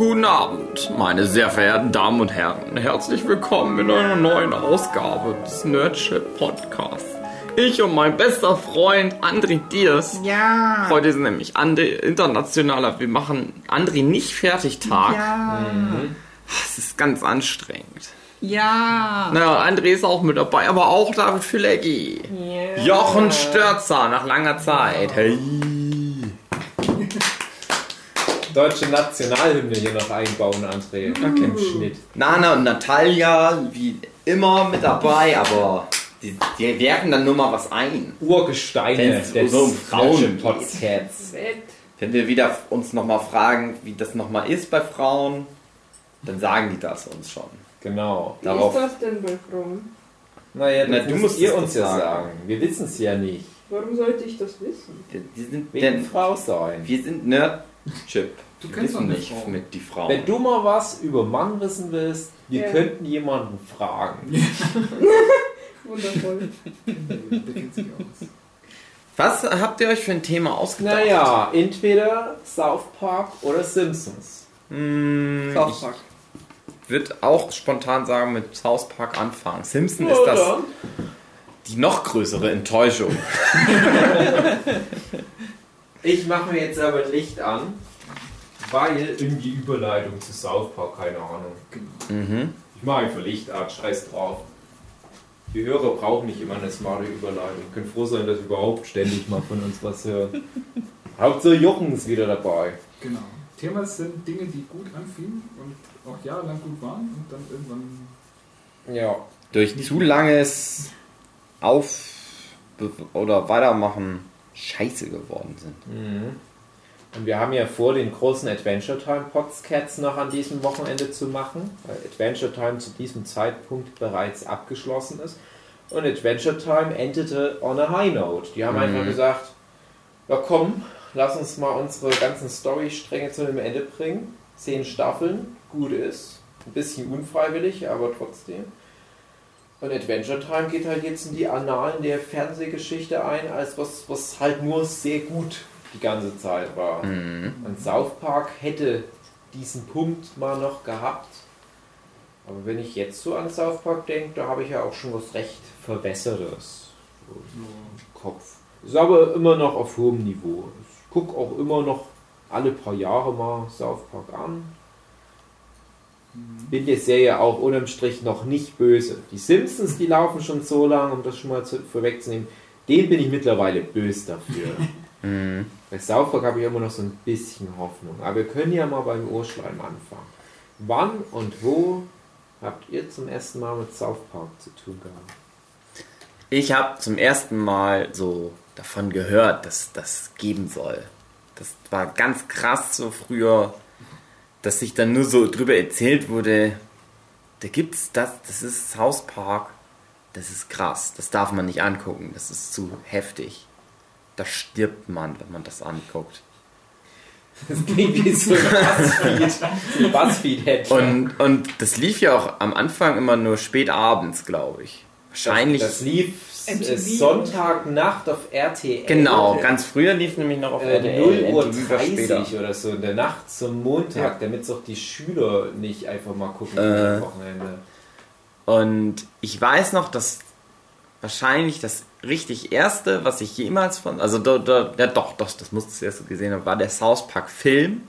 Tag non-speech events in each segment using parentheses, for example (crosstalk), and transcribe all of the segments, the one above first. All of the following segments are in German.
Guten Abend, meine sehr verehrten Damen und Herren. Herzlich willkommen in einer neuen Ausgabe des Nerdship Podcasts. Ich und mein bester Freund André Diers. Ja. Heute ist nämlich André internationaler. Wir machen André nicht fertig Tag. Ja. Es ist ganz anstrengend. Ja. Naja, André ist auch mit dabei, aber auch David Filecki. Ja. Jochen Störzer nach langer Zeit. Hey. Deutsche Nationalhymne hier noch einbauen, André. Okay. Im Schnitt. Nana und Natalia, wie immer mit dabei, aber die, die werfen dann nur mal was ein. Urgesteine des so um Frauen deutschen geht. Podcasts. Wenn wir wieder uns nochmal fragen, wie das nochmal ist bei Frauen, dann sagen die das uns schon. Genau. Wie Darauf- ist das denn bei Frauen? Naja, Na, du musst ihr es uns ja sagen. sagen. Wir wissen es ja nicht. Warum sollte ich das wissen? Die, die sind, Wegen denn, Frau sein. wir sind Nerd-Chip. Du kennst doch nicht Frau. mit die Frauen. Wenn du mal was über Mann wissen willst, wir Ja. könnten jemanden fragen. (laughs) Wundervoll. Was habt ihr euch für ein Thema ausgedacht? Naja, entweder South Park oder Simpsons. Hm, South Park. ich würde auch spontan sagen, mit South Park anfangen. Simpson ist das die noch größere Enttäuschung. (laughs) Ich mache mir jetzt aber Licht an, weil in die Überleitung zu South Park, keine Ahnung. Mhm. Ich mache einfach Licht an, scheiß drauf. Die Hörer brauchen nicht immer eine smarte Überleitung. Können froh sein, dass sie überhaupt ständig mal von uns was hören. (laughs) Hauptsache Jochen ist wieder dabei. Genau. Thema sind Dinge, die gut anfingen und auch jahrelang gut waren und dann irgendwann. Ja. Durch zu langes Auf- oder Weitermachen scheiße geworden sind. Mhm. Und wir haben ja vor, den großen Adventure Time Podcasts noch an diesem Wochenende zu machen, weil Adventure Time zu diesem Zeitpunkt bereits abgeschlossen ist. Und Adventure Time endete on a high note. Die haben Mhm. einfach gesagt, ja komm, lass uns mal unsere ganzen Storystränge zu einem Ende bringen. Zehn Staffeln, gut ist. Ein bisschen unfreiwillig, aber trotzdem. Und Adventure Time geht halt jetzt in die Annalen der Fernsehgeschichte ein, als was, was halt nur sehr gut die ganze Zeit war. Mhm. Und South Park hätte diesen Punkt mal noch gehabt. Aber wenn ich jetzt so an South Park denke, da habe ich ja auch schon was recht Verwässertes so im Kopf. Ist aber immer noch auf hohem Niveau. Ich gucke auch immer noch alle paar Jahre mal South Park an. Bin der Serie auch unterm Strich noch nicht böse. Die Simpsons, die laufen schon so lange, um das schon mal zu, vorwegzunehmen. Den bin ich mittlerweile böse dafür. Mhm. (laughs) Bei South Park habe ich immer noch so ein bisschen Hoffnung. Aber wir können ja mal beim Urschleim anfangen. Wann und wo habt ihr zum ersten Mal mit South Park zu tun gehabt? Ich habe zum ersten Mal so davon gehört, dass das geben soll. Das war ganz krass so früher, dass sich dann nur so drüber erzählt wurde, da gibt's das, das ist South Park, das ist krass, das darf man nicht angucken, das ist zu heftig. Da stirbt man, wenn man das anguckt. Das klingt wie so ein Buzzfeed. (laughs) Buzzfeed-Head. Und, und das lief ja auch am Anfang immer nur spät abends, glaube ich. Wahrscheinlich. Das lief äh, MTV. Sonntagnacht auf RTL. genau, ganz früher lief nämlich noch auf äh, RTL, 0 Uhr MTV war später. 30 oder so in der Nacht zum Montag, damit auch die Schüler nicht einfach mal gucken Äh. am Wochenende. Und ich weiß noch, dass wahrscheinlich das richtig erste, was ich jemals von, also da, da, ja doch, doch, das musstest du erst gesehen haben, war der South Park Film,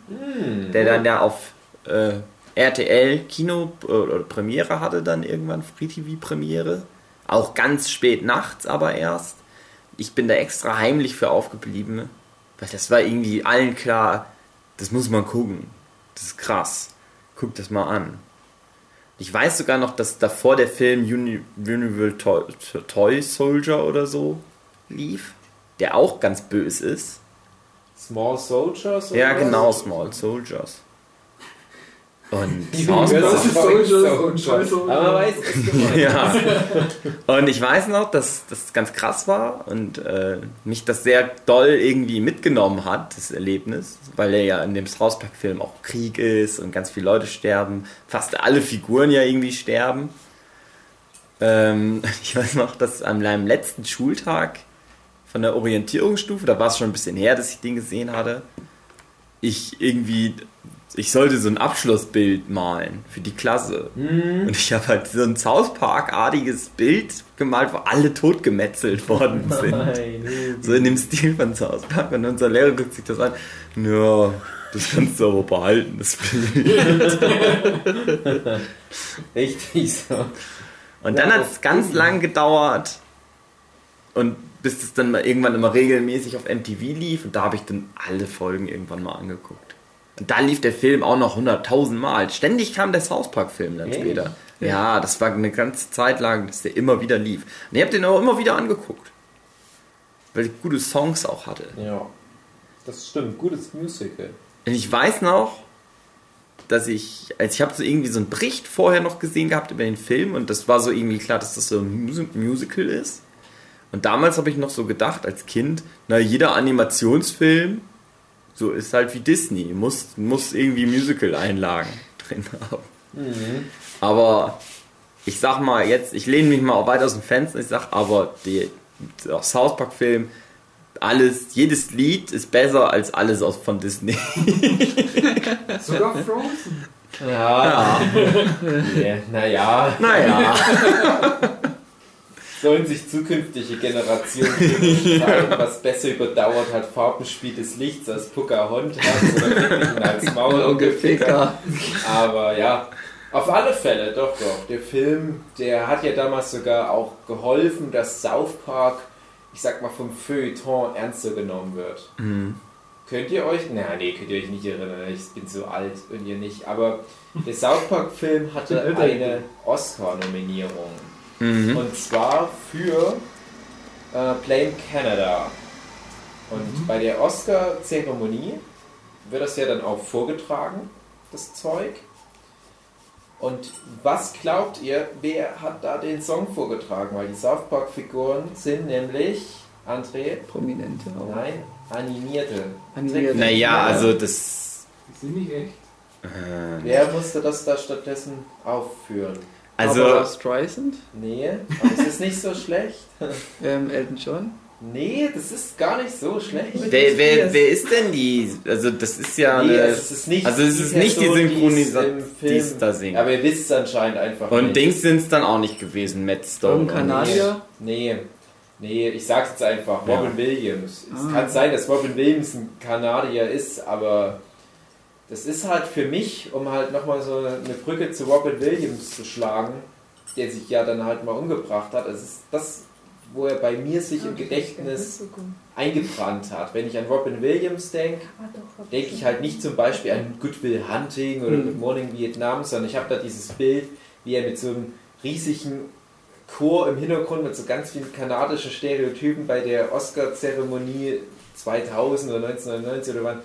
der dann ja auf äh, RTL Kino äh, oder Premiere hatte, dann irgendwann Free TV Premiere, auch ganz spät nachts aber erst. Ich bin da extra heimlich für aufgeblieben, weil das war irgendwie allen klar, das muss man gucken, das ist krass, guck das mal an. Ich weiß sogar noch, dass davor der Film Uni Universal Toy, Toy Soldier oder so lief, der auch ganz böse ist. Small Soldiers? oder Ja, genau, Small Soldiers. Und (laughs) (laughs) ja. Und ich weiß noch, dass das ganz krass war und äh, mich das sehr doll irgendwie mitgenommen hat, das Erlebnis, weil er ja in dem South Park Film auch Krieg ist und ganz viele Leute sterben, fast alle Figuren ja irgendwie sterben. Ähm, (laughs) ich weiß noch, dass an meinem letzten Schultag von der Orientierungsstufe, da war es schon ein bisschen her, dass ich den gesehen hatte, ich irgendwie ich sollte so ein Abschlussbild malen für die Klasse. Mhm. Und ich habe halt so ein South Park-artiges Bild gemalt, wo alle totgemetzelt worden (laughs) sind. Nein, So in dem Stil von South Park. Und unser Lehrer guckt sich das an. Ja, das kannst du aber behalten, das Bild. (laughs) richtig so. Und Ja, dann hat das es ganz lang gedauert. Und bis es dann mal irgendwann immer regelmäßig auf MTV lief. Und da habe ich dann alle Folgen irgendwann mal angeguckt. Und da lief der Film auch noch 100.000 Mal. Ständig kam der South Park-Film dann Echt? später. Ja, das war eine ganze Zeit lang, dass der immer wieder lief. Und ich habe den auch immer wieder angeguckt. Weil ich gute Songs auch hatte. Ja, das stimmt. Gutes Musical. Und ich weiß noch, dass ich, als ich habe so irgendwie so einen Bericht vorher noch gesehen gehabt über den Film und das war so irgendwie klar, dass das so ein Mus Musical ist. Und damals habe ich noch so gedacht als Kind, na jeder Animationsfilm so ist halt wie Disney, muss muss irgendwie Musical-Einlagen (laughs) drin haben. Aber ich sag mal jetzt, ich lehne mich mal auch weit aus dem Fenster, ich sag aber die, der South Park Film alles, jedes Lied ist besser als alles aus von Disney. (laughs) Sogar Frozen. Ja. ja. (laughs) Naja, Naja. Sollen sich zukünftige Generationen (laughs) entscheiden, was besser überdauert hat, Farbenspiel des Lichts als Pocahontas oder als (laughs) Maulungeficker. Aber ja, auf alle Fälle, doch, doch. Der Film, der hat ja damals sogar auch geholfen, dass South Park, ich sag mal, vom Feuilleton ernster genommen wird. Könnt ihr euch, na nee, könnt ihr euch nicht erinnern, ich bin so alt und ihr nicht, aber der South Park Film hatte eine Oscar-Nominierung. Mhm. Und zwar für äh, Blame Canada. Und bei der Oscar-Zeremonie wird das ja dann auch vorgetragen, das Zeug. Und was glaubt ihr, wer hat da den Song vorgetragen? Weil die South Park-Figuren sind nämlich, André, Prominente auch. nein, animierte. Animierte. Naja, also das. Die sind nicht echt. Äh, Wer musste das da stattdessen aufführen? Also, Barbara Streisand, Nee, aber es ist nicht so schlecht. (laughs) ähm, Elton John. Nee, das ist gar nicht so schlecht. wer, wer, wer ist denn die? Also, das ist ja. Nee, eine, es ist nicht also, es die ist nicht die Synchronisation, die da singt. Aber ihr wisst es anscheinend einfach Und nicht. Dings sind es dann auch nicht gewesen, Matt Stone. Irgendein Kanadier. Nee, nee, ich sag's jetzt einfach. Ja. Robin Williams. Es Ah. kann sein, dass Robin Williams ein Kanadier ist, aber das ist halt für mich, um halt nochmal so eine Brücke zu Robin Williams zu schlagen, der sich ja dann halt mal umgebracht hat. Es ist das, wo er bei mir sich im Gedächtnis eingebrannt hat. Wenn ich an Robin Williams denke, denke ich halt nicht zum Beispiel an Good Will Hunting oder Mhm. Good Morning Vietnam, sondern ich habe da dieses Bild, wie er mit so einem riesigen Chor im Hintergrund mit so ganz vielen kanadischen Stereotypen bei der Oscar-Zeremonie 2000 oder 1999 oder wann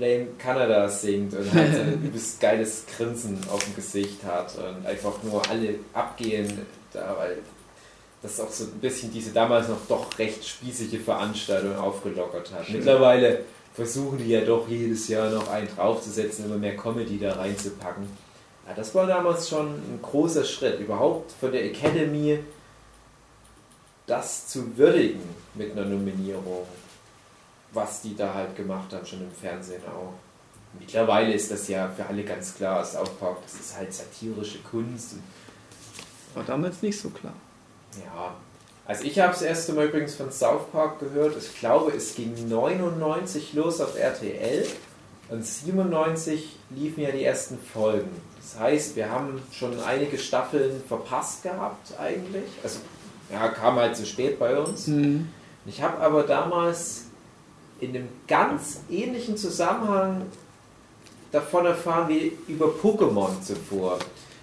Blame Canada singt und halt so ein (laughs) übelst geiles Grinsen auf dem Gesicht hat und einfach nur alle abgehen da, weil das auch so ein bisschen diese damals noch doch recht spießige Veranstaltung aufgelockert hat. Mittlerweile versuchen die ja doch jedes Jahr noch einen draufzusetzen, immer mehr Comedy da reinzupacken. Ja, das war damals schon ein großer Schritt, überhaupt von der Academy das zu würdigen mit einer Nominierung, was die da halt gemacht haben, schon im Fernsehen auch. Mittlerweile ist das ja für alle ganz klar, South Park, das ist halt satirische Kunst. War damals nicht so klar. Ja, also ich habe das erste Mal übrigens von South Park gehört. Ich glaube, es ging 99 los auf RTL und 97 liefen ja die ersten Folgen. Das heißt, wir haben schon einige Staffeln verpasst gehabt eigentlich. Also ja, kam halt zu spät bei uns. Mhm. Ich habe aber damals in einem ganz ähnlichen Zusammenhang davon erfahren wie über Pokémon zuvor.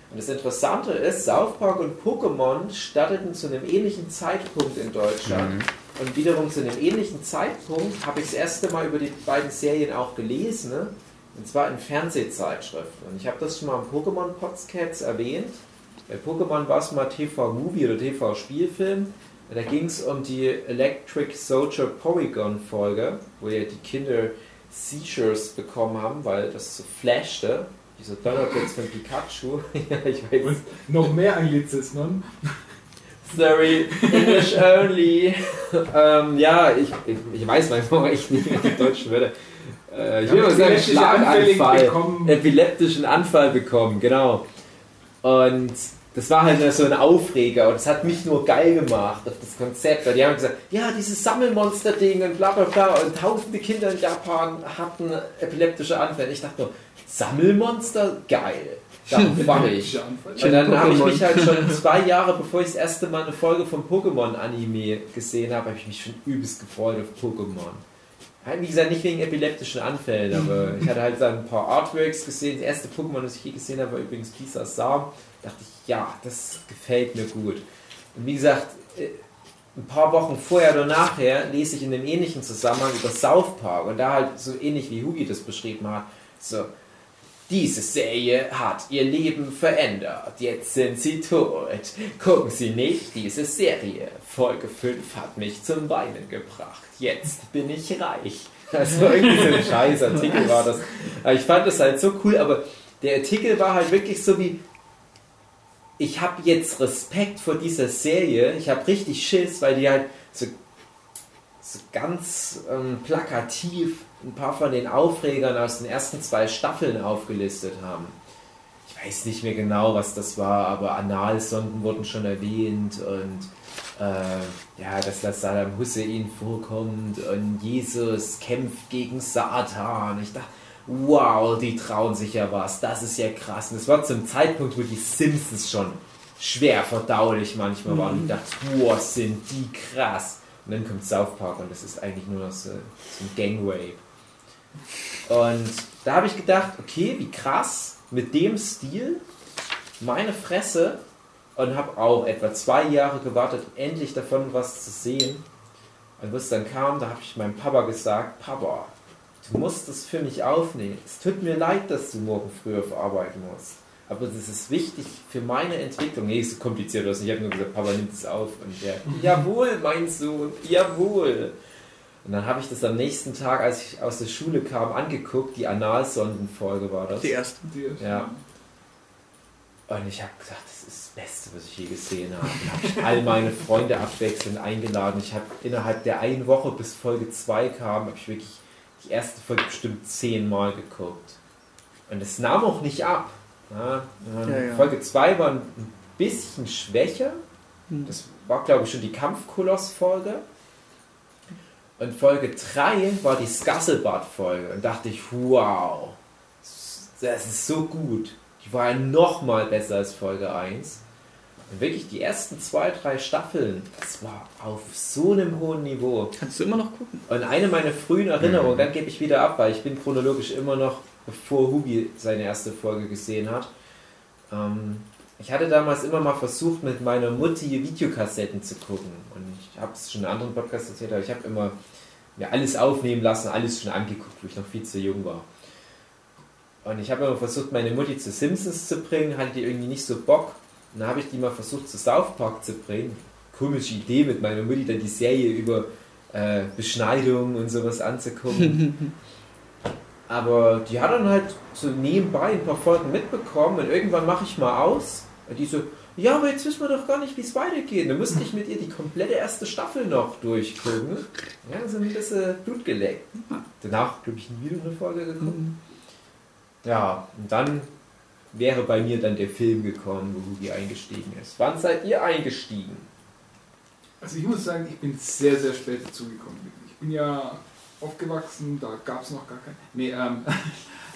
Und das Interessante ist, South Park und Pokémon starteten zu einem ähnlichen Zeitpunkt in Deutschland. Und wiederum zu einem ähnlichen Zeitpunkt habe ich das erste Mal über die beiden Serien auch gelesen. Ne? Und zwar in Fernsehzeitschriften. Und ich habe das schon mal im Pokémon Podcast erwähnt. Bei Pokémon war es mal TV-Movie oder TV-Spielfilm. Da ging es um die Electric Soldier Porygon Folge, wo ja die Kinder Seizures bekommen haben, weil das so flashte. Dieser Donnerblitz von Pikachu. (laughs) ja, ich weiß. Und noch mehr Anglizismen. Sorry, English only. ähm, ja, ich, ich, ich weiß manchmal echt nicht mehr die deutschen Wörter. Äh, ich will mal sagen, Schlaganfall. bekommen. Epileptischen Anfall bekommen, genau. Und das war halt so ein Aufreger und es hat mich nur geil gemacht auf das Konzept, weil die haben gesagt, ja, dieses Sammelmonster-Ding und bla bla bla und tausende Kinder in Japan hatten epileptische Anfälle. Ich dachte nur, Sammelmonster? Geil. Darauf war ich. Und dann habe ich mich halt schon zwei Jahre, bevor ich das erste Mal eine Folge vom Pokémon-Anime gesehen habe, habe ich mich schon übelst gefreut auf Pokémon. Halt, wie gesagt, nicht wegen epileptischen Anfällen, aber (laughs) ich hatte halt dann ein paar Artworks gesehen. Das erste Pokémon, das ich je gesehen habe, war übrigens Pisa Sam. Da dachte ich, ja, das gefällt mir gut. Und wie gesagt, äh, ein paar Wochen vorher oder nachher lese ich in einem ähnlichen Zusammenhang über South Park und da halt so ähnlich wie Hugi das beschrieben hat, so, diese Serie hat ihr Leben verändert. Jetzt sind sie tot. Gucken Sie nicht diese Serie. Folge 5 hat mich zum Weinen gebracht. Jetzt bin ich reich. Also irgendwie so ein scheiß Artikel war das. Aber ich fand das halt so cool, aber der Artikel war halt wirklich so wie, ich habe jetzt Respekt vor dieser Serie. Ich habe richtig Schiss, weil die halt so, so ganz ähm, plakativ ein paar von den Aufregern aus den ersten zwei Staffeln aufgelistet haben. Ich weiß nicht mehr genau, was das war, aber Analsonden wurden schon erwähnt und äh, ja, dass das Saddam Hussein vorkommt und Jesus kämpft gegen Satan. Ich dachte, wow, die trauen sich ja was, das ist ja krass. Und das war zum Zeitpunkt, wo die Simpsons schon schwer verdaulich manchmal waren. Und ich dachte, wow, sind die krass. Und dann kommt South Park und das ist eigentlich nur noch so, so ein Gangway. Und da habe ich gedacht, okay, wie krass, mit dem Stil, meine Fresse, und habe auch etwa zwei Jahre gewartet, endlich davon was zu sehen. Und was dann kam, da habe ich meinem Papa gesagt, Papa, du musst das für mich aufnehmen. Es tut mir leid, dass du morgen früh auf Arbeit musst. Aber das ist wichtig für meine Entwicklung. Nee, so kompliziert es nicht. Ich habe nur gesagt, Papa, nimm es auf. Und der, jawohl, mein Sohn, jawohl. Und dann habe ich das am nächsten Tag, als ich aus der Schule kam, angeguckt. Die Analsondenfolge war das. Die erste. Die ist- Ja. Und ich habe gesagt, das ist das Beste, was ich je gesehen habe. Dann habe ich all meine Freunde abwechselnd eingeladen. Ich habe innerhalb der einen Woche bis Folge 2 kam, habe ich wirklich die erste Folge bestimmt zehnmal geguckt. Und es nahm auch nicht ab. Ja, ähm, Ja, ja. Folge 2 war ein bisschen schwächer. Hm. Das war, glaube ich, schon die Kampfkoloss-Folge. Und Folge 3 war die Scusselbart-Folge. Und dachte ich, wow, das ist so gut. Die war ja noch mal besser als Folge 1. Und wirklich die ersten zwei, drei Staffeln, das war auf so einem hohen Niveau. Kannst du immer noch gucken. Und eine meiner frühen Erinnerungen, dann gebe ich wieder ab, weil ich bin chronologisch immer noch, bevor Hugi seine erste Folge gesehen hat. Ähm, ich hatte damals immer mal versucht, mit meiner Mutti Videokassetten zu gucken. Und ich habe es schon in anderen Podcasts erzählt, aber ich habe immer mir alles aufnehmen lassen, alles schon angeguckt, wo ich noch viel zu jung war. Und ich habe immer versucht, meine Mutti zu Simpsons zu bringen, hatte die irgendwie nicht so Bock. Dann habe ich die mal versucht, zu South Park zu bringen. Komische Idee, mit meiner Mutti dann die Serie über äh, Beschneidung und sowas anzugucken. (laughs) Aber die hat dann halt so nebenbei ein paar Folgen mitbekommen und irgendwann mache ich mal aus. Und die so, ja, aber jetzt wissen wir doch gar nicht, wie es weitergeht. Dann musste ich mit ihr die komplette erste Staffel noch durchgucken. Ja, so ein bisschen Blut geleckt. Danach, glaube ich, nie wieder eine Folge geguckt. Ja, und dann wäre bei mir dann der Film gekommen, wo Hugi eingestiegen ist. Wann seid ihr eingestiegen? Also ich muss sagen, ich bin sehr, sehr spät dazugekommen. Ich bin ja aufgewachsen, da gab es noch gar kein. Nee, ähm, also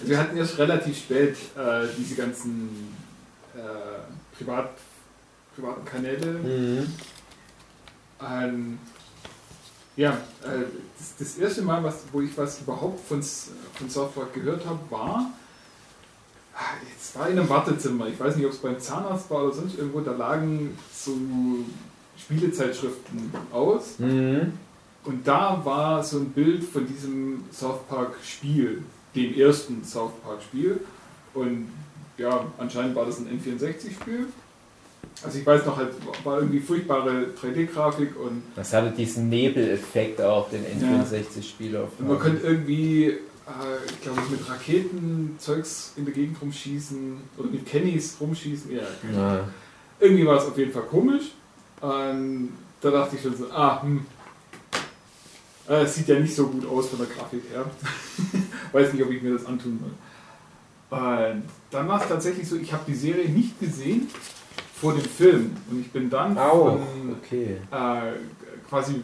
(laughs) wir hatten erst relativ spät äh, diese ganzen äh, Privat, privaten Kanäle. Mhm. Ähm, ja, äh, das, das erste Mal, was, wo ich was überhaupt von, von South Park gehört habe, war, ah, es war in einem Wartezimmer. Ich weiß nicht, ob es beim Zahnarzt war oder sonst irgendwo. Da lagen so Spielezeitschriften aus. Mhm. Und da war so ein Bild von diesem South Park Spiel, dem ersten South Park Spiel. Und ja, anscheinend war das ein N64-Spiel. Also ich weiß noch, halt, war irgendwie furchtbare 3D-Grafik und Das hatte diesen Nebeleffekt auch, den N64-Spiel auf. Und man könnte irgendwie, äh, glaube ich, mit Raketen Zeugs in der Gegend rumschießen oder mit Kennys rumschießen. Ja. Ja. irgendwie war es auf jeden Fall komisch. Und da dachte ich schon so, ah, hm. Äh, Es sieht ja nicht so gut aus von der Grafik her. (laughs) Weiß nicht, ob ich mir das antun will. Und dann war es tatsächlich so, ich habe die Serie nicht gesehen vor dem Film. Und ich bin dann Auch. von, Okay. äh, quasi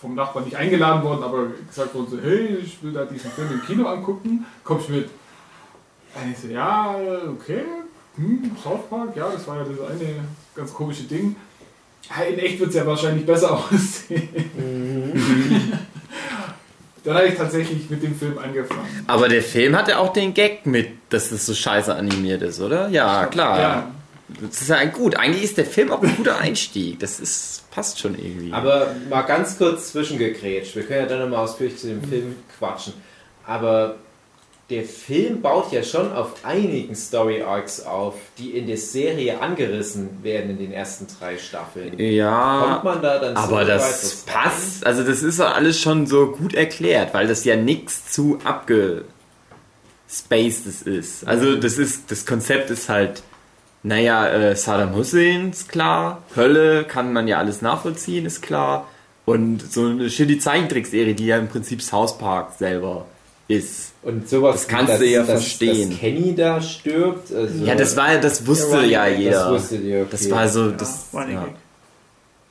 vom Nachbarn nicht eingeladen worden, aber gesagt worden so, hey, ich will da diesen Film im Kino angucken, kommst du mit? Und ich so, ja, okay, hm, South Park, ja, das war ja das eine ganz komische Ding. In echt wird es ja wahrscheinlich besser (laughs) aussehen. Dann habe ich tatsächlich mit dem Film angefangen. Aber der Film hat ja auch den Gag mit, dass das so scheiße animiert ist, oder? Ja, klar. Ja, Das ist ja gut. Eigentlich ist der Film auch ein guter Einstieg. Das ist, passt schon irgendwie. Aber mal ganz kurz zwischengegrätscht. Wir können ja dann nochmal ausführlich zu dem Film quatschen. Aber der Film baut ja schon auf einigen Story Arcs auf, die in der Serie angerissen werden in den ersten drei Staffeln. ja. Kommt man da dann so Aber weit, das was passt, also das ist doch alles schon so gut erklärt, weil das ja nichts zu abgespaced ist. Also das ist, das Konzept ist halt, naja, äh, Saddam Hussein ist klar, Hölle kann man ja alles nachvollziehen, ist klar. Und so eine shitty Zeichentrickserie, die ja im Prinzip South Park selber ist. Und sowas, Das kannst dass, du ja dass, verstehen. Dass Kenny da stirbt. Also Ja, das war das wusste ja, Gag, jeder. Das wusstet ihr, okay. Das war so, das, ja. Gag.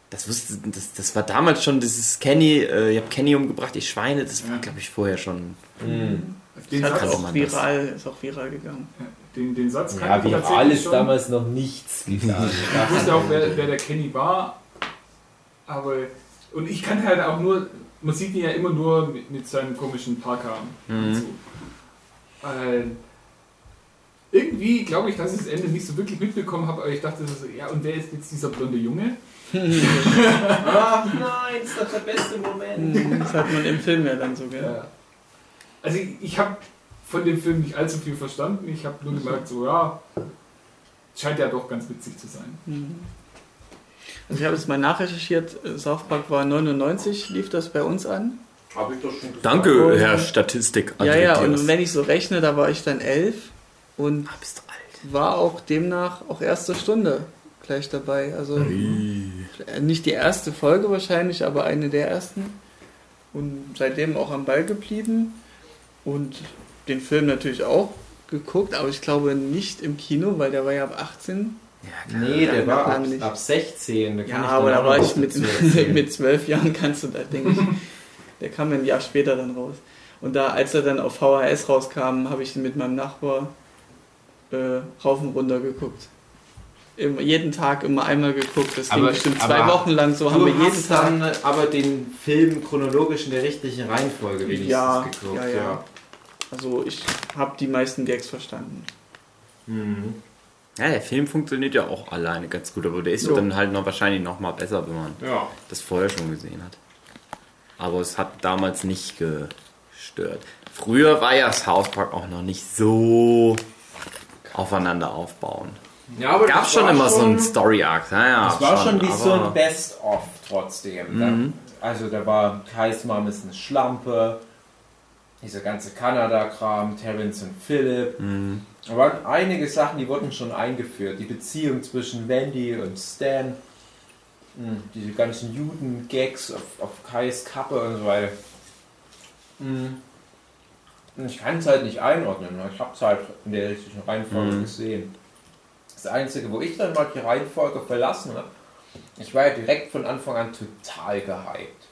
das wusste, das, das war damals schon, dieses Kenny, äh, ich habe Kenny umgebracht, die Schweine, das war, glaube ich, vorher schon. Hm. den, Das hat auch viral, ist auch viral gegangen. Den, den Satz Ja, kannte ich tatsächlich ist schon. damals noch nichts (laughs) getan. Ich wusste auch, wer, wer der Kenny war, aber und ich kannte halt auch nur, man sieht ihn ja immer nur mit, mit seinem komischen Parker. Mhm. So. Äh, irgendwie glaube ich, dass ich das Ende nicht so wirklich mitbekommen habe, aber ich dachte so, ja, und wer ist jetzt dieser blonde Junge? (laughs) Ach nein, ist doch der beste Moment. Hm, Das hat man im Film ja dann so, gell? Ja. Also ich, ich habe von dem Film nicht allzu viel verstanden, ich habe nur gemerkt, so ja, scheint ja doch ganz witzig zu sein. Mhm. Also ich habe jetzt mal nachrecherchiert, äh, South Park war 99, lief das bei uns an. Hab ich doch schon gesagt. Danke, Und- Herr Statistik. Ja, ja, und wenn ich so rechne, da war ich dann elf und Ah, bist du alt. war auch demnach auch erste Stunde gleich dabei. Also äh, nicht die erste Folge wahrscheinlich, aber eine der ersten. Und seitdem auch am Ball geblieben und den Film natürlich auch geguckt, aber ich glaube nicht im Kino, weil der war ja ab 18. Nee, der Ja, war ab, ab 16. Da kann Ja, ich aber da war ich mit, (laughs) mit zwölf Jahren, kannst du da, denke ich. Der kam ein Jahr später dann raus. Und da, als er dann auf VHS rauskam, habe ich ihn mit meinem Nachbar äh, rauf und runter geguckt. Immer, jeden Tag immer einmal geguckt. Das ging Aber- bestimmt zwei Wochen lang. So haben wir jeden Tag. dann aber den Film chronologisch in der richtigen Reihenfolge wenigstens Ja, geguckt. ja, ja. Also ich habe die meisten Gags verstanden. Mhm. Ja, der Film funktioniert ja auch alleine ganz gut, aber der ist Jo. dann halt noch wahrscheinlich noch mal besser, wenn man ja. das vorher schon gesehen hat. Aber es hat damals nicht gestört. Früher war ja South Park auch noch nicht so aufeinander aufbauen. Ja, aber Gab das schon war immer so schon- einen Story Arc. Ja, ja, Das war schon, wie so ein Best-of trotzdem. Mhm. Da, also da war Kais Mom ist eine Schlampe, dieser ganze Kanada-Kram, Terence und Philip. Mhm. Da waren einige Sachen, die wurden schon eingeführt. Die Beziehung zwischen Wendy und Stan. Mhm, Diese ganzen Juden-Gags auf, auf Kais Kappe und so weiter. Mhm. Ich kann es halt nicht einordnen. ne? Ich habe es halt in der richtigen Reihenfolge Mhm. gesehen. Das Einzige, wo ich dann mal die Reihenfolge verlassen habe, ich war ja direkt von Anfang an total gehypt.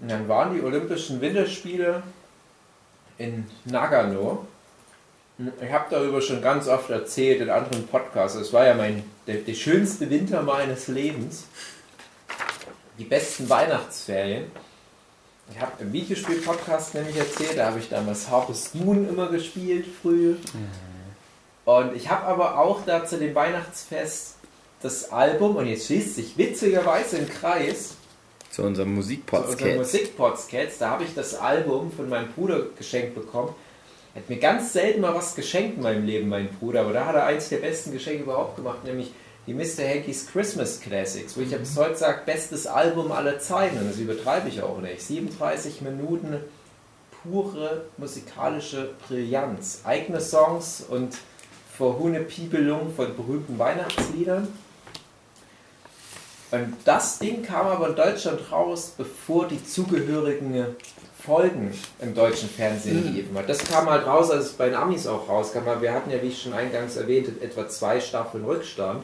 Und dann waren die Olympischen Winterspiele in Nagano. Ich habe darüber schon ganz oft erzählt in anderen Podcasts. Es war ja mein, der, der schönste Winter meines Lebens. Die besten Weihnachtsferien. Ich habe im Videospiel-Podcast nämlich erzählt, da habe ich damals Harvest Moon immer gespielt früh. Und ich habe aber auch da zu dem Weihnachtsfest das Album, und jetzt schließt sich witzigerweise im Kreis, Zu unserem zu unserem Musikpodcast. Musikpodcast, da habe ich das Album von meinem Bruder geschenkt bekommen. Er hat mir ganz selten mal was geschenkt in meinem Leben, mein Bruder, aber da hat er eins der besten Geschenke überhaupt gemacht, nämlich die Mr. Hanky's Christmas Classics, wo ich ja bis heute sage, bestes Album aller Zeiten, und das übertreibe ich auch nicht. 37 Minuten pure musikalische Brillanz. Eigene Songs und Verhunepibelung von berühmten Weihnachtsliedern. Und das Ding kam aber in Deutschland raus, bevor die zugehörigen Folgen im deutschen Fernsehen liefen. Das kam halt raus, als es bei den Amis auch rauskam. Wir hatten ja, wie ich schon eingangs erwähnt, etwa zwei Staffeln Rückstand.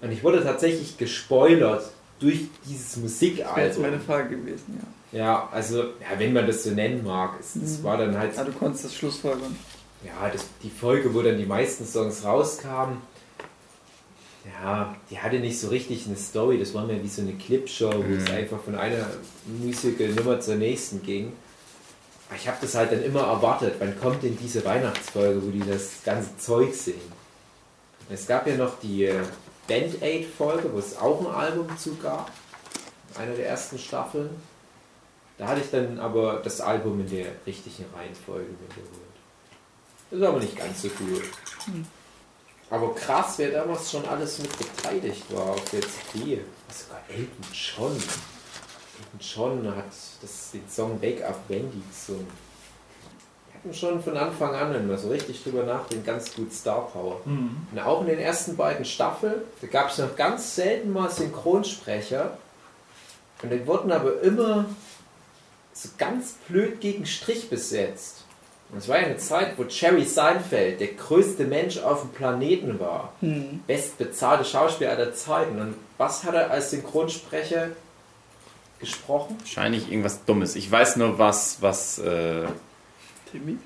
Und ich wurde tatsächlich gespoilert durch dieses Das wäre jetzt Musikalbum. meine Frage gewesen, ja. Ja, also, ja, wenn man das so nennen mag, es, es Mhm. war dann halt Ah, du konntest das Schlussfolgern. ja, das, die Folge, wo dann die meisten Songs rauskamen, ja, die hatte nicht so richtig eine Story. Das war mehr wie so eine Clipshow, wo es Mhm. einfach von einer Musical-Nummer zur nächsten ging. Aber Ich habe das halt dann immer erwartet. Wann kommt denn diese Weihnachtsfolge, wo die das ganze Zeug singen? Es gab ja noch die äh, Band Aid-Folge, wo es auch ein Album zu gab. Einer der ersten Staffeln. Da hatte ich dann aber das Album in der richtigen Reihenfolge geholt. Das war aber nicht ganz so cool. Aber krass, wer damals schon alles mit beteiligt war auf der CD. Sogar Elton John. Elton John hat das, den Song Wake Up Wendy gesungen. Die hatten schon von Anfang an, wenn man so richtig drüber nachdenkt, ganz gut Star Power. Mhm. Und auch in den ersten beiden Staffeln, da gab es noch ganz selten mal Synchronsprecher. Und die wurden aber immer so ganz blöd gegen Strich besetzt. Und es war ja eine Zeit, wo Jerry Seinfeld der größte Mensch auf dem Planeten war. Hm. Bestbezahlte Schauspieler aller Zeiten. Und was hat er als Synchronsprecher gesprochen? Wahrscheinlich irgendwas Dummes. Ich weiß nur was, was. Äh, Timmy?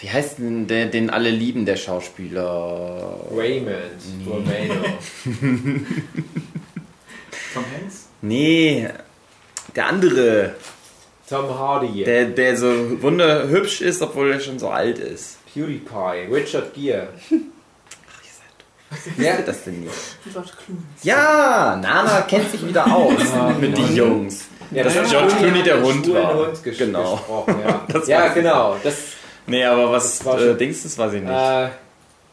wie heißt denn der, den alle lieben, der Schauspieler? Raymond Romano. (laughs) Tom Hanks? Nee, der andere. Tom Hardy. Der, der so wunderhübsch ist, obwohl er schon so alt ist. PewDiePie. Richard Gere. (laughs) Wer ja. das denn nicht? George Clooney. Ja, Nana kennt sich wieder aus mit den Jungs. Ja, Dass hat George Clooney der Hund war. Hund ges Genau. gesprochen, ja. (laughs) Das ja, genau. Das Nee, aber was Das war äh, schon- Dings, das weiß ich nicht. äh,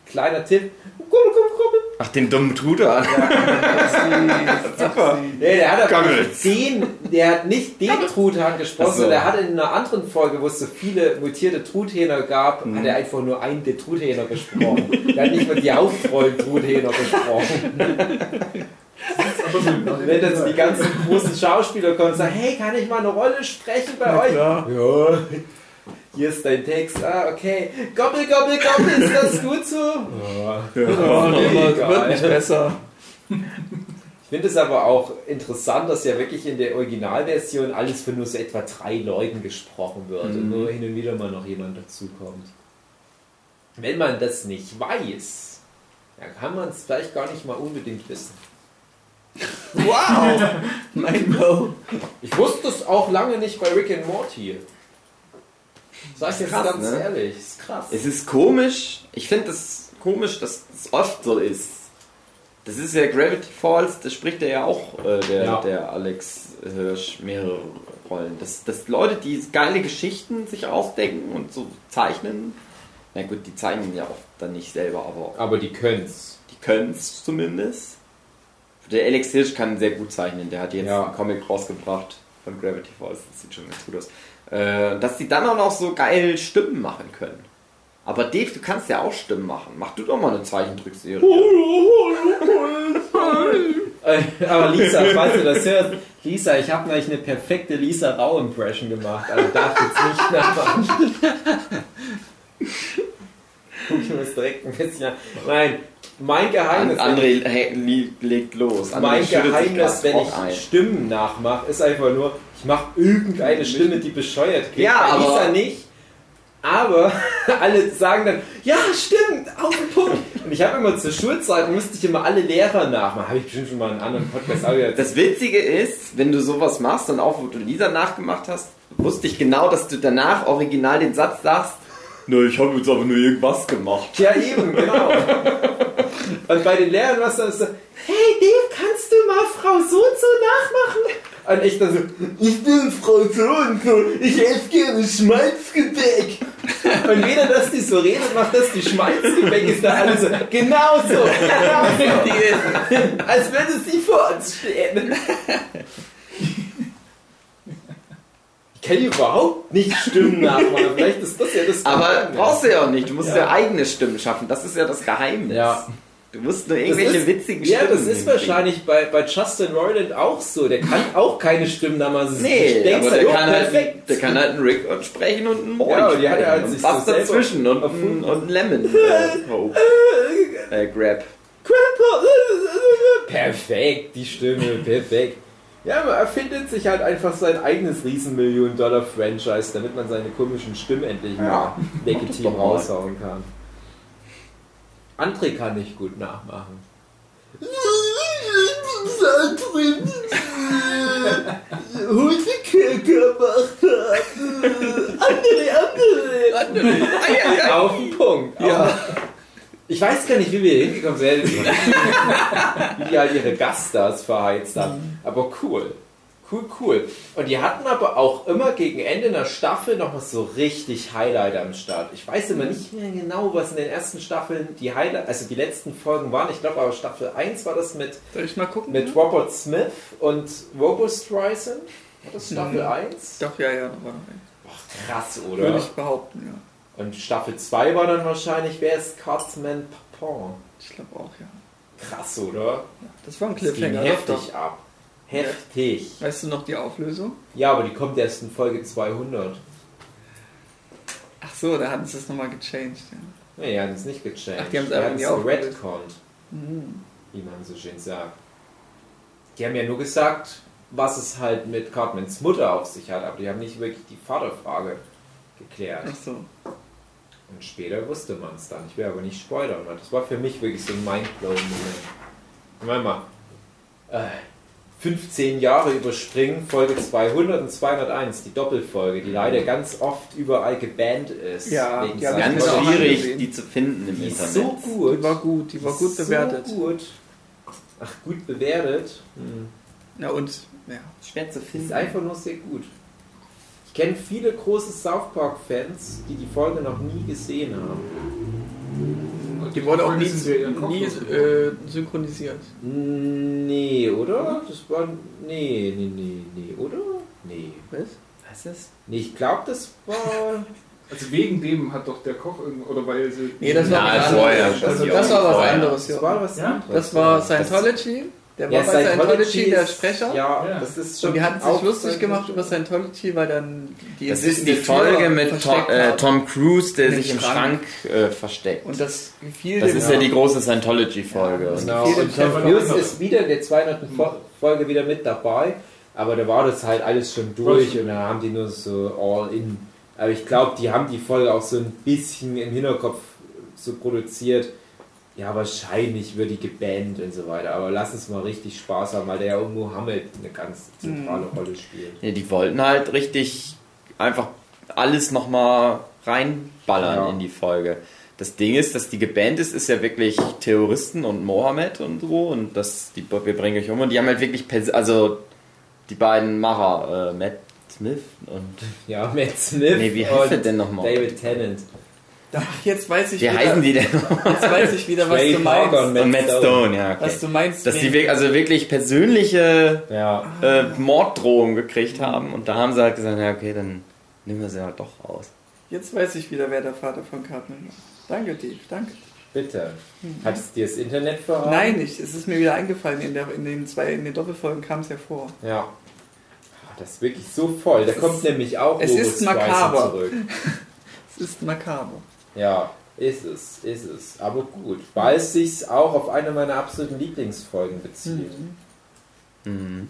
kleiner Tipp. Kubbel, kubbel, kubbel. Ach, den dummen Truder. (laughs) Super. Nee, der hat nicht den, der hat nicht den Truthahn gesprochen, so. sondern der hat in einer anderen Folge, wo es so viele mutierte Truthähner gab, Mhm. hat er einfach nur einen der Truthähner gesprochen. der hat nicht mal die Hauptrollen Truthähner gesprochen. Und (laughs) wenn dann so die ganzen großen Schauspieler kommen und sagen, hey, kann ich mal eine Rolle sprechen bei Na euch? klar. Ja. Hier ist dein Text. Ah, okay. Gobbel, gobbel, gobbel, ist das gut so? Ja. Oh, nee, Egal. wird nicht besser. Ich finde es aber auch interessant, dass ja wirklich in der Originalversion alles von nur so etwa drei Leuten gesprochen wird und nur hin und wieder mal noch jemand dazukommt. Wenn man das nicht weiß, dann kann man es vielleicht gar nicht mal unbedingt wissen. Wow! (laughs) Mein Go. Ich wusste es auch lange nicht bei Rick and Morty. Sag ich jetzt krass, ganz ne? ehrlich, ist krass. Es ist komisch. Ich finde es komisch, dass es oft so ist. Das ist ja Gravity Falls, das spricht er ja auch, äh, der, Ja. der Alex Hirsch, mehrere Rollen. Dass, dass Leute, die geile Geschichten sich ausdenken und so zeichnen, na gut, die zeichnen ja oft dann nicht selber, aber Aber die können's. die können es zumindest. Der Alex Hirsch kann sehr gut zeichnen, der hat jetzt Ja. einen Comic rausgebracht von Gravity Falls, das sieht schon ganz gut aus. Äh, dass die dann auch noch so geil Stimmen machen können. Aber Dave, du kannst ja auch Stimmen machen. Mach du doch mal eine Zeichentrickserie. Äh, (laughs) Aber Lisa, falls du das hörst, Lisa, ich habe gleich eine perfekte Lisa Rau-Impression gemacht. Also darf jetzt nicht nachmachen. (laughs) Ich muss direkt ein bisschen. Nein, mein Geheimnis. An, André hey, li- legt los. André mein Geheimnis, wenn ich ein. Stimmen nachmache, ist einfach nur, ich mache irgendeine Stimme, die bescheuert klingt. Ja, Bei aber- Lisa nicht. Aber (laughs) alle sagen dann, ja, stimmt, auf den Punkt. Und ich habe immer zur Schulzeit, musste ich immer alle Lehrer nachmachen. Habe ich bestimmt schon mal in einem anderen Podcast auch wieder Das Witzige ist, wenn du sowas machst und auch wo du Lisa nachgemacht hast, wusste ich genau, dass du danach original den Satz sagst, ne, ich habe jetzt aber nur irgendwas gemacht. Ja, eben, genau. Und bei den Lehrern war es dann so, hey Dave, kannst du mal Frau so so nachmachen? Und ich dann so, ich bin Frau so und so, ich esse gerne Schmalzgebäck. Und weder, dass die so redet, noch dass die Schmalzgebäck ist da alles so, genau so, genau (laughs) so. Als würde sie vor uns stehen. Ich kann überhaupt nicht Stimmen nachmachen. Vielleicht ist das ja das Aber Geheimnis. brauchst du ja auch nicht, du musst ja, Ja. eigene Stimmen schaffen, das ist ja das Geheimnis. Ja. Du musst nur irgendwelche ist- witzigen Ja, das Stimmen ist wahrscheinlich bei, bei Justin Roiland auch so. Der kann auch keine Stimmen damals. Nee, aber der kann, halt, der kann halt einen Rick und sprechen und einen Morty Ja, und die hat er halt und was so dazwischen und, und ein Lemon. Äh, (laughs) äh, Grab. Perfekt, die Stimme, perfekt. Ja, man erfindet sich halt einfach sein eigenes Riesenmillion-Dollar-Franchise, damit man seine komischen Stimmen endlich mal Ja, legitim raushauen kann. André kann nicht gut nachmachen. Hundekäse gemacht. André, André. Auf den Punkt. Ja. Ich weiß gar nicht, wie wir hier hingekommen sind. (laughs) wie die halt ihre Gaststars verheizt haben. Aber cool. Cool, cool. Und die hatten aber auch immer gegen Ende einer Staffel noch was so richtig Highlight am Start. Ich weiß immer nicht mehr genau, was in den ersten Staffeln die Highlight, also die letzten Folgen waren. Ich glaube aber Staffel 1 war das mit, gucken? mit Robert Smith und Robo Streisand. War das Staffel Mhm. 1? Doch, ja, ja, war noch ein. Krass, Würde oder? ich behaupten, ja. Und Staffel 2 war dann wahrscheinlich, wer ist Cartman Papon? Ich glaube auch, ja. Krass, oder? Das war ein Cliffhanger. Heftig ab. Heftig. Weißt du noch die Auflösung? Ja, aber die kommt erst in Folge 200. Ach so, da hatten sie es nochmal gechanged. Ja. Nee, die haben es nicht gechanged. Ach, die haben es einfach nie aufgelöst. geredconnt, Hm. wie man so schön sagt. Die haben ja nur gesagt, was es halt mit Cartmans Mutter auf sich hat, aber die haben nicht wirklich die Vaterfrage geklärt. Ach so. Und später wusste man es dann. Ich will aber nicht spoilern, weil das war für mich wirklich so ein mindblowing Moment. Moment mal. Äh, 15 Jahre überspringen, Folge 200 und 201, die Doppelfolge, die leider ganz oft überall gebannt ist. Ja, wegen seiner- Ganz schwierig, die zu finden im Die ist Internet. so gut. Die war gut, die war Die gut ist bewertet. So gut. Ach, gut bewertet. Hm. Ja, und ja. Schwer zu Die ist finden. einfach nur sehr gut. Ich kenne viele große South Park-Fans, die die Folge noch nie gesehen haben. Die wurde auch nie, nie äh, synchronisiert. Nee, oder? Das war. Nee, nee, nee, nee, oder? Nee. Was? Was ist? Nee, ich glaube, das war. (laughs) Also wegen dem hat doch der Koch irgendwo, oder weil sie... Nee, das war Ja, was vorher, anderes. schon Also das war was anderes, Das ja. war was Ja? anderes. Das war Das- Der Ja, war bei Scientology der ist- Sprecher. Ja, Ja. das ist schon. Und die hatten sich auch lustig gemacht über Scientology, weil dann die Das ist die der Folge mit Tom, äh. Tom Cruise, der sich im Schrank Schrank. äh, versteckt. Und das gefiel Das dem ist ja die große Scientology-Folge. Ja, Und Genau, und Tom Cruise ist wieder in der 200. Fo- Folge wieder mit dabei, aber da war das halt alles schon durch und da haben die nur so all in. Aber ich glaube, die haben die Folge auch so ein bisschen im Hinterkopf so produziert. Ja, wahrscheinlich wird die gebannt und so weiter, aber lass uns mal richtig Spaß haben, weil der ja um Mohammed eine ganz zentrale Rolle spielt. ja, die wollten halt richtig einfach alles nochmal reinballern Ja. in die Folge. Das Ding ist, dass die gebannt ist, ist ja wirklich Terroristen und Mohammed und so und das, die, wir bringen euch um und die haben halt wirklich, also die beiden Macher, äh, Matt Smith und Ja, Matt Smith Nee, wie heißt und der denn nochmal? David Tennant. Ach, jetzt weiß ich Wie wieder, heißen die denn noch? Jetzt weiß ich wieder, was Trey du Parker meinst. und Matt Und Matt Stone. Stone, ja. Okay. Was du meinst. Dass die also wirklich persönliche Ja, äh, Morddrohungen gekriegt haben und da haben sie halt gesagt, ja okay, dann nehmen wir sie halt doch raus. Jetzt weiß ich wieder, wer der Vater von Cartman war. Danke, Dave, danke. bitte. Hat es dir das Internet verraten? Nein, nicht. Es ist mir wieder eingefallen. In, der, in den zwei, in den Doppelfolgen kam es ja vor. Ja. Ah, Das ist wirklich so voll. Da Es kommt ist- nämlich auch es Boris ist makaber. zurück. (laughs) Es ist makaber. Ja, ist es, ist es. Aber gut, weil es sich auch auf eine meiner absoluten Lieblingsfolgen bezieht. Mhm.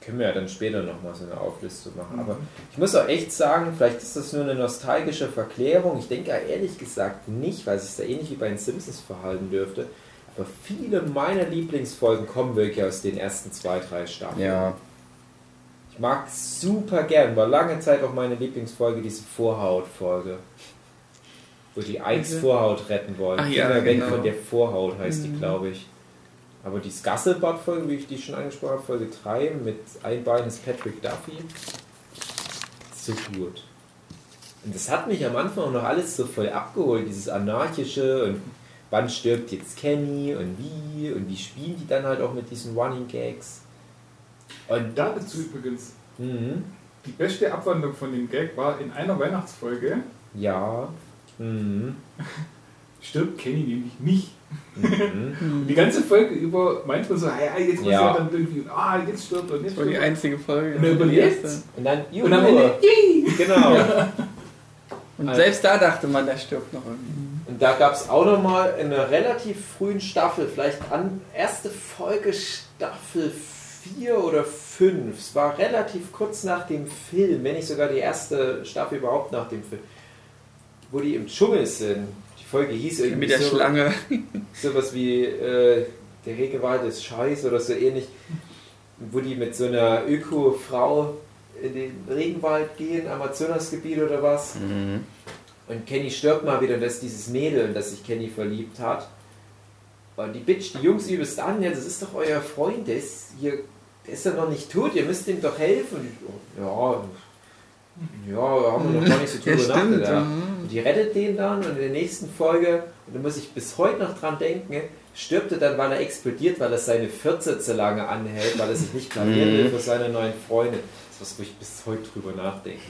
Können wir ja dann später nochmal so eine Auflistung machen. Aber ich muss auch echt sagen, vielleicht ist das nur eine nostalgische Verklärung. Ich denke ja ehrlich gesagt nicht, weil es sich da ähnlich wie bei den Simpsons verhalten dürfte. Aber viele meiner Lieblingsfolgen kommen wirklich aus den ersten zwei, drei Staffeln. Ja. Ich mag super gern, war lange Zeit auch meine Lieblingsfolge, diese Vorhaut-Folge. Wo die Eins Welche? Vorhaut retten wollen. Ach ja, weg genau. von der Vorhaut heißt die, Mhm. glaube ich. Aber die Scusselbutt-Folge, wie ich die schon angesprochen habe, Folge 3 mit ein Bein ist Patrick Duffy. So gut. Und das hat mich am Anfang auch noch alles so voll abgeholt, dieses anarchische und wann stirbt jetzt Kenny und wie und wie spielen die dann halt auch mit diesen Running Gags. Und Dazu übrigens, Mhm. die beste Abwandlung von dem Gag war in einer Weihnachtsfolge Ja. Mhm. stirbt Kenny nämlich nicht. Mhm. Und die ganze Folge über meint man so, ja, jetzt muss Ja. er dann irgendwie, ah, jetzt stirbt er, jetzt Das war die einzige Folge. Und überlebt. erste. Und dann, Und am Ende, Genau. Und Also- selbst da dachte man, der stirbt noch irgendwie. Und da gab es auch nochmal in einer relativ frühen Staffel, vielleicht an erste Folge Staffel 4 oder 5. Es war relativ kurz nach dem Film, wenn nicht sogar die erste Staffel überhaupt nach dem Film, wo die im Dschungel sind. Die Folge hieß irgendwie Mit der so, Schlange. (laughs) sowas wie äh, der Regenwald ist scheiß oder so ähnlich, wo die mit so einer Öko-Frau in den Regenwald gehen, Amazonasgebiet oder was. Mhm. Und Kenny stirbt mal wieder, das ist dieses Mädel, in das sich Kenny verliebt hat. Und die Bitch, die Jungs übelst an, ja, das ist doch euer Freund, der ist hier, der ist ja noch nicht tot, ihr müsst ihm doch helfen. Und ja, ja, haben wir noch gar nicht so Ja, drüber stimmt. nachgedacht. ja. Und die rettet den dann und in der nächsten Folge, und da muss ich bis heute noch dran denken, stirbt er dann, weil er explodiert, weil er seine Fürze zu lange anhält, weil er sich nicht blamieren will für seine neuen Freunde. Das ist was, wo ich bis heute drüber nachdenke.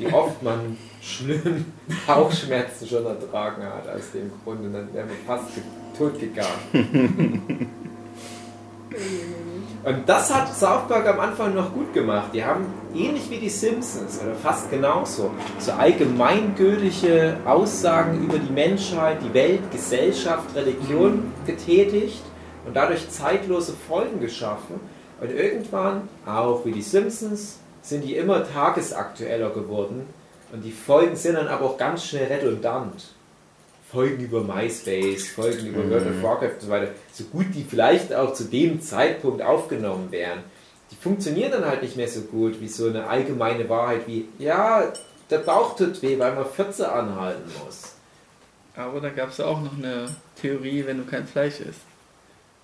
Wie oft man schlimm Bauchschmerzen schon ertragen hat aus dem Grund und dann wäre man fast tot gegangen. (laughs) Und das hat South Park am Anfang noch gut gemacht. Die haben ähnlich wie die Simpsons oder fast genauso so allgemeingültige Aussagen über die Menschheit, die Welt, Gesellschaft, Religion getätigt und dadurch zeitlose Folgen geschaffen. Und irgendwann, auch wie die Simpsons, sind die immer tagesaktueller geworden und die Folgen sind dann aber auch ganz schnell redundant. Folgen über MySpace, Folgen über World of Warcraft und so weiter, so gut die vielleicht auch zu dem Zeitpunkt aufgenommen wären, die funktionieren dann halt nicht mehr so gut wie so eine allgemeine Wahrheit wie, ja, der Bauch tut weh, weil man 14 anhalten muss. Aber da gab es auch noch eine Theorie, wenn du kein Fleisch isst.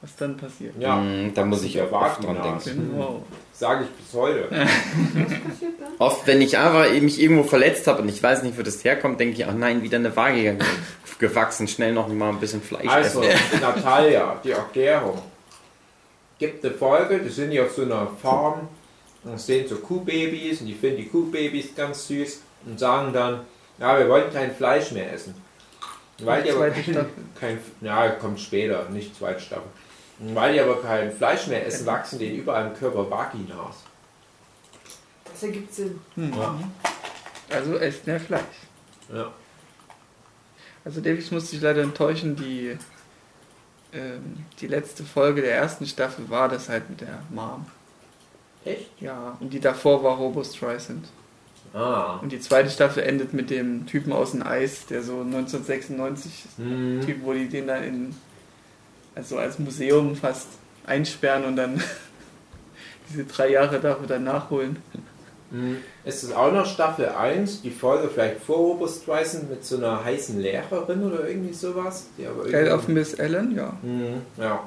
Was dann passiert. Ja, Mhm, da muss ich auch oft dran denken. Genau. Sage ich bis heute. (laughs) Was passiert dann? Oft, wenn ich einfach mich irgendwo verletzt habe und ich weiß nicht, wo das herkommt, denke ich, ach nein, wieder eine Waage ge- gewachsen, schnell noch mal ein bisschen Fleisch Also, essen. Natalia, die Erklärung. Gibt eine Folge, die sind die auf so einer Farm und sehen so Kuhbabys und die finden die Kuhbabys ganz süß und sagen dann, ja, wir wollen kein Fleisch mehr essen. Weil die aber kein, kein, ja, kommt später, nicht zweite Staffel. Weil die aber kein Fleisch mehr essen, wachsen denen überall im Körper Vaginas. Das ergibt Sinn. Also esst mehr Fleisch. Ja. Also Davies musste ich leider enttäuschen, die, ähm, die letzte Folge der ersten Staffel war das halt mit der Mom. Echt? Ja, und die davor war Robo Streisand. Ah. Und die zweite Staffel endet mit dem Typen aus dem Eis, der so 1996 Hm. Typ, wo die den dann in also als Museum fast einsperren und dann (laughs) diese drei Jahre dafür dann nachholen. Hm. Ist es auch noch Staffel 1, die Folge vielleicht vor Robert Streisand mit so einer heißen Lehrerin oder irgendwie sowas? Die aber irgendwie- auf Miss Ellen, ja. Mhm, ja.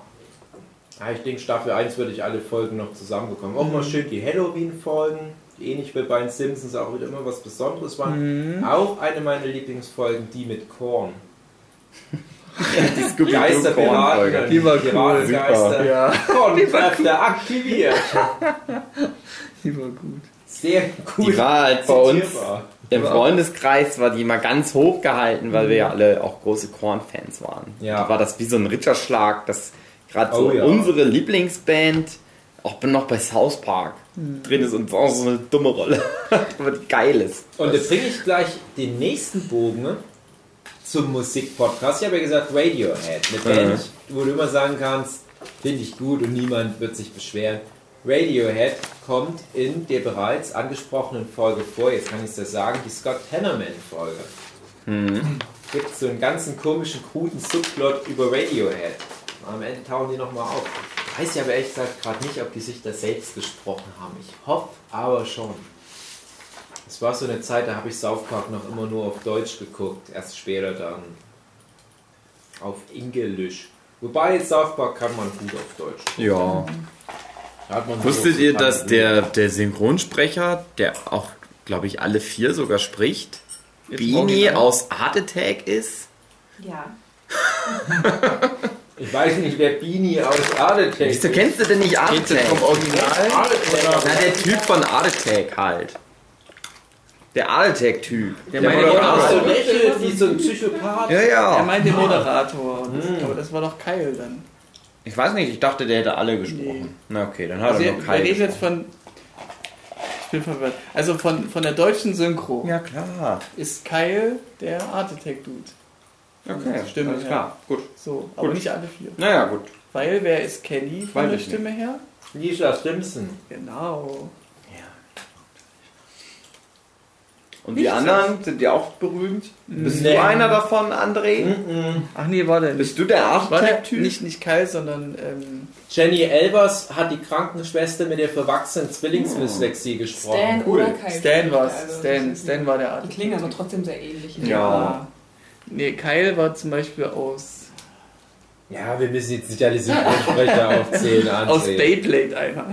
ja. Ich denke, Staffel 1 würde ich alle Folgen noch zusammenbekommen. Auch mal Mhm. schön die Halloween-Folgen, die ähnlich wie bei den Simpsons auch wieder immer was Besonderes waren. Mhm. Auch eine meiner Lieblingsfolgen, die mit Korn. Die Geisterpiraten, Korn-Folge. Die war cool, Piratengeister. Ja, Kornkräfte aktiviert. (laughs) die war gut. Sehr cool. Die war halt bei uns im Freundeskreis, war die mal ganz hoch gehalten, weil wir ja alle auch große Korn-Fans waren. Ja. Da war das wie so ein Ritterschlag, dass gerade so Oh ja. unsere Lieblingsband auch noch bei South Park drin ist und auch so eine dumme Rolle. (laughs) Aber die geil ist. Und da bringe ich gleich den nächsten Bogen zum Musikpodcast. Ich habe ja gesagt Radiohead, eine Mhm. Band, wo du immer sagen kannst, finde ich gut und niemand wird sich beschweren. Radiohead kommt in der bereits angesprochenen Folge vor, jetzt kann ich es dir sagen, die Scott Hannerman-Folge. Gibt so einen ganzen komischen, kruden Subplot über Radiohead. Am Ende tauchen die nochmal auf. Weiß ja aber ehrlich gesagt gerade nicht, ob die sich da selbst gesprochen haben. Ich hoffe aber schon. Es war so eine Zeit, da habe ich South Park noch immer nur auf Deutsch geguckt. Erst später dann auf Englisch. Wobei South Park kann man gut auf Deutsch. gucken. Ja. Da hat man so Wusstet ihr, dass der, der Synchronsprecher, der auch, glaube ich, alle vier sogar spricht, Jetzt Beanie aus Art Attack ist? Ja. (laughs) Ich weiß nicht, wer Beanie aus Art Attack Wieso ist. kennst du denn nicht Art Kennst du Attack? vom Original? Art Attack. Na, der Typ von Art Attack halt. Der Altec-Typ. Der Der meine- Der Moderator. auch so lächelt wie so ein Psychopath. Ja, Er ja. meint den Moderator. Das, Hm. Aber das war doch Kyle dann. Ich weiß nicht, ich dachte, der hätte alle gesprochen. Na okay, dann hat Also er wir, nur wir Kai reden jetzt von. Ich bin verwirrt. Also von, von der deutschen Synchro Ja, klar. ist Kyle der Art Attack Dude. Okay, Stimmt, alles ja. klar. Gut. So, aber Gut. nicht alle vier. Naja, gut. Weil wer ist Kenny von Weiß der Stimme her? Lisa Simpson. Genau. Und die Nicht anderen, sind die auch berühmt? Bist Nee. du einer davon, André? Mhm. Ach nee, warte. Bist du der war der, Architekt-Typ? nicht, nicht Kyle, sondern ähm, Jenny Elvers hat die Krankenschwester mit der verwachsenen Zwillingsdyslexie gesprochen. Stan cool. oder Kai. Stan war Also, Stan, Stan war der Art. Die klingen aber trotzdem sehr ähnlich. Ja. Nee, Kyle war zum Beispiel aus, Ja, wir müssen jetzt nicht alle Synchronsprecher (laughs) aufzählen. aus André. Beyblade einer.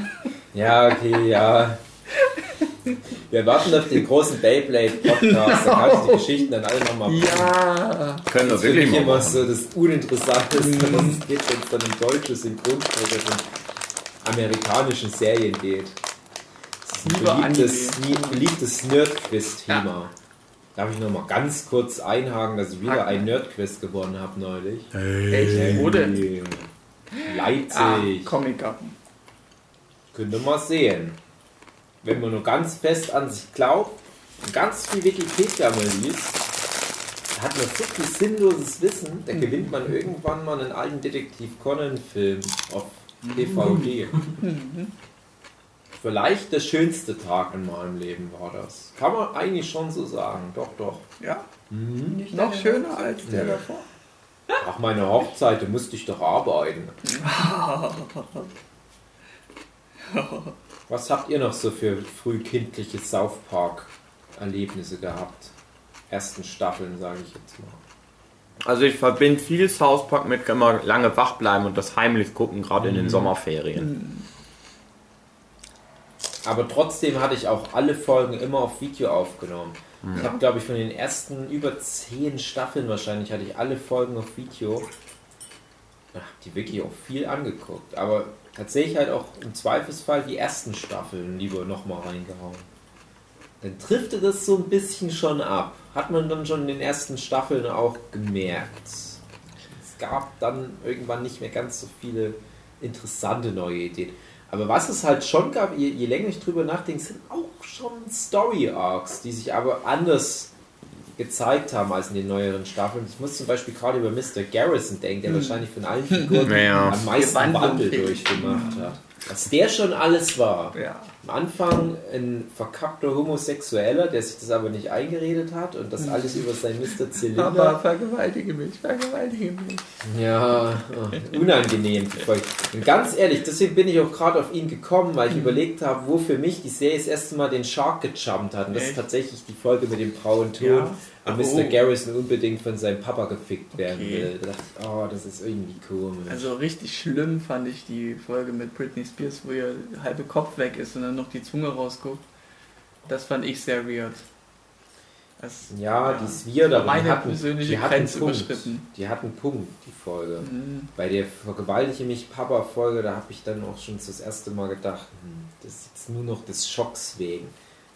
Ja, okay, ja. (laughs) (laughs) Wir warten auf den großen Beyblade-Podcast. Da kannst du die Geschichten dann alle nochmal Ja. Können wir Das wirklich machen. so das Uninteressanteste, was es gibt, wenn es dann um deutsche Synchronsprecher von amerikanischen Serien geht. Das ist ein beliebtes, Nerd-Quiz-Thema. Darf ich nochmal ganz kurz einhaken, dass ich wieder ein Nerd-Quiz gewonnen habe neulich? Echt? Wo denn? Hey, Leipzig. Ah, Comic-Garten. Könnt ihr mal sehen. Wenn man nur ganz fest an sich glaubt und ganz viel Wikipedia mal liest, da hat man so viel sinnloses Wissen, da gewinnt man irgendwann mal einen alten Detektiv Conan-Film auf DVD. Vielleicht der schönste Tag in meinem Leben war das. Kann man eigentlich schon so sagen. Doch, doch. Ja. Mhm. Nicht Noch schöner als der Ja. davor. Nach meiner Hochzeit, da musste ich doch arbeiten. (laughs) (laughs) Was habt ihr noch so für frühkindliche South Park-Erlebnisse gehabt? Ersten Staffeln, sage ich jetzt mal. Also ich verbinde viel South Park mit immer lange wach bleiben und das heimlich gucken, gerade in den Sommerferien. Aber trotzdem hatte ich auch alle Folgen immer auf Video aufgenommen. Ich habe, glaube ich, von den ersten über zehn Staffeln wahrscheinlich hatte ich alle Folgen auf Video. Ach, die wirklich auch viel angeguckt. Aber tatsächlich halt auch im Zweifelsfall die ersten Staffeln lieber nochmal reingehauen. Dann driftet das so ein bisschen schon ab. Hat man dann schon in den ersten Staffeln auch gemerkt. Es gab dann irgendwann nicht mehr ganz so viele interessante neue Ideen. Aber was es halt schon gab, je, je länger ich drüber nachdenke, sind auch schon Story-Arcs, die sich aber anders gezeigt haben als in den neueren Staffeln. Ich muss zum Beispiel gerade über Mr. Garrison denken, der wahrscheinlich von allen Figuren (laughs) Ja. am meisten. Wandel durchgemacht hat. Was der schon alles war. Ja. Am Anfang ein verkappter Homosexueller, der sich das aber nicht eingeredet hat und das alles über sein Mr. Zylinder. Aber vergewaltige mich, vergewaltige mich. Ja, oh, unangenehm. Und ganz ehrlich, deswegen bin ich auch gerade auf ihn gekommen, weil ich überlegt habe, wo für mich die Serie das erste Mal den Shark gejumpt hat. Und das ist Echt? tatsächlich die Folge mit dem braunen Ton, Ja. Ach, Mr. oh. Garrison unbedingt von seinem Papa gefickt werden Okay. will. Da dachte ich, oh, das ist irgendwie komisch. Also richtig schlimm fand ich die Folge mit Britney Spears, wo ihr halbe Kopf weg ist und dann noch die Zunge rausguckt. Das fand ich sehr weird. Das, ja, die ist weird, aber meine die hat, persönliche die Grenze Punkt. überschritten. Die hat einen Punkt, die Folge. Mhm. Bei der Vergewaltige mich Papa-Folge, da habe ich dann auch schon das erste Mal gedacht, hm, das ist jetzt nur noch des Schocks wegen.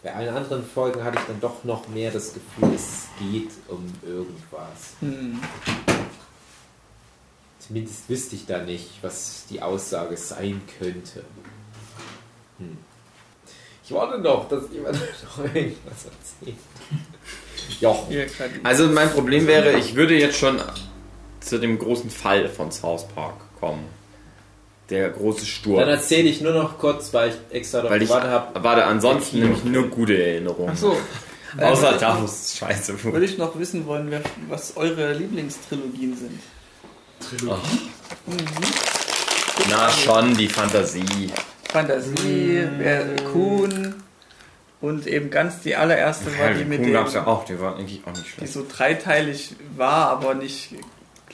Bei allen anderen Folgen hatte ich dann doch noch mehr das Gefühl, es geht um irgendwas. Mhm. Zumindest wüsste ich da nicht, was die Aussage sein könnte. Hm. Ich warte noch, dass jemand (laughs) noch irgendwas erzählt. Jochen. Also mein Problem wäre, ich würde jetzt schon zu dem großen Fall von South Park kommen. Der große Dann Sturm. erzähle ich nur noch kurz, weil ich extra darauf Weil ich gewartet habe. warte ansonsten nämlich nur gute Erinnerungen. Ach so. (laughs) Außer Äh, da, wo es scheiße Würde wurde. ich noch wissen wollen, wer, was eure Lieblingstrilogien sind. Trilogie. Na schon, die Fantasie. Fantasie, wer Kuhn und eben ganz die allererste war die mit Kuhn dem, gab es ja auch, die war eigentlich auch nicht die schlecht. so dreiteilig war, aber nicht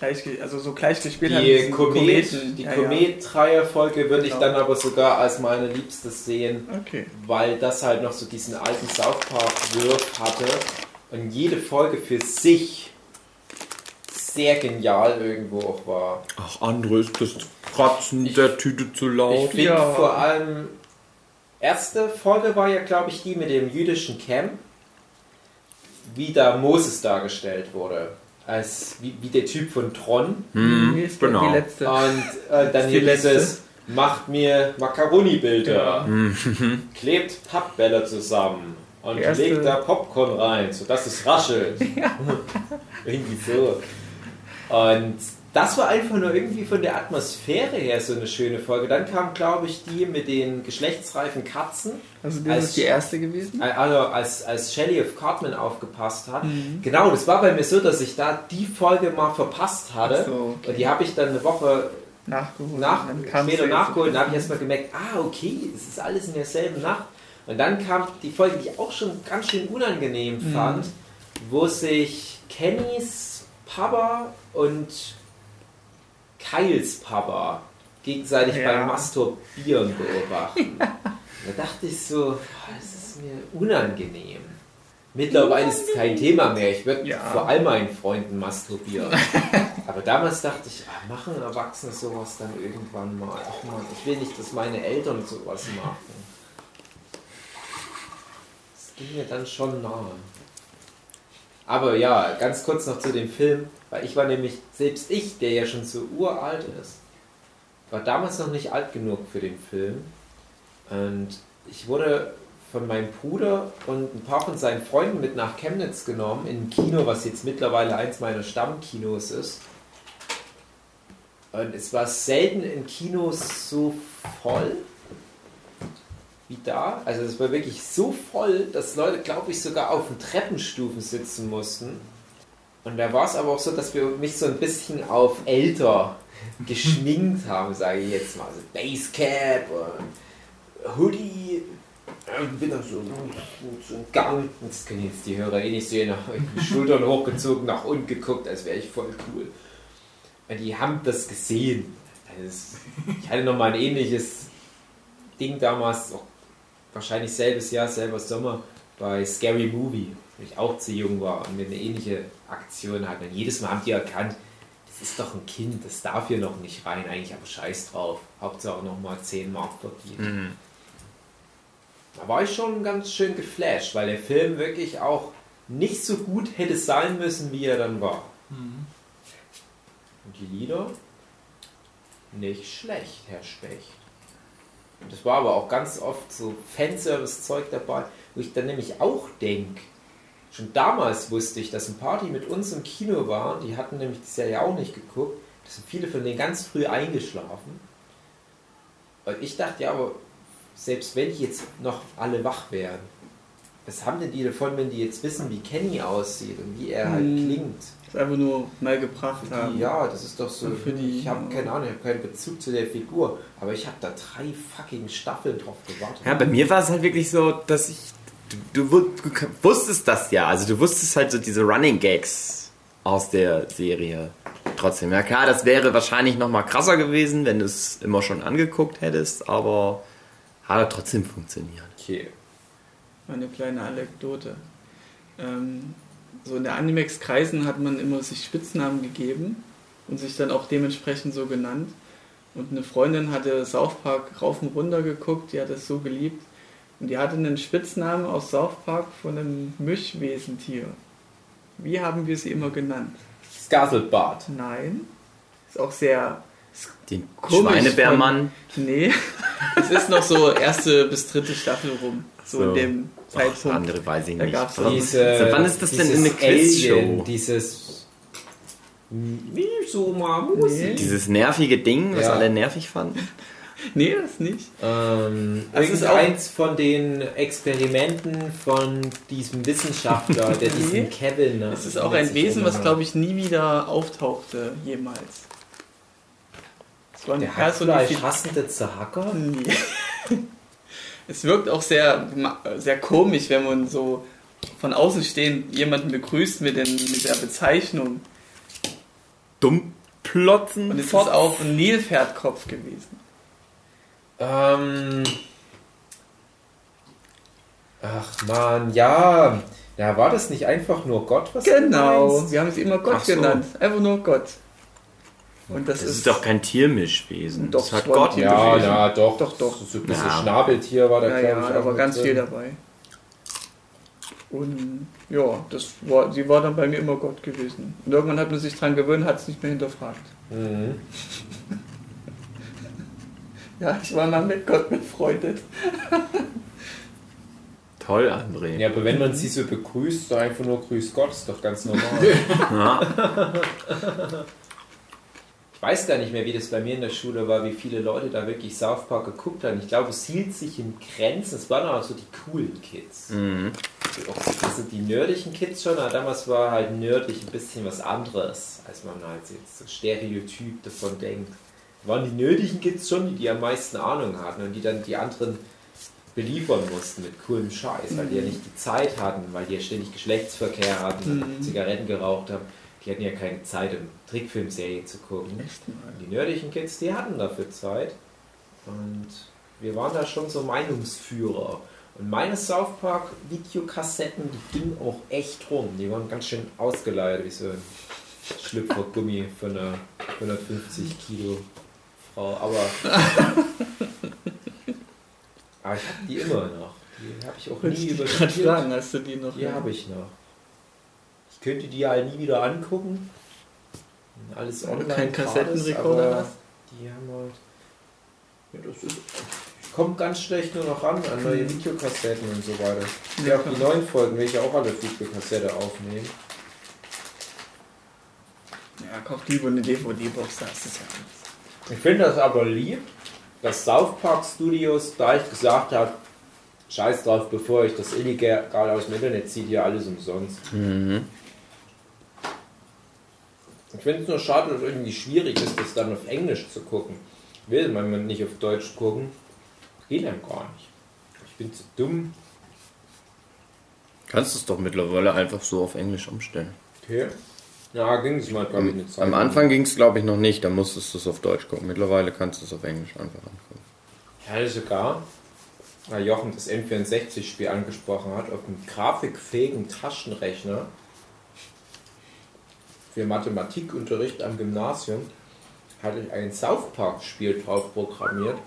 gleich, also so gleich gespielt Die diesen Komet, die Ja, ja. Komet-Dreier-Folge würde ich Genau. dann aber sogar als meine liebste sehen, Okay. weil das halt noch so diesen alten South Park-Wirk hatte und jede Folge für sich sehr genial irgendwo auch war. Ach, André, ist das Kratzen der Tüte zu laut? Ich finde Ja. vor allem, erste Folge war ja, glaube ich, die mit dem jüdischen Camp. wie da Moses dargestellt wurde. Als wie, wie der Typ von Tron. Hm, ist genau. die letzte? Und äh, (laughs) dann hier letzte. dieses macht mir Macaroni-Bilder. Ja. (laughs) Klebt Pappbälle zusammen und legt da Popcorn rein, sodass es raschelt. (laughs) irgendwie so. Und das war einfach nur irgendwie von der Atmosphäre her so eine schöne Folge. Dann kam, glaube ich, die mit den geschlechtsreifen Katzen. Also das als- ist die erste gewesen? Also als, als Shelley of Cartman aufgepasst hat. Genau, das war bei mir so, dass ich da die Folge mal verpasst hatte. So, okay. Und die habe ich dann eine Woche Nachgeholt. nach, später nachgeholt und da habe ich erstmal gemerkt, ah, okay, es ist alles in derselben Nacht. Und dann kam die Folge, die ich auch schon ganz schön unangenehm Mhm. fand, wo sich Kennys Papa und Kyles Papa gegenseitig Ja. beim Masturbieren beobachten. (laughs) da dachte ich so, das ist mir unangenehm. Mittlerweile ist es kein Thema mehr. Ich würde Ja. vor all meinen Freunden masturbieren. (laughs) Aber damals dachte ich, ah, machen Erwachsene sowas dann irgendwann mal. Ach man, ich will nicht, dass meine Eltern sowas machen. Das ging mir dann schon nahe. Aber ja, ganz kurz noch zu dem Film, weil ich war nämlich, selbst ich, der ja schon so uralt ist, war damals noch nicht alt genug für den Film. Und ich wurde von meinem Bruder und ein paar von seinen Freunden mit nach Chemnitz genommen, in ein Kino, was jetzt mittlerweile eins meiner Stammkinos ist. Und es war selten in Kinos so voll wie da. Also es war wirklich so voll, dass Leute, glaube ich, sogar auf den Treppenstufen sitzen mussten. Und da war es aber auch so, dass wir mich so ein bisschen auf älter (laughs) geschminkt haben, sage ich jetzt mal. Also Basecap, und Hoodie, und bin dann so, so ein Gang. Das können jetzt die Hörer eh nicht sehen, aber die Schultern hochgezogen, nach unten geguckt, als wäre ich voll cool. Und die haben das gesehen. Also ich hatte noch mal ein ähnliches Ding damals, auch wahrscheinlich selbes Jahr, selber Sommer, bei Scary Movie, wo ich auch zu jung war und wir eine ähnliche Aktion hatten. Und jedes Mal haben die erkannt, das ist doch ein Kind, das darf hier noch nicht rein, eigentlich aber scheiß drauf. Hauptsache noch mal 10 Mark verdient. Da war ich schon ganz schön geflasht, weil der Film wirklich auch nicht so gut hätte sein müssen, wie er dann war. Und die Lieder? Nicht schlecht, Herr Specht. Und das war aber auch ganz oft so Fanservice-Zeug dabei, wo ich dann nämlich auch denke, schon damals wusste ich, dass ein die mit uns im Kino waren, die hatten nämlich die Serie auch nicht geguckt, da sind viele von denen ganz früh eingeschlafen. Und ich dachte, ja, aber selbst wenn die jetzt noch alle wach wären, was haben denn die davon, wenn die jetzt wissen, wie Kenny aussieht und wie er halt Hm. klingt? Das einfach nur mal gebracht haben. Die, ja, das ist doch so. Für die- ich habe keine Ahnung, ich habe keinen Bezug zu der Figur, aber ich habe da drei fucking Staffeln drauf gewartet. Ja, bei mir war es halt wirklich so, dass ich. Du, du, du wusstest das ja, also du wusstest halt so diese Running Gags aus der Serie. Trotzdem, ja klar, das wäre wahrscheinlich nochmal krasser gewesen, wenn du es immer schon angeguckt hättest, aber hat trotzdem funktioniert. Okay. Eine kleine Anekdote. Ähm, so in der Animex-Kreisen hat man immer sich Spitznamen gegeben und sich dann auch dementsprechend so genannt. Und eine Freundin hatte South Park rauf und runter geguckt, die hat es so geliebt. Und die hatte einen Spitznamen aus South Park von einem Mischwesentier. Wie haben wir sie immer genannt? Skazelbart. Nein. Ist auch sehr Den Schweinebärmann. Nee, (laughs) es ist noch so erste bis dritte Staffel rum. So, So. in dem Zeitpunkt. andere weiß ich Da nicht. auch- Diese, Seit wann ist das denn in der Quizshow? Dieses. Wie so mal Musik. Nee. Dieses nervige Ding, was Ja. alle nervig fanden. (laughs) Nee, das nicht. Ähm, Das ist auch- irgendeins von den Experimenten von diesem Wissenschaftler, der (laughs) diesen Nee. Kevin. Es ist auch ein Wesen, was glaube ich nie wieder auftauchte, jemals. Es ein Der hassende Zahacker? Nee. Es wirkt auch sehr, sehr komisch, wenn man so von außen stehend jemanden begrüßt mit, den, mit der Bezeichnung. Dummplotzen. Und es ist auch ein Nilpferdkopf gewesen. Ähm. Ach man, ja. Ja, war das nicht einfach nur Gott, was Genau, wir haben sie immer Gott Ach so. genannt. Einfach nur Gott. Und das, Das ist, ist doch kein Tiermischwesen. Doch, das hat Gott. Ja, gewesen. ja, doch. Doch, doch. So ein bisschen Ja. Schnabeltier war da, ja, glaube ja, ich. da war ganz drin. viel dabei. Und ja, das war, sie war dann bei mir immer Gott gewesen. Und irgendwann hat man sich dran gewöhnt, hat es nicht mehr hinterfragt. Mhm. (laughs) Ja, ich war mal mit Gott befreundet. (laughs) Toll, André. Ja, aber wenn man sie so begrüßt, so einfach nur Grüß Gott, ist doch ganz normal. (laughs) Ja. Ich weiß gar nicht mehr, wie das bei mir in der Schule war, wie viele Leute da wirklich South Park geguckt haben. Ich glaube, es hielt sich in Grenzen. Es waren aber so die coolen Kids. Mhm. Also die nerdischen Kids schon, aber damals war halt nerdig ein bisschen was anderes, als man halt jetzt so stereotyp davon denkt. Waren die nerdischen Kids schon, die, die am meisten Ahnung hatten und die dann die anderen beliefern mussten mit coolem Scheiß, weil die ja nicht die Zeit hatten, weil die ja ständig Geschlechtsverkehr hatten, Mhm. Zigaretten geraucht haben. Die hatten ja keine Zeit, um Trickfilmserien zu gucken. Echt mal. Die nerdischen Kids, die hatten dafür Zeit. Und wir waren da schon so Meinungsführer. Und meine South Park Videokassetten, die gingen auch echt rum. Die waren ganz schön ausgeleiert, wie so ein Schlüpfergummi von einer 150 Kilo Frau. Aber, aber (laughs) ich habe die immer noch. Die habe ich auch Wollte nie überspielt. fragen, hast du die noch? Die habe ich noch. Ich könnte die ja nie wieder angucken. Alles online. gratis, Kassettenrekorder? Die haben halt. Ja, das ist, kommt ganz schlecht nur noch ran an neue Videokassetten und so weiter. Ja, Ja, auch die neuen Folgen will ich ja auch alle Videokassette aufnehmen. Ja, kauf lieber eine DVD-Box, da ist es ja alles. Ich finde das aber lieb, dass South Park Studios gleich gesagt hat, scheiß drauf, bevor ich das illegal aus dem Internet ziehe, hier alles umsonst. Mhm. Ich finde es nur schade, dass es irgendwie schwierig ist, das dann auf Englisch zu gucken. Will man nicht auf Deutsch gucken? Geht dann gar nicht. Ich bin zu dumm. Kannst es doch mittlerweile einfach so auf Englisch umstellen. Okay. Ja, ging es mal, glaube ich, eine Am, Zeit. am Anfang ging es, glaube ich, noch nicht. Da musstest du es auf Deutsch gucken. Mittlerweile kannst du es auf Englisch einfach angucken. Ich hatte sogar, weil Jochen das N64-Spiel angesprochen hat, auf einem grafikfähigen Taschenrechner für Mathematikunterricht am Gymnasium hatte ich ein South Park-Spiel drauf programmiert.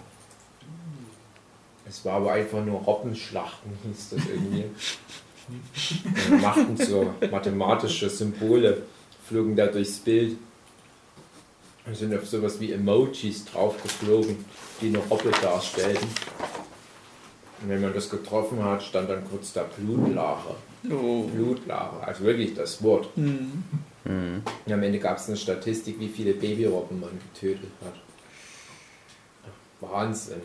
Es war aber einfach nur Robbenschlachten, hieß das irgendwie. Wir machten so mathematische Symbole, flogen da durchs Bild und sind auf sowas wie Emojis draufgeflogen, die eine Robbe darstellten. Und wenn man das getroffen hat, stand dann kurz da Blutlache. Oh. Blutlache, also wirklich das Wort. Mhm. Mhm. Und am Ende gab es eine Statistik, wie viele Babyrobben man getötet hat. Wahnsinn.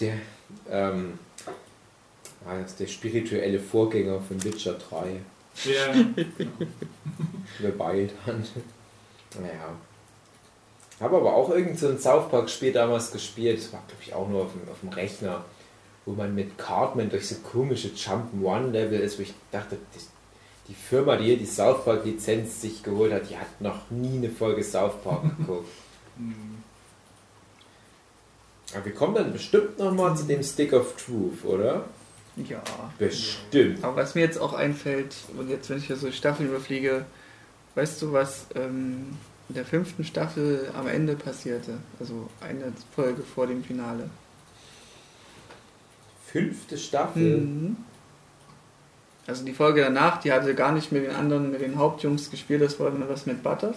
Der, ähm, der spirituelle Vorgänger von Witcher 3. Ja, (laughs) Wobei dann. Naja. Habe aber auch irgend so ein South Park-Spiel damals gespielt. Das war, glaube ich, auch nur auf dem, auf dem Rechner, wo man mit Cartman durch so komische Jump-One-Level ist, wo ich dachte, das, die Firma, die hier die South Park-Lizenz sich geholt hat, die hat noch nie eine Folge South Park (laughs) geguckt. Aber wir kommen dann bestimmt nochmal zu dem Stick of Truth, oder? Ja. Bestimmt. Aber was mir jetzt auch einfällt, und jetzt, wenn ich hier so Staffeln überfliege, weißt du, was ähm, in der fünften Staffel am Ende passierte? Also eine Folge vor dem Finale. Fünfte Staffel. Mhm. Also die Folge danach, die hatte gar nicht mit den anderen, mit den Hauptjungs gespielt, das war dann was mit Butters.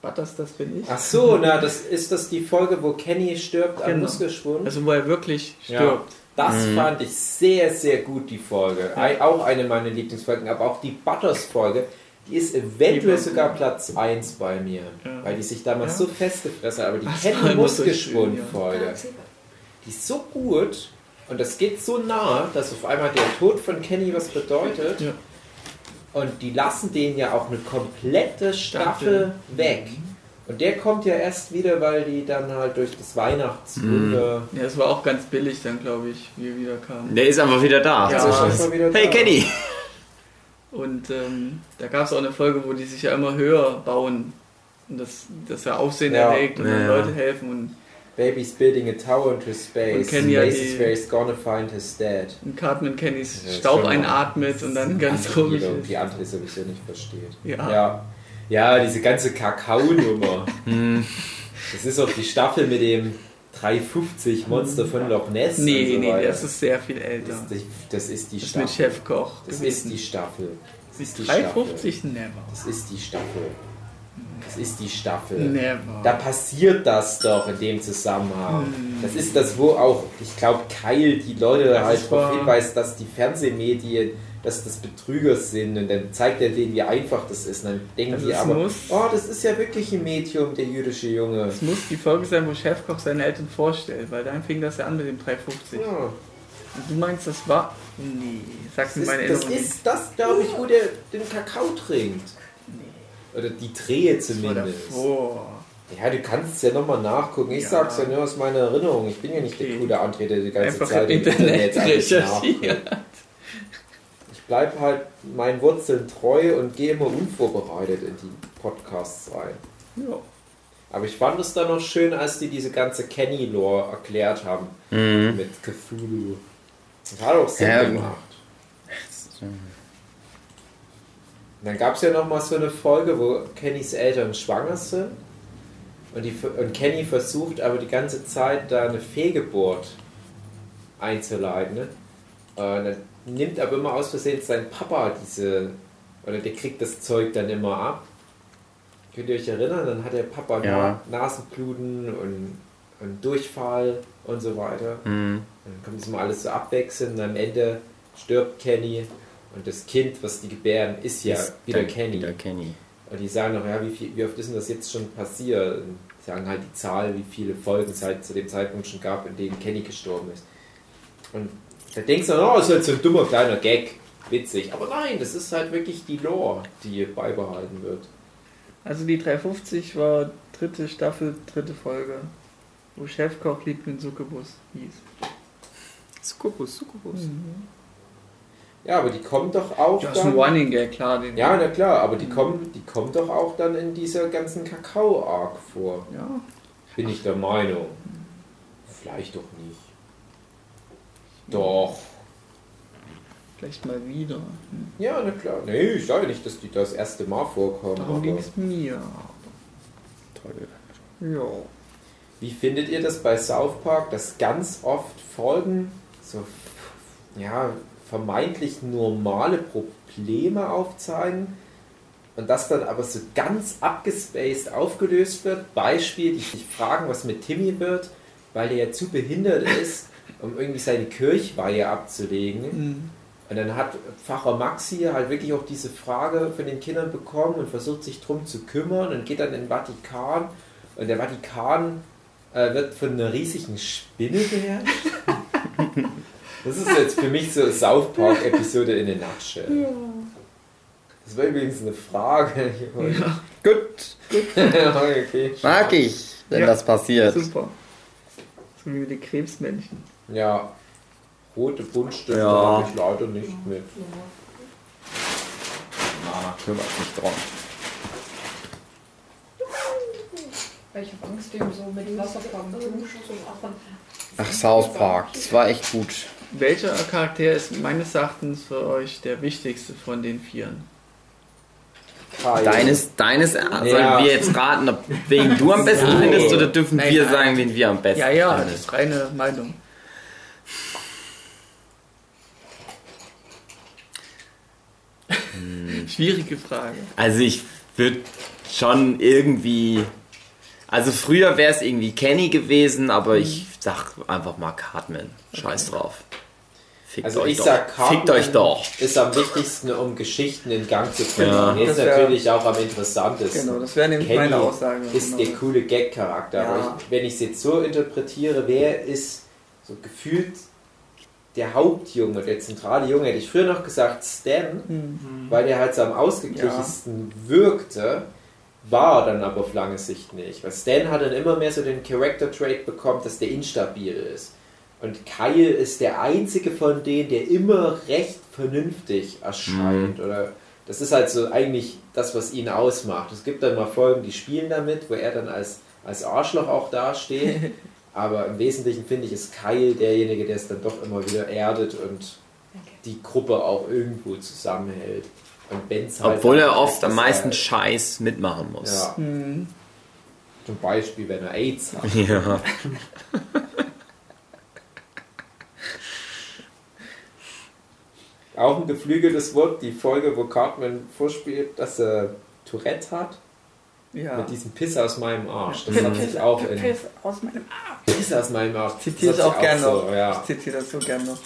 Butters, das bin ich. Ach so, na, das ist das die Folge, wo Kenny stirbt an Genau. Muskelschwund? Also wo er wirklich Ja. stirbt. Das Mhm. fand ich sehr, sehr gut, die Folge. Ei- Auch eine meiner Lieblingsfolgen, aber auch die Butters-Folge, die ist eventuell Die- sogar Platz 1 bei mir, Ja. weil die sich damals Ja. so festgefressen hat. Aber die Das war Kenny immer so Muskelschwund-Folge, die ist so gut und das geht so nah, dass auf einmal der Tod von Kenny was bedeutet. Ja. Und die lassen den ja auch eine komplette Staffel weg. Und der kommt ja erst wieder, weil die dann halt durch das Weihnachtswunder. Ja, das war auch ganz billig dann, glaube ich, wie er wieder kam. Der ist einfach wieder da. Ja, schon ist- mal wieder Hey da. Kenny! Und ähm, da gab es auch eine Folge, wo die sich ja immer höher bauen. Und das, das ja Aufsehen Ja. erregt und ja. Leute helfen. Und Baby's building a tower into space. Ja Space is where he's gonna find his dad. und Cartman Kennys Ja, Staub einatmet und dann ganz komisch ist. die andere sowieso nicht versteht. Ja. ja. Ja, diese ganze Kakao-Nummer. (laughs) Hm. das ist auch die Staffel mit dem 350 Monster von Loch Ness. und Nee, so nee, weiter. das ist sehr viel älter. das, ist die- das ist die Das ist mit Staffel. Chefkoch. Das gewesen. ist die Staffel. Das ist die 350 never. Das ist die Staffel. Das ist die Staffel. Never. Da passiert das doch in dem Zusammenhang. Hm. Das ist das, wo auch, ich glaube, Keil die Leute Das halt ist darauf hinweist, dass die Fernsehmedien, dass das Betrüger sind und dann zeigt er denen, wie einfach das ist. Und dann denken Also die aber, muss- oh, das ist ja wirklich ein Medium, der jüdische Junge. Es muss die Folge sein, wo Chefkoch seine Eltern vorstellt, weil dann fing das ja an mit dem 350. Ja. Und du meinst, das war. Nee, Das mir ist, meine das, Erinnerung. ist das, glaube ich, wo der den Kakao trinkt. Oder die Drehe nicht. Das war zumindest. Ja, du kannst es ja nochmal nachgucken. Ich Ja. sag's ja nur aus meiner Erinnerung. Ich bin ja nicht Okay. der coole Antritt, der die ganze Einfach Zeit im Internet alles recherchiert. nachguckt. Ich bleib halt meinen Wurzeln treu und gehe immer unvorbereitet in die Podcasts rein. Ja. Aber ich fand es dann noch schön, als die diese ganze Kenny-Lore erklärt haben Mhm. mit Cthulhu. Das hat auch Sinn Ja. gemacht. Dann gab es ja noch mal so eine Folge, wo Kennys Eltern schwanger sind. Und, die, und Kenny versucht aber die ganze Zeit da eine Fehlgeburt einzuleiten. Ne? Und dann nimmt aber immer aus Versehen sein Papa diese, oder der kriegt das Zeug dann immer ab. Könnt ihr euch erinnern? Dann hat der Papa Ja. Na Nasenbluten und, und Durchfall und so weiter. Mhm. Dann kommt das mal alles so abwechselnd und am Ende stirbt Kenny und das Kind, was die gebären, ist ja Ist wieder Kenny. Wieder Kenny. Und die sagen noch, ja, wie, viel, wie oft ist denn das jetzt schon passiert? Und die sagen halt die Zahl, wie viele Folgen es halt zu dem Zeitpunkt schon gab, in denen Kenny gestorben ist. Und da denkst du, oh, das ist halt so ein dummer kleiner Gag. Witzig. Aber nein, das ist halt wirklich die Lore, die beibehalten wird. Also die 350 war dritte Staffel, dritte Folge, wo Chefkoch liebt mit Succubus hieß. Sukubus, Sukubus. Ja, aber die kommen doch auch Das ist ein. Running Gag, klar. Den Ja, na klar, aber die kommen, die kommen doch auch dann in dieser ganzen Kakao-Arc vor. ja. Bin ich der Meinung. Vielleicht doch nicht. Doch. Vielleicht mal wieder. Hm. Ja, na klar. Nee, ich sage nicht, dass die das erste Mal vorkommen. Darum ging es mir. Toll. Ja. wie findet ihr das bei South Park, dass ganz oft Folgen so ja, vermeintlich normale Probleme aufzeigen und das dann aber so ganz abgespaced aufgelöst wird? Beispiel, die sich fragen, was mit Timmy wird, weil er ja zu behindert ist, um irgendwie seine Kirchweihe abzulegen. Hm. Und dann hat Pfarrer Maxi halt wirklich auch diese Frage von den Kindern bekommen und versucht sich drum zu kümmern und geht dann in den Vatikan. Und der Vatikan äh, wird von einer riesigen Spinne beherrscht. (laughs) Das ist jetzt für mich so eine South Park-Episode in der Nutshell. Das war übrigens eine Frage. Gut. (laughs) okay. Mag ich, wenn Ja. das passiert. Super. So wie die Krebsmännchen. Ja, rote Buntstifte Ja. habe ich leider nicht mit. Na, kümmert mich drum. Weil ich habe Angst, dem so mit Wasserfarben zu machen. Ach, South Park. Das war echt gut. Welcher Charakter ist meines Erachtens für euch der wichtigste von den Vieren? Kyle. Deines, deines, sollen Ja. wir jetzt raten, ob wen du am besten findest oder dürfen Nein, wir nein. sagen, wen wir am besten Ja, ja, das finden? ist reine Meinung. Schwierige Frage. Also ich würde schon irgendwie. Also früher wäre es irgendwie Kenny gewesen, aber ich sag einfach mal Cartman. Scheiß drauf. Fickt Also ich sag, Fickt euch doch. ist am wichtigsten, um Geschichten in Gang zu bringen. Ja. Wär- natürlich auch am interessantesten. Genau, das wäre nämlich Kenny meine Aussage. ist genau. der coole Gag-Charakter. Ja. Aber ich, wenn ich es jetzt so interpretiere, wer ist so gefühlt der Hauptjunge, der zentrale Junge, hätte ich früher noch gesagt Stan, Hm. weil der halt so am ausgeglichensten wirkte, war dann aber auf lange Sicht nicht. Weil Stan hat dann immer mehr so den Character-Trait bekommen, dass der instabil ist. Und Kyle ist der einzige von denen, der immer recht vernünftig erscheint. Oder das ist halt so eigentlich das, was ihn ausmacht. Es gibt dann mal Folgen, die spielen damit, wo er dann als, als Arschloch auch dasteht. (laughs) Aber im Wesentlichen finde ich, ist Kyle derjenige, der es dann doch immer wieder erdet und die Gruppe auch irgendwo zusammenhält. Und Ben's halt Obwohl er oft am meisten halt- Scheiß mitmachen muss. Ja. Hm. Zum Beispiel, wenn er AIDS hat. (laughs) Ja. (laughs) Auch ein geflügeltes Wort, die Folge, wo Cartman vorspielt, dass er Tourette hat. Ja. Mit diesem Piss aus meinem Arsch. Das hat sich auch in Piss aus meinem Piss aus meinem Arsch. Zitiere Das ich auch gerne so, noch. Ja. Ich zitiere das so gerne noch.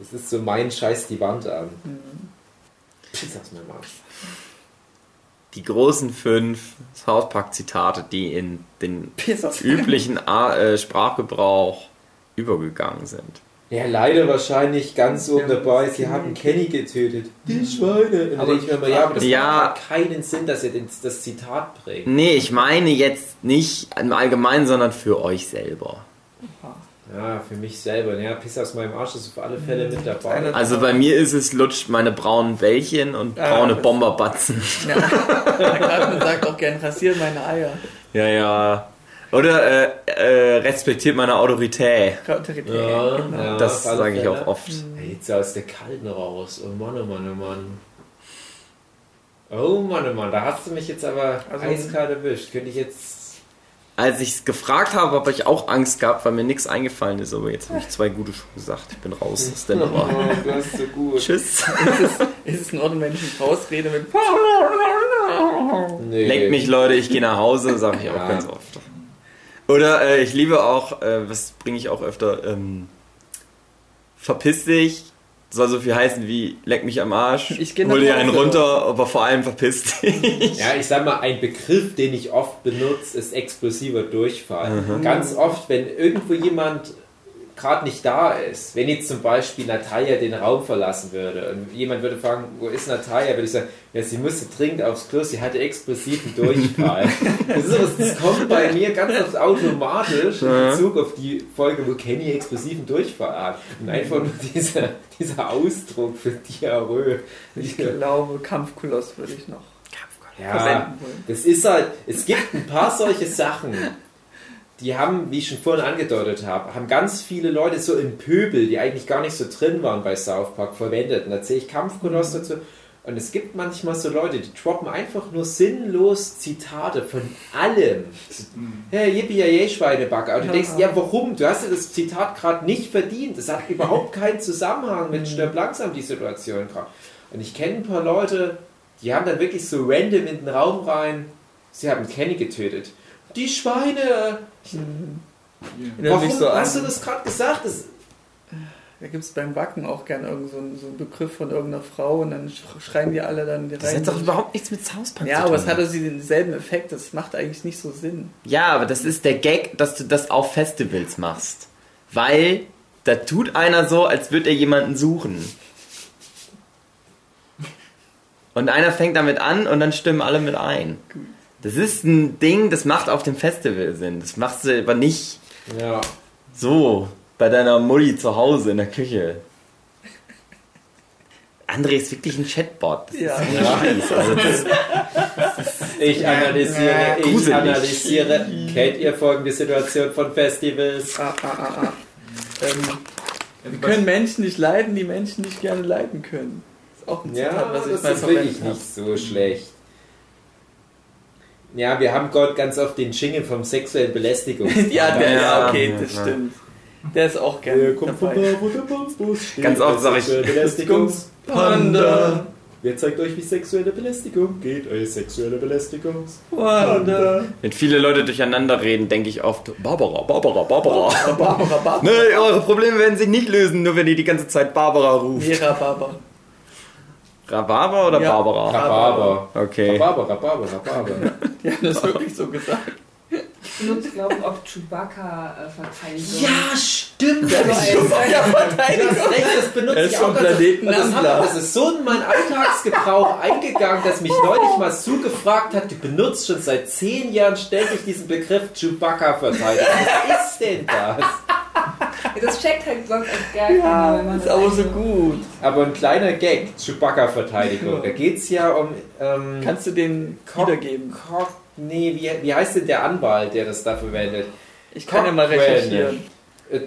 Das ist so mein Scheiß die Wand an. Mhm. Piss aus meinem Arsch. Die großen fünf South Park-Zitate, die in den üblichen A äh, Sprachgebrauch übergegangen sind. Ja, leider wahrscheinlich ganz oben Ja, dabei. Sie haben Kenny getötet. Die Schweine. Und Aber- ich mir mal, ja, aber das Ja. macht keinen Sinn, dass ihr den, das Zitat bringt. Nee, ich meine jetzt nicht im Allgemeinen, sondern für euch selber. Ja, für mich selber. Ja, Piss aus meinem Arsch ist auf alle Fälle mit dabei. Also bei mir ist es lutscht meine braunen Bällchen und Ah, braune das- Bomberbatzen. Ja, (laughs) der Cartman sagt auch gern, rasieren meine Eier. Ja, ja. Oder äh, äh, respektiert meine Autorität. Autorität, Ja, genau. ja. das sage ich auch oft. Hey, jetzt aus der Kalten raus. Oh Mann, oh Mann, oh Mann. Oh Mann, oh Mann, da hast du mich jetzt aber Also- eiskalt erwischt. Könnte ich jetzt. Als ich es gefragt habe, habe ich auch Angst gehabt, weil mir nichts eingefallen ist. Aber jetzt habe ich zwei gute Schuhe gesagt. Ich bin raus aus der Nummer. Oh, du hast so gut. Tschüss. Ist es in Ordnung, wenn ich rausrede mit Nee. Leckt mich, Leute, ich gehe nach Hause, sage ich auch Ja. ganz oft. Oder äh, ich liebe auch, äh, was bringe ich auch öfter, ähm, verpiss dich, soll so viel heißen wie leck mich am Arsch, Ich hol dir einen runter, aber vor allem verpiss dich. Ja, ich sag mal, ein Begriff, den ich oft benutze, ist explosiver Durchfall. Ganz oft, wenn irgendwo jemand gerade nicht da ist, wenn jetzt zum Beispiel Natalia den Raum verlassen würde und jemand würde fragen, wo ist Natalia, würde ich sagen, ja, sie musste dringend aufs Klo, sie hatte explosiven Durchfall. (laughs) das, ist das kommt bei mir ganz oft automatisch in Bezug auf die Folge, wo Kenny explosiven Durchfall hat. Und einfach nur dieser, dieser Ausdruck für Diarrhoe. Ich glaube, Kampfkoloss würde ich noch Ja, das ist halt, es gibt ein paar solche Sachen, die haben, wie ich schon vorhin angedeutet habe, haben ganz viele Leute so im Pöbel, die eigentlich gar nicht so drin waren bei South Park, verwendet. Und da zähle ich Kampfkoloss dazu. Und es gibt manchmal so Leute, die droppen einfach nur sinnlos Zitate von allem. Hey, yippie yay Schweinebacke. Und du denkst, ja, warum? Du hast dir das Zitat gerade nicht verdient. Das hat (laughs) überhaupt keinen Zusammenhang mit stirb langsam die Situation gerade. Und ich kenne ein paar Leute, die haben dann wirklich so random in den Raum rein, sie haben Kenny getötet. Die Schweine! Erinnert Warum so hast du das gerade gesagt? Das, Da gibt es beim Wacken auch gerne irgend so einen, so einen Begriff von irgendeiner Frau und dann sch- schreien die alle dann die Das rein. hat doch überhaupt nichts mit South Park ja, zu aber tun. es hat also denselben Effekt, das macht eigentlich nicht so Sinn. Ja, aber das ist der Gag, dass du das auf Festivals machst. Weil da tut einer so, als würde er jemanden suchen. Und einer fängt damit an und dann stimmen alle mit ein. Das ist ein Ding, das macht auf dem Festival Sinn. Das machst du aber nicht ja. so bei deiner Mutti zu Hause in der Küche. André ist wirklich ein Chatbot. Das Ja. ist ein Scheiß. Also das, Ich analysiere, ich Gruselig. analysiere. Kennt ihr folgende Situation von Festivals? Ah, ah, ah. Ähm, Ja, wir können Menschen nicht leiden, die Menschen nicht gerne leiden können. Das ist auch ein Zitat, Ja, was ich das mal ist wirklich nicht so schlecht. Ja, wir haben Gott ganz oft den Jingle vom sexuellen Belästigung. (laughs) Ja, der, ja, Ja, okay, ja, das ja. stimmt. Der ist auch gerne Der kommt dabei. vorbei, wo der Bumsbus steht. Ganz oft sag ich, Sexuelle Belästigung. Panda. Wer zeigt euch, wie sexuelle Belästigung geht? Eure sexuelle Belästigung. Panda. wenn viele Leute durcheinander reden, denke ich oft, Barbara, Barbara, Barbara. Barbara, Barbara. Nee, eure Probleme werden sich nicht lösen, nur wenn ihr die ganze Zeit Barbara ruft. Vera Barbara. Rhabarber oder Ja. Barbara? Rhabarber. Okay. Rhabarber, Rhabarber, Rhabarber. (laughs) Die haben das wirklich so gesagt. Ich benutze, glaube ich, auch Chewbacca-Verteidigung. Ja, stimmt. Das ist recht, das benutze Er ist ich vom auch ganz oft. Planeten Und das, das ist so in meinen Alltagsgebrauch eingegangen, dass mich neulich mal Sue gefragt hat, du benutzt schon seit zehn Jahren ständig diesen Begriff Chewbacca-Verteidigung. Was ist denn das? (laughs) Das checkt halt sonst echt gar keiner, wenn man ist aber so gut. Aber ein kleiner Gag, Chewbacca-Verteidigung. Da geht es ja um... Ähm, Kannst du den Cock- wiedergeben? Cock, nee, wie, wie heißt denn der Anwalt, der das da verwendet? Ich kann ja mal recherchieren. Äh,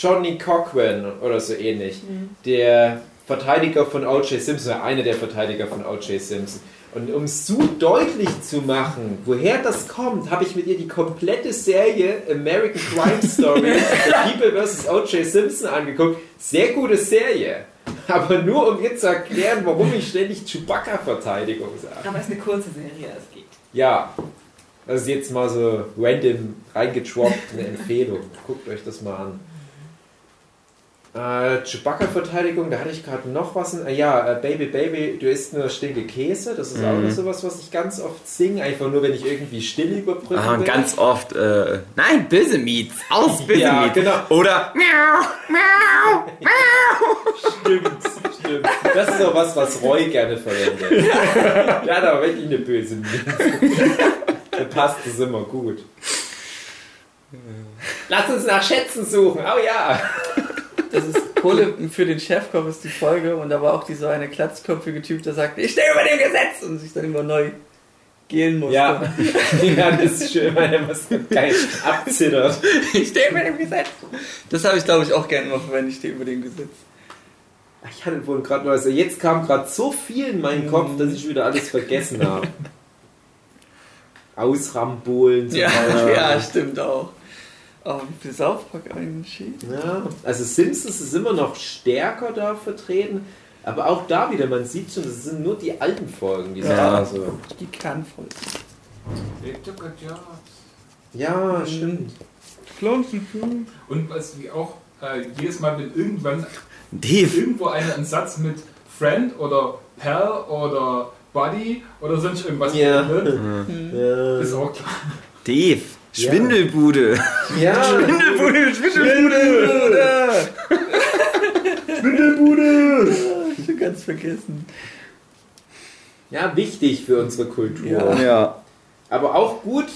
Johnny Cochran oder so ähnlich. Der Verteidiger von O.J. Simpson, einer der Verteidiger von O.J. Simpson. Und um es zu deutlich zu machen, woher das kommt, habe ich mit ihr die komplette Serie American Crime Story (laughs) The People vs. O.J. Simpson angeguckt. Sehr gute Serie. Aber nur um ihr zu erklären, warum ich ständig Chewbacca-Verteidigung sage. Aber es ist eine kurze Serie, es geht. Ja, das ist jetzt mal so random reingetroppt, eine Empfehlung. Guckt euch das mal an. Äh, Chewbacca-Verteidigung, da hatte ich gerade noch was. In, äh, ja, äh, Baby, Baby, du isst nur stinke Käse. Das ist auch Mhm. noch sowas, was ich ganz oft singe. Einfach nur, wenn ich irgendwie still überbrücke. Ah, ganz oft, äh, nein, böse Meats, aus (laughs) böse Ja, Meats. genau. Oder miau, miau, miau. Stimmt, stimmt. Das ist auch was, was Roy gerne verwendet. (laughs) Der hat aber wirklich eine böse Miene. Da passt es immer gut. Lass uns nach Schätzen suchen. Oh ja. Das ist Kohle für den Chefkoch ist die Folge und da war auch dieser eine glatzköpfige Typ, der sagte, ich stehe über dem Gesetz und sich dann immer neu gehen musste. Ja, (laughs) ja das ist schön, weil er was geil abzittert. Ich stehe über dem Gesetz. Das habe ich glaube ich auch gerne immer verwendet, ich stehe über dem Gesetz. Ich hatte wohl gerade was. Jetzt kam gerade so viel in meinen Kopf, dass ich wieder alles vergessen habe. (laughs) Ausrambolen. So Ja, ja, stimmt auch. Aber wie viel South Park eigentlich? Ja, also Simpsons ist immer noch stärker da vertreten, aber auch da wieder, man sieht schon, das sind nur die alten Folgen, die sind Ja. da so. Die Kernfolge. It took a job. Ja, stimmt. Und was wie auch äh, jedes Mal, wenn irgendwann Dave, irgendwo einer einen Satz mit Friend oder Pal oder Buddy oder sonst irgendwas Ja. beendet, (laughs) Ja, ist auch klar. Dave, Ja. Schwindelbude. ja. (laughs) Schwindelbude, Schwindelbude. Ich hab ganz vergessen. ja, wichtig für unsere Kultur. Ja. Ja. Aber auch gut,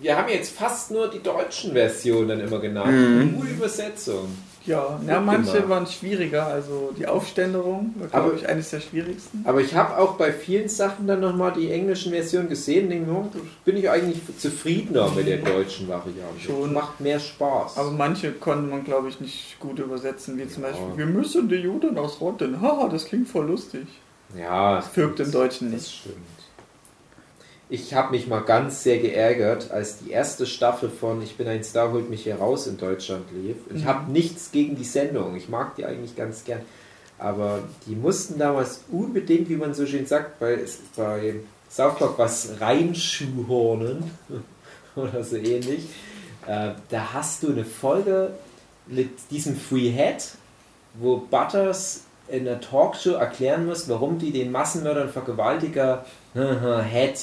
wir haben jetzt fast nur die deutschen Versionen dann immer genannt. Mhm. Gute Übersetzung. Ja, Gut manche gemacht. waren schwieriger. Also die Aufständerung war, glaube ich, eines der schwierigsten. Aber ich habe auch bei vielen Sachen dann nochmal die englischen Versionen gesehen und denke, oh, bin ich eigentlich zufriedener mit der deutschen Variante. Schon. Macht mehr Spaß. Aber manche konnte man, glaube ich, nicht gut übersetzen. Wie zum Ja. Beispiel, wir müssen die Juden ausrotten. Haha, das klingt voll lustig. ja, Das wirkt im Deutschen Das nicht. stimmt. Ich habe mich mal ganz sehr geärgert, als die erste Staffel von Ich bin ein Star, holt mich hier raus in Deutschland lief. Und ich Mhm. habe nichts gegen die Sendung. Ich mag die eigentlich ganz gern. Aber die mussten damals unbedingt, wie man so schön sagt, bei, bei South Park was reinschuhhornen (laughs) oder so ähnlich. Äh, da hast du eine Folge mit diesem Free Head, wo Butters in der Talkshow erklären muss, warum die den Massenmörder und Vergewaltiger (laughs) Head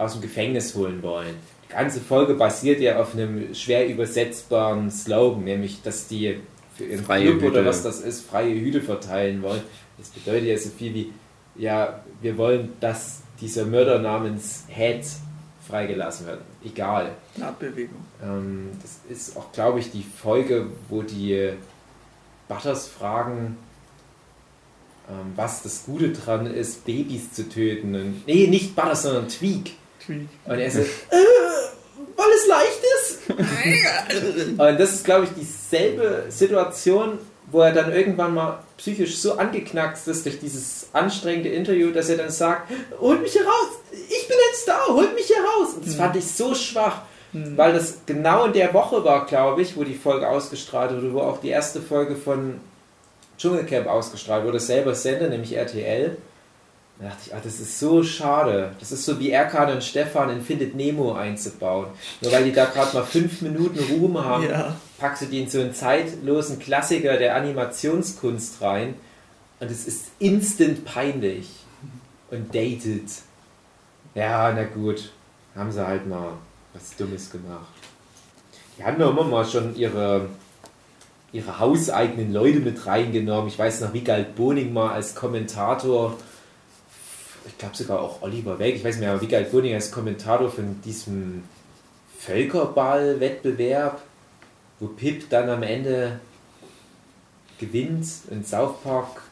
aus dem Gefängnis holen wollen. Die ganze Folge basiert ja auf einem schwer übersetzbaren Slogan, nämlich, dass die für ihren Freie Club oder Hüte. was das ist, freie Hüte verteilen wollen. Das bedeutet ja so viel wie, ja, wir wollen, dass dieser Mörder namens Head freigelassen wird. Egal. Eine Abbewegung. Ähm, das ist auch, glaube ich, die Folge, wo die Butters fragen, ähm, was das Gute dran ist, Babys zu töten. Und, nee, nicht Butters, sondern Tweak. Und er so, (laughs) äh, weil es leicht ist. Und das ist, glaube ich, dieselbe Situation, wo er dann irgendwann mal psychisch so angeknackst ist durch dieses anstrengende Interview, dass er dann sagt, holt mich hier raus, ich bin jetzt da, holt mich hier raus. Und das fand ich so schwach, weil das genau in der Woche war, glaube ich, wo die Folge ausgestrahlt wurde, wo auch die erste Folge von Dschungelcamp ausgestrahlt wurde, selber Sender, nämlich RTL. Da dachte ich, ach, das ist so schade. Das ist so wie Erkan und Stefan in Findet Nemo einzubauen. Nur weil die da gerade mal fünf Minuten Ruhm haben, Ja. packst du die in so einen zeitlosen Klassiker der Animationskunst rein und es ist instant peinlich und dated. Ja, na gut. Haben sie halt mal was Dummes gemacht. Die haben doch immer mal schon ihre, ihre hauseigenen Leute mit reingenommen. Ich weiß noch, Wiegald Boning mal als Kommentator ich glaube sogar auch Oliver Welk, ich weiß nicht mehr, aber Wiegald Boning als Kommentator von diesem Völkerball-Wettbewerb, wo Pip dann am Ende gewinnt in South Park,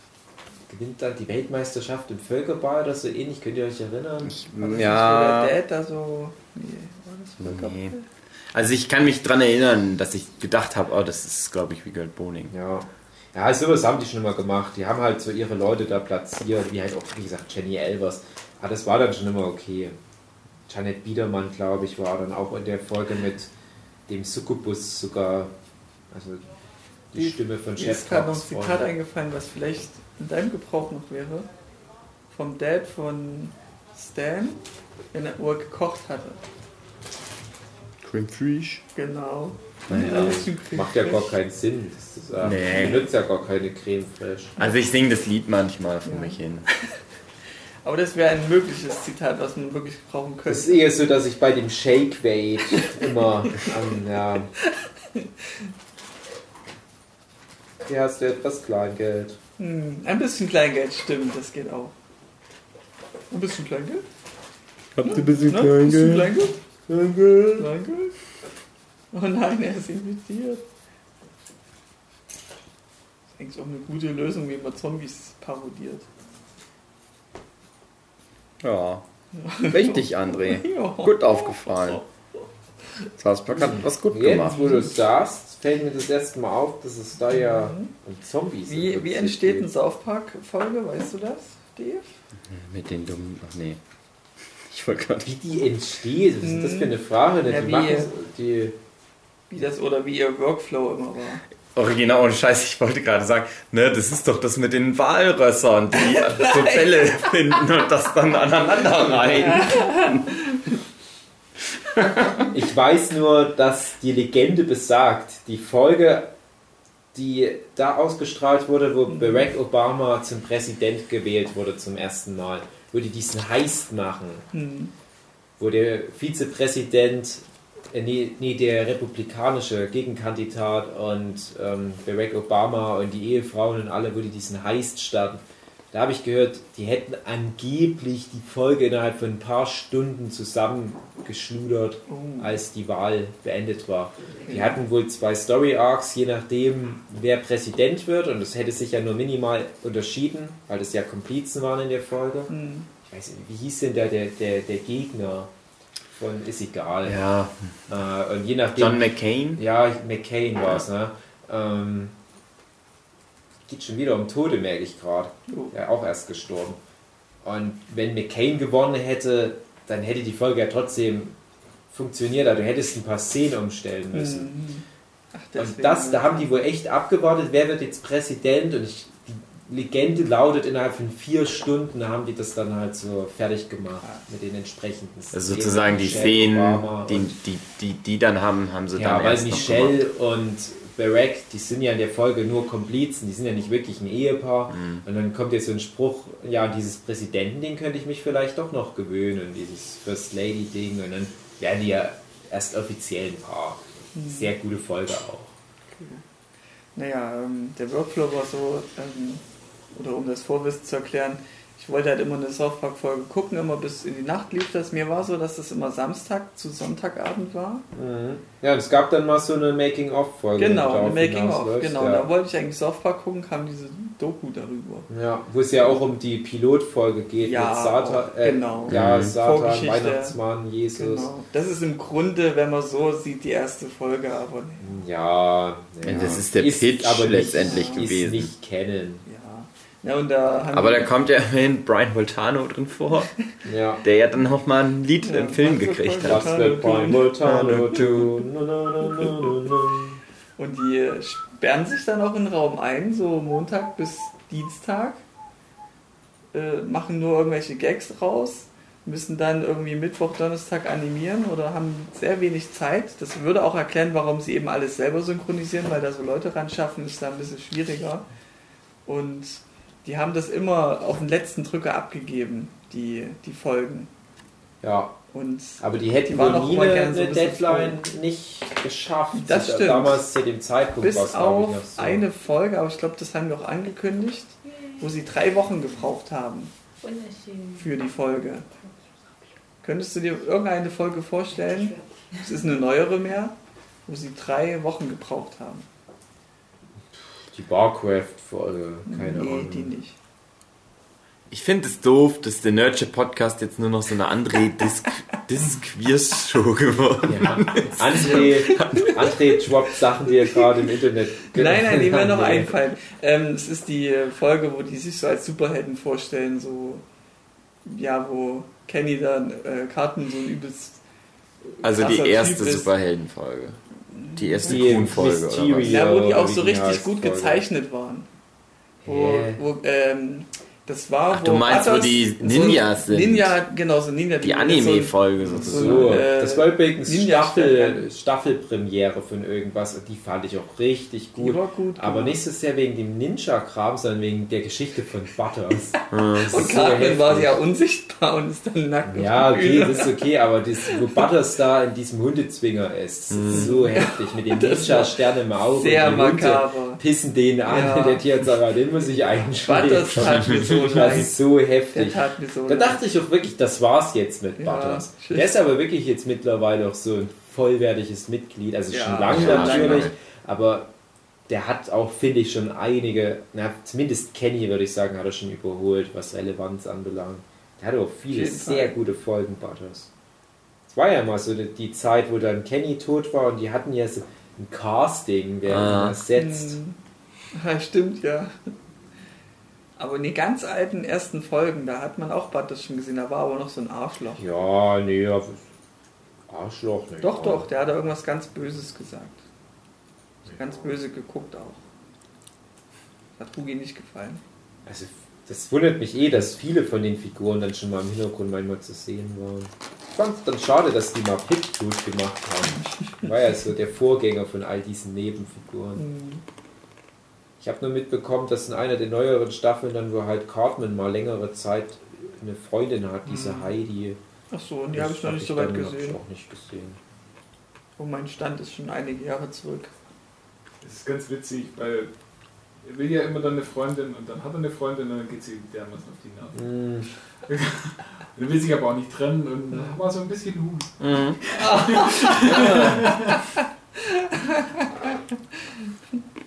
gewinnt dann die Weltmeisterschaft im Völkerball oder so ähnlich, könnt ihr euch erinnern? Wo Ja. der Dad da so. Nee, war das Völkerball? Nee. Also ich kann mich dran erinnern, dass ich gedacht habe, oh, das ist, glaube ich, Wiegald Boning. Ja. Ja, sowas haben die schon immer gemacht. Die haben halt so ihre Leute da platziert, wie halt auch, wie gesagt, Jenny Elvers. Aber das war dann schon immer okay. Janet Biedermann, glaube ich, war dann auch in der Folge mit dem Succubus sogar, also die, Die- Stimme von Mir Chef ist gerade noch ein Zitat eingefallen, was vielleicht in deinem Gebrauch noch wäre. Vom Dad von Stan, wenn er, er gekocht hatte. Cream Fish. Genau. Naja. Macht ja gar keinen Sinn. Das ist, äh, Nee. benutzt ja gar keine Creme fraiche. Also ich singe das Lied manchmal vor mich hin. (laughs) Aber das wäre ein mögliches Zitat, was man wirklich gebrauchen Das könnte. ist eher so, dass ich bei dem Shake Weight immer an, ja. Hier hast du etwas Kleingeld. Hm, ein bisschen Kleingeld, stimmt, das geht auch. Ein bisschen Kleingeld? Habt ihr ein bisschen Ne? Ein bisschen Kleingeld? Kleingeld? Kleingeld? Oh nein, er ist imitiert. Das ist eigentlich auch eine gute Lösung, wie man Zombies parodiert. Ja. Richtig, André. (laughs) Ja. Gut aufgefallen. South Park hat was gut Jetzt, gemacht. wo du es sagst, fällt mir das erste Mal auf, dass es da ja um Zombies Wie, wie entsteht eine South Park-Folge, weißt du das, Dave? Mit den dummen. Ach nee. Ich wollte gerade. Wie die entsteht, was ist das für eine Frage? Ja, die wie- machen die, Wie das oder wie ihr Workflow immer war. Original ohne Scheiß, ich wollte gerade sagen, ne, das ist doch das mit den Walrössern, die (laughs) so Bälle finden und das dann aneinander rein. (laughs) Ich weiß nur, dass die Legende besagt, die Folge, die da ausgestrahlt wurde, wo Barack Obama zum Präsident gewählt wurde zum ersten Mal, die diesen Heist machen, Hm. wo der Vizepräsident, äh, nee, nee, der republikanische Gegenkandidat und ähm, Barack Obama und die Ehefrauen und alle, die diesen Heist starten. Da habe ich gehört, die hätten angeblich die Folge innerhalb von ein paar Stunden zusammengeschludert, Oh. als die Wahl beendet war. Die hatten wohl zwei Story Arcs, je nachdem, wer Präsident wird, und das hätte sich ja nur minimal unterschieden, weil das ja Komplizen waren in der Folge. Hm. Ich weiß nicht, wie hieß denn da der, der, der Gegner von Ist egal. Ja, Äh, und je nachdem. John McCain. Ja, McCain war es, ne? Ähm, geht schon wieder um Tode, merke ich gerade. Oh. Der auch erst gestorben. Und wenn McCain gewonnen hätte, dann hätte die Folge ja trotzdem funktioniert, aber du hättest ein paar Szenen umstellen müssen. Hm. Ach, Und das, da haben die wohl echt abgewartet, wer wird jetzt Präsident und ich, die Legende lautet, innerhalb von vier Stunden haben die das dann halt so fertig gemacht mit den entsprechenden Also sozusagen die Michelle Szenen, Obama die, die, die, die dann haben, haben sie ja, dann weil erst noch Michelle und Barack, die sind ja in der Folge nur Komplizen, die sind ja nicht wirklich ein Ehepaar. Mhm. Und dann kommt jetzt so ein Spruch, ja, dieses Präsidenten, den könnte ich mich vielleicht doch noch gewöhnen, dieses First Lady-Ding. Und dann werden die ja erst offiziell ein Paar. Sehr gute Folge auch. Naja, ähm, der Workflow war so, ähm, oder um das Vorwissen zu erklären, ich wollte halt immer eine South Park Folge gucken, immer bis in die Nacht lief das. Mir war so, dass das immer Samstag zu Sonntagabend war. Ja, und es gab dann mal so eine Making-of-Folge. Genau, die eine darauf Making of, genau. Ja. Da wollte ich eigentlich South Park gucken, kam diese Doku darüber. ja, wo es ja auch um die Pilotfolge geht Ja, mit Satan, auch, äh, genau. ja, Mhm. Satan. Weihnachtsmann, Jesus. Genau. Das ist im Grunde, wenn man so sieht, die erste Folge, aber nee. Ja, ja, Das ist der Pitch letztendlich ist gewesen. nicht kennen. Ja. Und da Aber da kommt ja immerhin Brian Voltano drin vor, Ja. der ja dann noch mal ein Lied Ja, im Film gekriegt hat. Was wird Brian Voltano tun? (laughs) Und die sperren sich dann auch in den Raum ein, so Montag bis Dienstag, äh, machen nur irgendwelche Gags raus, müssen dann irgendwie Mittwoch, Donnerstag animieren oder haben sehr wenig Zeit. Das würde auch erklären, warum sie eben alles selber synchronisieren, weil da so Leute ran schaffen, ist da ein bisschen schwieriger. Und die haben das immer auf den letzten Drücker abgegeben, die, die Folgen. Ja, Und aber die hätten Die waren wohl auch nie immer eine, gern so ein eine bisschen Deadline nicht geschafft. Das Zu- stimmt. Damals zu dem Zeitpunkt war bis ich, auf noch so. eine Folge, aber ich glaube, das haben wir auch angekündigt, wo sie drei Wochen gebraucht haben Wunderschön. für die Folge. Könntest du dir irgendeine Folge vorstellen? Es ist eine neuere mehr, wo sie drei Wochen gebraucht haben. Die Barcraft-Folge, keine nee, Ahnung. die nicht. Ich finde es doof, dass der Nerdship Podcast jetzt nur noch so eine andere Disc (laughs) Disc-Quiz-Show geworden Ja. André, André droppt Sachen, die er gerade im Internet Nein, nein, die mir noch Nee. einfallen. Ähm, es ist die äh, Folge, wo die sich so als Superhelden vorstellen, so, ja, wo Kenny dann äh, Karten so ein übelst. Also die erste ist. Superheldenfolge. Die erste Die Kuhn-Folge, oder Mysterio. was? Ja, wo die auch so richtig gut gezeichnet waren. Wo, wo, ähm, das war, Ach, du meinst, wo die Ninjas so, sind? Ninja, genau, so Ninja. Die Anime-Folge so- sozusagen. So, äh, das war übrigens Ninja Staffel, Staffelpremiere von irgendwas und die fand ich auch richtig Die gut. war gut. Aber gemacht. nicht so sehr wegen dem Ninja-Kram, sondern wegen der Geschichte von Butters. (laughs) Das Und ist so Carmen war ja unsichtbar und ist dann nackt. Ja, okay, das ist okay, aber das, wo Butters da in diesem Hundezwinger ist, das ist so heftig mit dem (laughs) Ninja-Stern im Auge. Sehr und die Hunde makaber. Pissen den an, Ja. (laughs) der Tierzauber, den muss ich einschreiben. Butters tat mir so Das leid. ist so Der heftig. tat mir so Da dachte ich auch wirklich, das war's jetzt mit Ja, Butters. schön. Der ist aber wirklich jetzt mittlerweile auch so ein vollwertiges Mitglied, also Ja, schon lange natürlich, lange. aber der hat auch, finde ich, schon einige, na, zumindest Kenny würde ich sagen, hat er schon überholt, was Relevanz anbelangt. Der hatte auch viele sehr Fall. gute Folgen, Butters. Es war ja mal so die, die Zeit, wo dann Kenny tot war und die hatten ja so ein Casting, ihn Ah. ersetzt. Hm. Ja, stimmt, ja. Aber in den ganz alten ersten Folgen, da hat man auch Butters schon gesehen, da war aber noch so ein Arschloch. Ja, nee, ja, Arschloch, ne. Doch, doch, der hat da irgendwas ganz Böses gesagt. Ganz böse geguckt auch. Hat Hugi nicht gefallen. Also, das wundert mich eh, dass viele von den Figuren dann schon mal im Hintergrund manchmal zu sehen waren. Ich fand es dann schade, dass die mal Pip gut gemacht haben. (laughs) War ja so der Vorgänger von all diesen Nebenfiguren. Hm. Ich habe nur mitbekommen, dass in einer der neueren Staffeln dann, wo halt Cartman mal längere Zeit eine Freundin hat, diese Mhm. Heidi. Ach so, und die habe ich noch nicht so weit dann- hab gesehen. Ich auch nicht gesehen. Und mein Stand ist schon einige Jahre zurück. Das ist ganz witzig, weil er will ja immer dann eine Freundin und dann hat er eine Freundin und dann geht sie dermaßen auf die Nerven. Hm, Und (laughs) er will sich aber auch nicht trennen und dann war so ein bisschen Huhn. (laughs) (laughs) Mhm.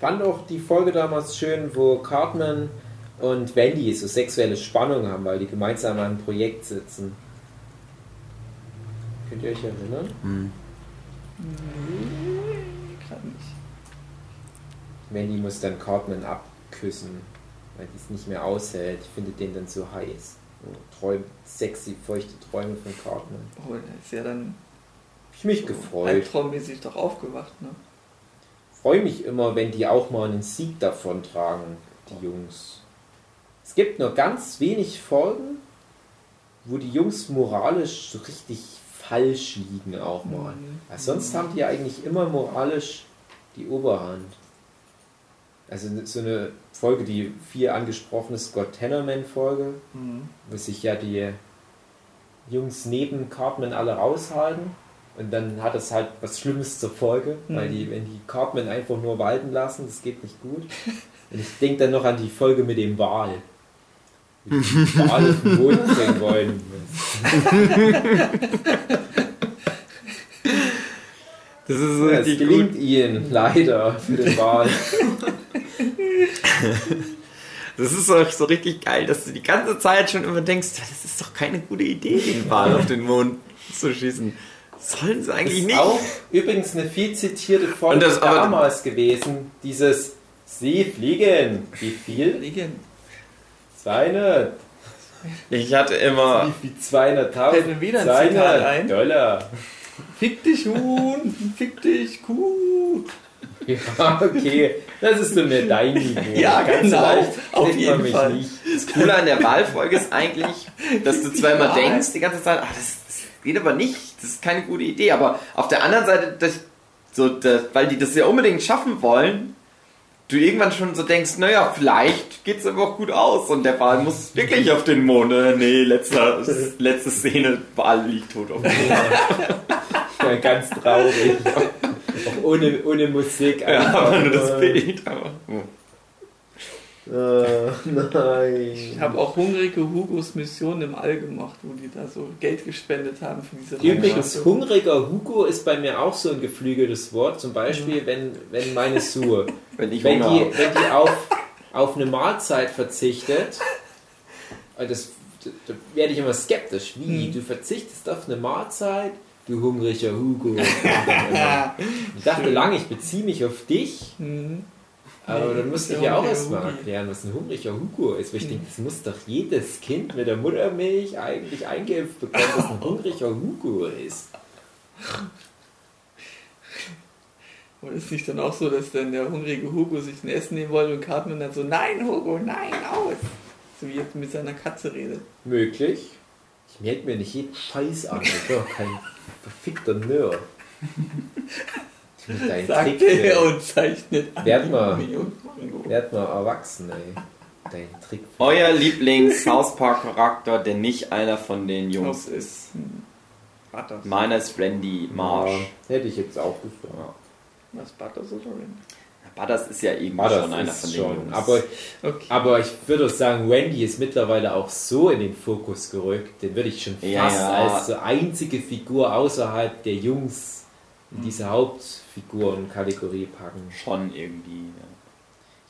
Fand auch die Folge damals schön, wo Cartman und Wendy so sexuelle Spannung haben, weil die gemeinsam an einem Projekt sitzen. Könnt ihr euch erinnern? Mhm. Nee, gerade nicht. Wendy muss dann Cartman abküssen, weil die es nicht mehr aushält. Ich finde den dann so heiß. So Träum, sexy, feuchte Träume von Cartman. Oh, der ist ja dann ich mich gefreut. albtraummäßig doch aufgewacht, ne? Freue mich immer, wenn die auch mal einen Sieg davon tragen, die Jungs. Es gibt nur ganz wenig Folgen, wo die Jungs moralisch so richtig falsch liegen auch mal. Weil sonst haben die eigentlich immer moralisch die Oberhand. Also so eine Folge, die viel angesprochene Scott Tenorman-Folge, Mhm. wo sich ja die Jungs neben Cartman alle raushalten. Und dann hat es halt was Schlimmes zur Folge, weil Mhm. die, wenn die Cartman einfach nur walten lassen, das geht nicht gut. Und ich denke dann noch an die Folge mit dem Wal. Wie die (laughs) den Wal auf den Boden bringen wollen. Das ist so Ja, es richtig gelingt gut. ihnen leider für den Wal. Das ist auch so richtig geil, dass du die ganze Zeit schon immer denkst, "Ja, das ist doch keine gute Idee, den Wal auf den Mond zu schießen. Sollen sie eigentlich ist nicht? auch übrigens eine viel zitierte Folge Und das- damals gewesen. Dieses Sie fliegen. Wie viel? Fliegen. 200. Ich hatte immer, Wie viel 200.000? Fällt mir wieder ein Zitat ein. Dollar. Fick dich, Huhn! Fick dich, Kuh! Ja, okay. Das ist so mehr dein Niveau. (laughs) Ja, Ganz genau. leicht Auf jeden mich Fall. nicht. das Coole an der Wahlfolge ist eigentlich, dass du Ja. denkst, die ganze Zeit, ah, das, das geht aber nicht, das ist keine gute Idee, aber auf der anderen Seite, das, so, das, weil die das ja unbedingt schaffen wollen, du irgendwann schon so denkst, naja, vielleicht geht's aber auch gut aus und der Wal muss wirklich auf den Mond. Äh, Nee, letzter, (laughs) letzte Szene, Wal liegt tot auf dem Mond. Ja, ganz traurig. Auch ohne, ohne Musik. Ja, aber nur das nur- Bild. Aber, oh. Äh, (laughs) nein. Ich habe auch hungrige Hugos Mission im All gemacht, wo die da so Geld gespendet haben für diese Übrigens, Raumfahrt. hungriger Hugo ist bei mir auch so ein geflügeltes Wort. Zum Mhm. Beispiel, wenn, wenn meine Sue, (laughs) Wenn ich wenn die, habe. wenn die auf, auf eine Mahlzeit verzichtet. Und das, da, da werde ich immer skeptisch. Wie? Hm. Du verzichtest auf eine Mahlzeit? Du hungriger Hugo. (laughs) Ich dachte lange, ich beziehe mich auf dich. Mhm. Aber dann musste ich ja auch erstmal erklären, was ein hungriger Hugo ist. Weil ich Hm. denke, das muss doch jedes Kind mit der Muttermilch eigentlich eingeimpft bekommen, dass ein hungriger Hugo ist. (laughs) Und ist nicht dann auch so, dass dann der hungrige Hugo sich ein Essen nehmen wollte und Cartman dann so, nein Hugo, nein, aus. So wie jetzt mit seiner Katze redet. Möglich. Ich melde mir nicht jeden Scheiß an. Ich bin doch kein (laughs) verfickter Nerd. (laughs) Mit deinen Sagt Trick, er und zeichnet. Werd mal. Werd mal erwachsen, ey. Dein Trick. Euer Lieblings-South Park-Charakter, der nicht einer von den Jungs Ob ist. Butters. Meiner ist Randy Marsh. Ja, hätte ich jetzt auch gefragt. Was Butters oder Randy? Das ist ja eben War schon einer von den schon. Jungs. Aber, Okay. aber ich würde auch sagen, Wendy ist mittlerweile auch so in den Fokus gerückt. Den würde ich schon fast Ja, ja. als so einzige Figur außerhalb der Jungs in diese Hauptfigurenkategorie packen. schon irgendwie. Ja.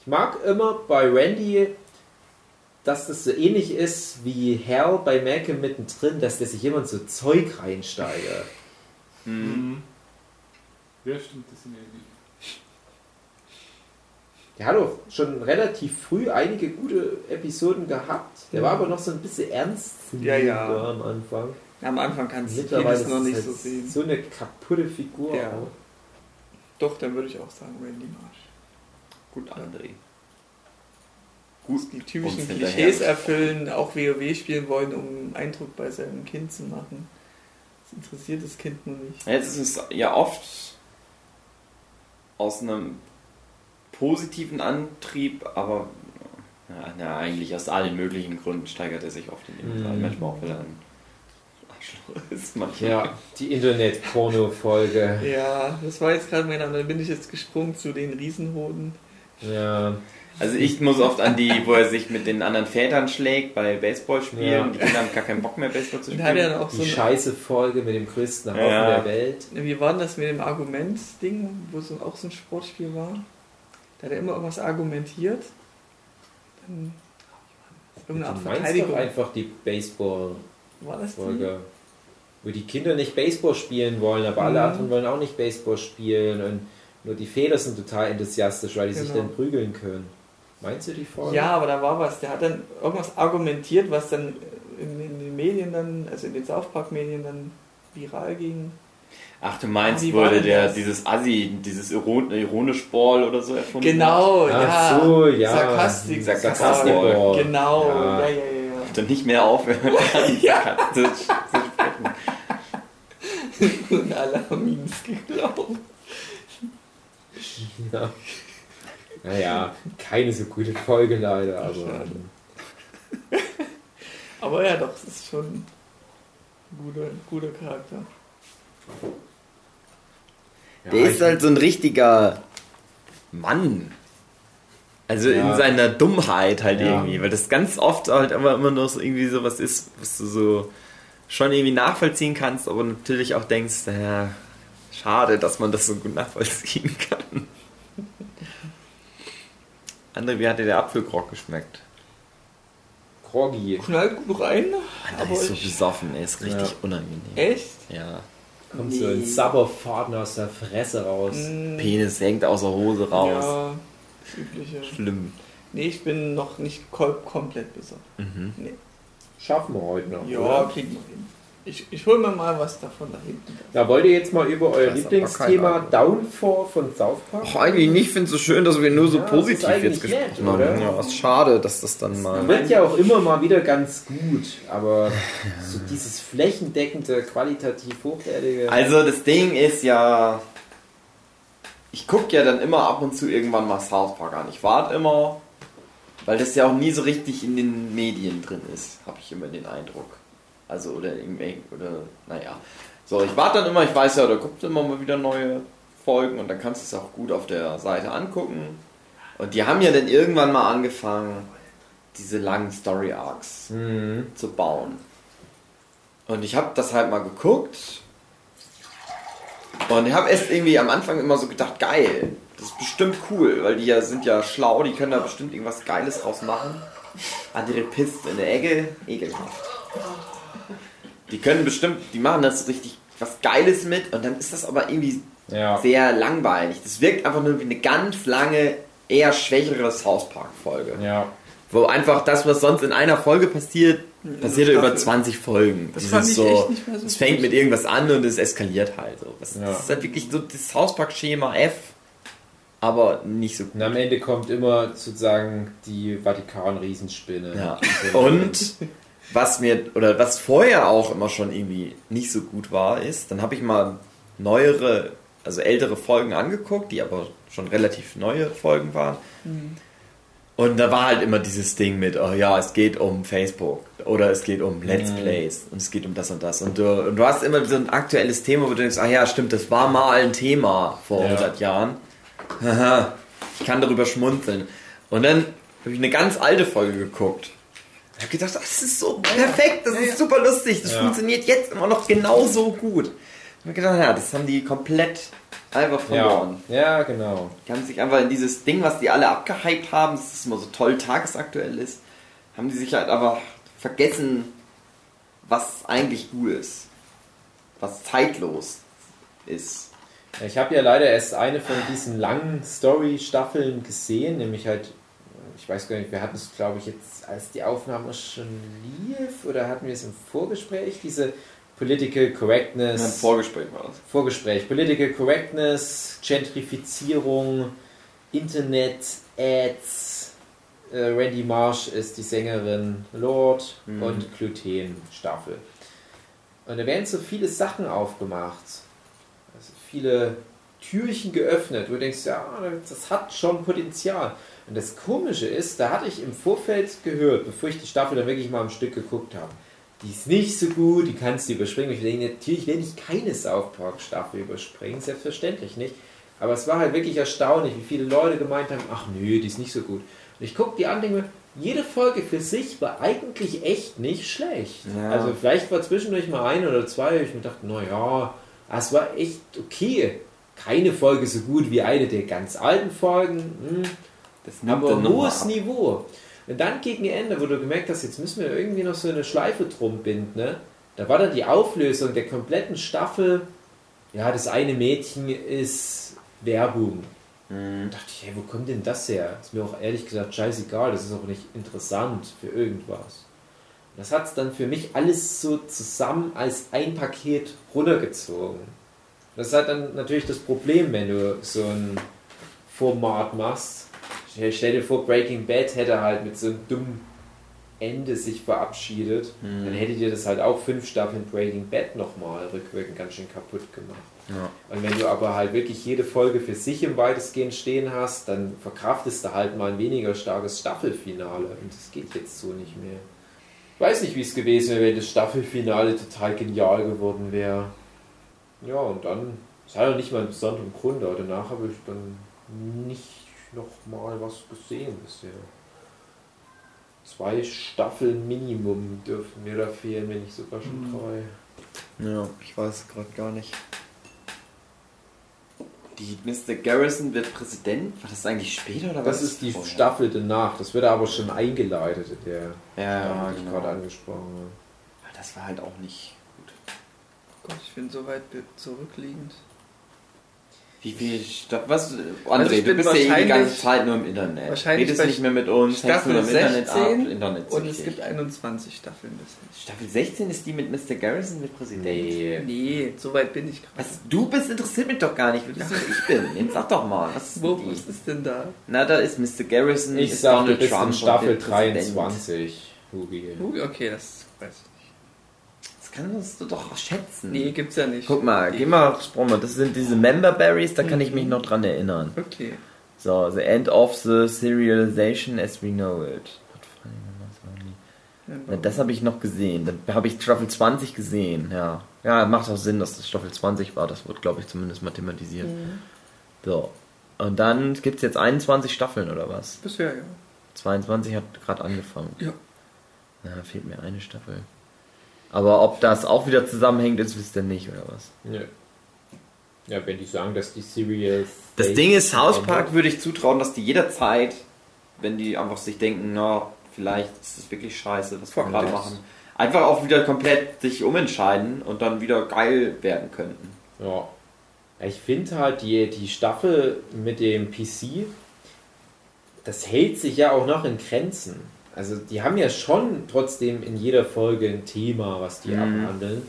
Ich mag immer bei Randy, dass das so ähnlich ist wie Hal bei Malcolm mittendrin, dass der sich immer in so Zeug reinsteigert. Mhm. Ja, stimmt, das sind ähnlich. Der hat auch schon relativ früh einige gute Episoden gehabt. Der war aber noch so ein bisschen ernst Ja, ja. am Anfang. Am Anfang kannst du ist noch es nicht halt so sehen. so eine kaputte Figur. Ja. auch. Doch, dann würde ich auch sagen Randy Marsh. Gut, André. Gut, die typischen. Klischees erfüllen, auch WoW spielen wollen, um Eindruck bei seinem Kind zu machen. Das interessiert das Kind nur nicht. Jetzt ist es ja oft aus einem positiven Antrieb, aber ja, na, eigentlich aus allen möglichen Gründen steigert er sich oft in dem Mhm. Fall. Manchmal auch, weil er ein Arschloch ist. Manchmal. Ja, die Internet-Porno-Folge. Ja, das war jetzt gerade mein Name. Dann bin ich jetzt gesprungen zu den Riesenhoden. Ja. Also ich muss oft an die, wo er sich mit den anderen Vätern schlägt bei Baseballspielen. Ja. Die Kinder haben gar keinen Bock mehr Baseball zu spielen. hat er dann auch Die so ein, scheiße Folge mit dem größten Haufen Ja. der Welt. Wie war denn das mit dem Argumentsding, wo so auch so ein Sportspiel war? Da hat er immer irgendwas argumentiert. Dann irgendeine Art Du meinst doch Verteidigung. einfach die Baseball-Folge. War das die? Wo die Kinder nicht Baseball spielen wollen, aber alle Mhm. anderen wollen auch nicht Baseball spielen. Und nur die Väter sind total enthusiastisch, weil die sich Genau. dann prügeln können. Meinst du die Folge? Ja, aber da war was. Der hat dann irgendwas argumentiert, was dann in, in den Medien dann, also in den South Park Medien dann viral ging. Ach, du meinst, Wie wurde der das? dieses Assi, dieses Iron ironisch Ball oder so erfunden? Genau, Ach ja. so, ja. Sarkastik. Sarkastikball. Genau, Ja. ja, ja, Dann nicht mehr aufhören. (laughs) Ja. zu, zu sprechen. Und alle haben ihm es geglaubt. ja. Naja, keine so gute Folge leider, aber. Schade. Aber ja, doch, es ist schon ein guter, guter Charakter. Ja, Der ist halt so ein richtiger Mann. Also Ja. in seiner Dummheit halt Ja. irgendwie, weil das ganz oft halt aber immer noch so irgendwie sowas ist, was du so schon irgendwie nachvollziehen kannst, aber natürlich auch denkst, naja, schade, dass man das so gut nachvollziehen (laughs) kann. André, wie hat dir der Apfelgrog geschmeckt? Groggy. Knallt gut rein, André aber ist so besoffen, er ist richtig Ja. unangenehm. echt? Ja. Kommt so ein Sabberfaden aus der Fresse raus. Mm, Penis hängt aus der Hose raus. Ja, übliche. Schlimm. Nee, ich bin noch nicht komplett besoffen. Mhm. Schaffen wir heute noch. Ja, oder? kriegen wir hin. Ich, ich hol mir mal was davon da hinten. Na, wollt ihr jetzt mal über euer Das Lieblingsthema Downfall von South Park? Ach, eigentlich nicht. Ich finde es so schön, dass wir nur so Ja, das positiv jetzt gesprochen nett, haben. Ja, was schade, dass das dann mal. Wird ja auch immer mal wieder ganz gut, aber (laughs) so dieses flächendeckende, qualitativ hochwertige. Also, das Ding ist ja. Ich gucke ja dann immer ab und zu irgendwann mal South Park an. Ich warte immer, weil das ja auch nie so richtig in den Medien drin ist, habe ich immer den Eindruck. Also, oder irgendwie, oder, naja. So, ich warte dann immer, ich weiß ja, da kommt immer mal wieder neue Folgen und dann kannst du es auch gut auf der Seite angucken. Und die haben ja dann irgendwann mal angefangen, diese langen Story Arcs Mhm. zu bauen. Und ich habe das halt mal geguckt. Und ich habe erst irgendwie am Anfang immer so gedacht, geil, Das ist bestimmt cool, weil die ja sind ja schlau, die können da bestimmt irgendwas Geiles draus machen. Andere pisst in der Ecke, ekelhaft. Die können bestimmt, die machen das richtig was Geiles mit und dann ist das aber irgendwie Ja. sehr langweilig. Das wirkt einfach nur wie eine ganz lange, eher schwächere South Park-Folge. Ja. Wo einfach das, was sonst in einer Folge passiert, passiert ja über Staffel. 20 Folgen. Das fand ich so, echt nicht mehr so Es fängt mit irgendwas an und es eskaliert halt so. Das, Ja. das ist halt wirklich so das South Park-Schema F, aber nicht so gut. Und am Ende kommt immer sozusagen die Vatikan-Riesenspinne. Ja. Und was mir, oder was vorher auch immer schon irgendwie nicht so gut war, ist, dann habe ich mal neuere, also ältere Folgen angeguckt, die aber schon relativ neue Folgen waren. Und da war halt immer dieses Ding mit, oh ja, es geht um Facebook oder es geht um Let's Plays und es geht um das und das. Und du, und du hast immer so ein aktuelles Thema, wo du denkst, ah ja, stimmt, das war mal ein Thema vor Ja. 100 Jahren. Ich kann darüber schmunzeln. Und dann habe ich eine ganz alte Folge geguckt. Ich habe gedacht, das ist so perfekt, das ist super lustig, das Ja. funktioniert jetzt immer noch genauso gut. Ich habe gedacht, ja, das haben die komplett einfach Ja. verloren. ja, genau. Die haben sich einfach in dieses Ding, was die alle abgehypt haben, dass es immer so toll tagesaktuell ist, haben die sich halt einfach vergessen, was eigentlich gut ist. Was zeitlos ist. Ich habe ja leider erst eine von diesen langen Story-Staffeln gesehen, nämlich halt, ich weiß gar nicht, wir hatten es, glaube ich, jetzt, als die Aufnahme schon lief, oder hatten wir es im Vorgespräch, diese Political Correctness. Vorgespräch war das. Vorgespräch. Political Correctness, Gentrifizierung, Internet, Ads. Äh, Randy Marsh ist die Sängerin Lord Mhm. und Gluten Staffel. Und da werden so viele Sachen aufgemacht. Also viele Türchen geöffnet, wo du denkst, ja, das hat schon Potenzial. Und das Komische ist, da hatte ich im Vorfeld gehört, bevor ich die Staffel dann wirklich mal am Stück geguckt habe, die ist nicht so gut, die kannst du überspringen. Ich denke, natürlich werde ich keine South Park Staffel überspringen, selbstverständlich nicht. Aber es war halt wirklich erstaunlich, wie viele Leute gemeint haben, ach nö, die ist nicht so gut. Und ich gucke die an, denke mir, jede Folge für sich war eigentlich echt nicht schlecht. Ja. Also vielleicht war zwischendurch mal ein oder zwei, ich mir dachte, naja, es war echt okay. Keine Folge so gut wie eine der ganz alten Folgen. Hm. Das nimmt Aber hohes. Niveau. Und dann gegen Ende, wo du gemerkt hast, jetzt müssen wir irgendwie noch so eine Schleife drum binden, ne? da war dann die Auflösung der kompletten Staffel, ja, das eine Mädchen ist Werbung. Mhm. Da dachte ich, hey, wo kommt denn das her? Ist mir auch ehrlich gesagt scheißegal, das ist auch nicht interessant für irgendwas. Das hat es dann für mich alles so zusammen als ein Paket runtergezogen. Das ist halt dann natürlich das Problem, wenn du so ein Format machst. Stell dir vor, Breaking Bad hätte halt mit so einem dummen Ende sich verabschiedet. Mhm. Dann hätte dir das halt auch fünf Staffeln Breaking Bad nochmal rückwirkend ganz schön kaputt gemacht. Ja. Und wenn du aber halt wirklich jede Folge für sich im weitestgehend stehen hast, dann verkraftest du halt mal ein weniger starkes Staffelfinale. Und das geht jetzt so nicht mehr. Ich weiß nicht, wie es gewesen wäre, wenn das Staffelfinale total genial geworden wäre. Ja, und dann, es hat ja nicht mal einen besonderen Grund, aber danach habe ich dann nicht noch mal was gesehen bisher. Zwei Staffeln Minimum dürften mir da fehlen, wenn nicht sogar schon Mhm. drei. Ja, ich weiß gerade gar nicht. Die Mr. Garrison wird Präsident? War das eigentlich später oder war Das ist die vorher? Staffel danach. Das wird aber schon eingeleitet in der, Ja, die ja ich genau. gerade angesprochen habe. Das war halt auch nicht gut. Gott, ich bin so weit zurückliegend. Wie viel Staffel? Was? André, Also ich du bist ja eh die ganze Zeit nur im Internet. wahrscheinlich Redest nicht mehr mit uns, hängst Staffel nur im Internet 16 ab, Internet Und es gibt 21 Staffeln bisher. Staffel 16 ist die mit Mr. Garrison mit Präsident. Nee. Nee, so weit bin ich gerade. Was? Du bist interessiert mich doch gar nicht. Wissen, wer ich bin. (laughs) Jetzt sag doch mal. Was ist Wo die? ist denn da? Na, da ist Mr. Garrison, Ich ist sag, du Donald bist Trump in Staffel wird Präsident. 23, Hugi. Uh, okay, das weiß Das kannst du doch schätzen. Nee, gibt's ja nicht. Guck mal, Die- geh mal Sprung. Das sind diese Member Berries, da kann ich mich noch dran erinnern. Okay. So, the end of the serialization as we know it. Na, das habe ich noch gesehen. Da habe ich Staffel 20 gesehen, ja. Ja, macht auch Sinn, dass das Staffel 20 war. Das wird, glaube ich, zumindest mal thematisiert. So. Und dann gibt es jetzt 21 Staffeln oder was? Bisher, ja. 22 hat gerade angefangen. Ja. Na, fehlt mir eine Staffel. Aber ob das auch wieder zusammenhängt, ist, wisst ihr nicht, oder was? Nö. Ja, wenn die sagen, dass die Serie. Das Ding ist, South Park würde ich zutrauen, dass die jederzeit, wenn die einfach sich denken, na, vielleicht ist es wirklich scheiße, was wir gerade machen, einfach auch wieder komplett sich umentscheiden und dann wieder geil werden könnten. Ja. Ich finde halt, die, die Staffel mit dem PC, das hält sich ja auch noch in Grenzen. Also die haben ja schon trotzdem in jeder Folge ein Thema, was die Mhm. abhandeln.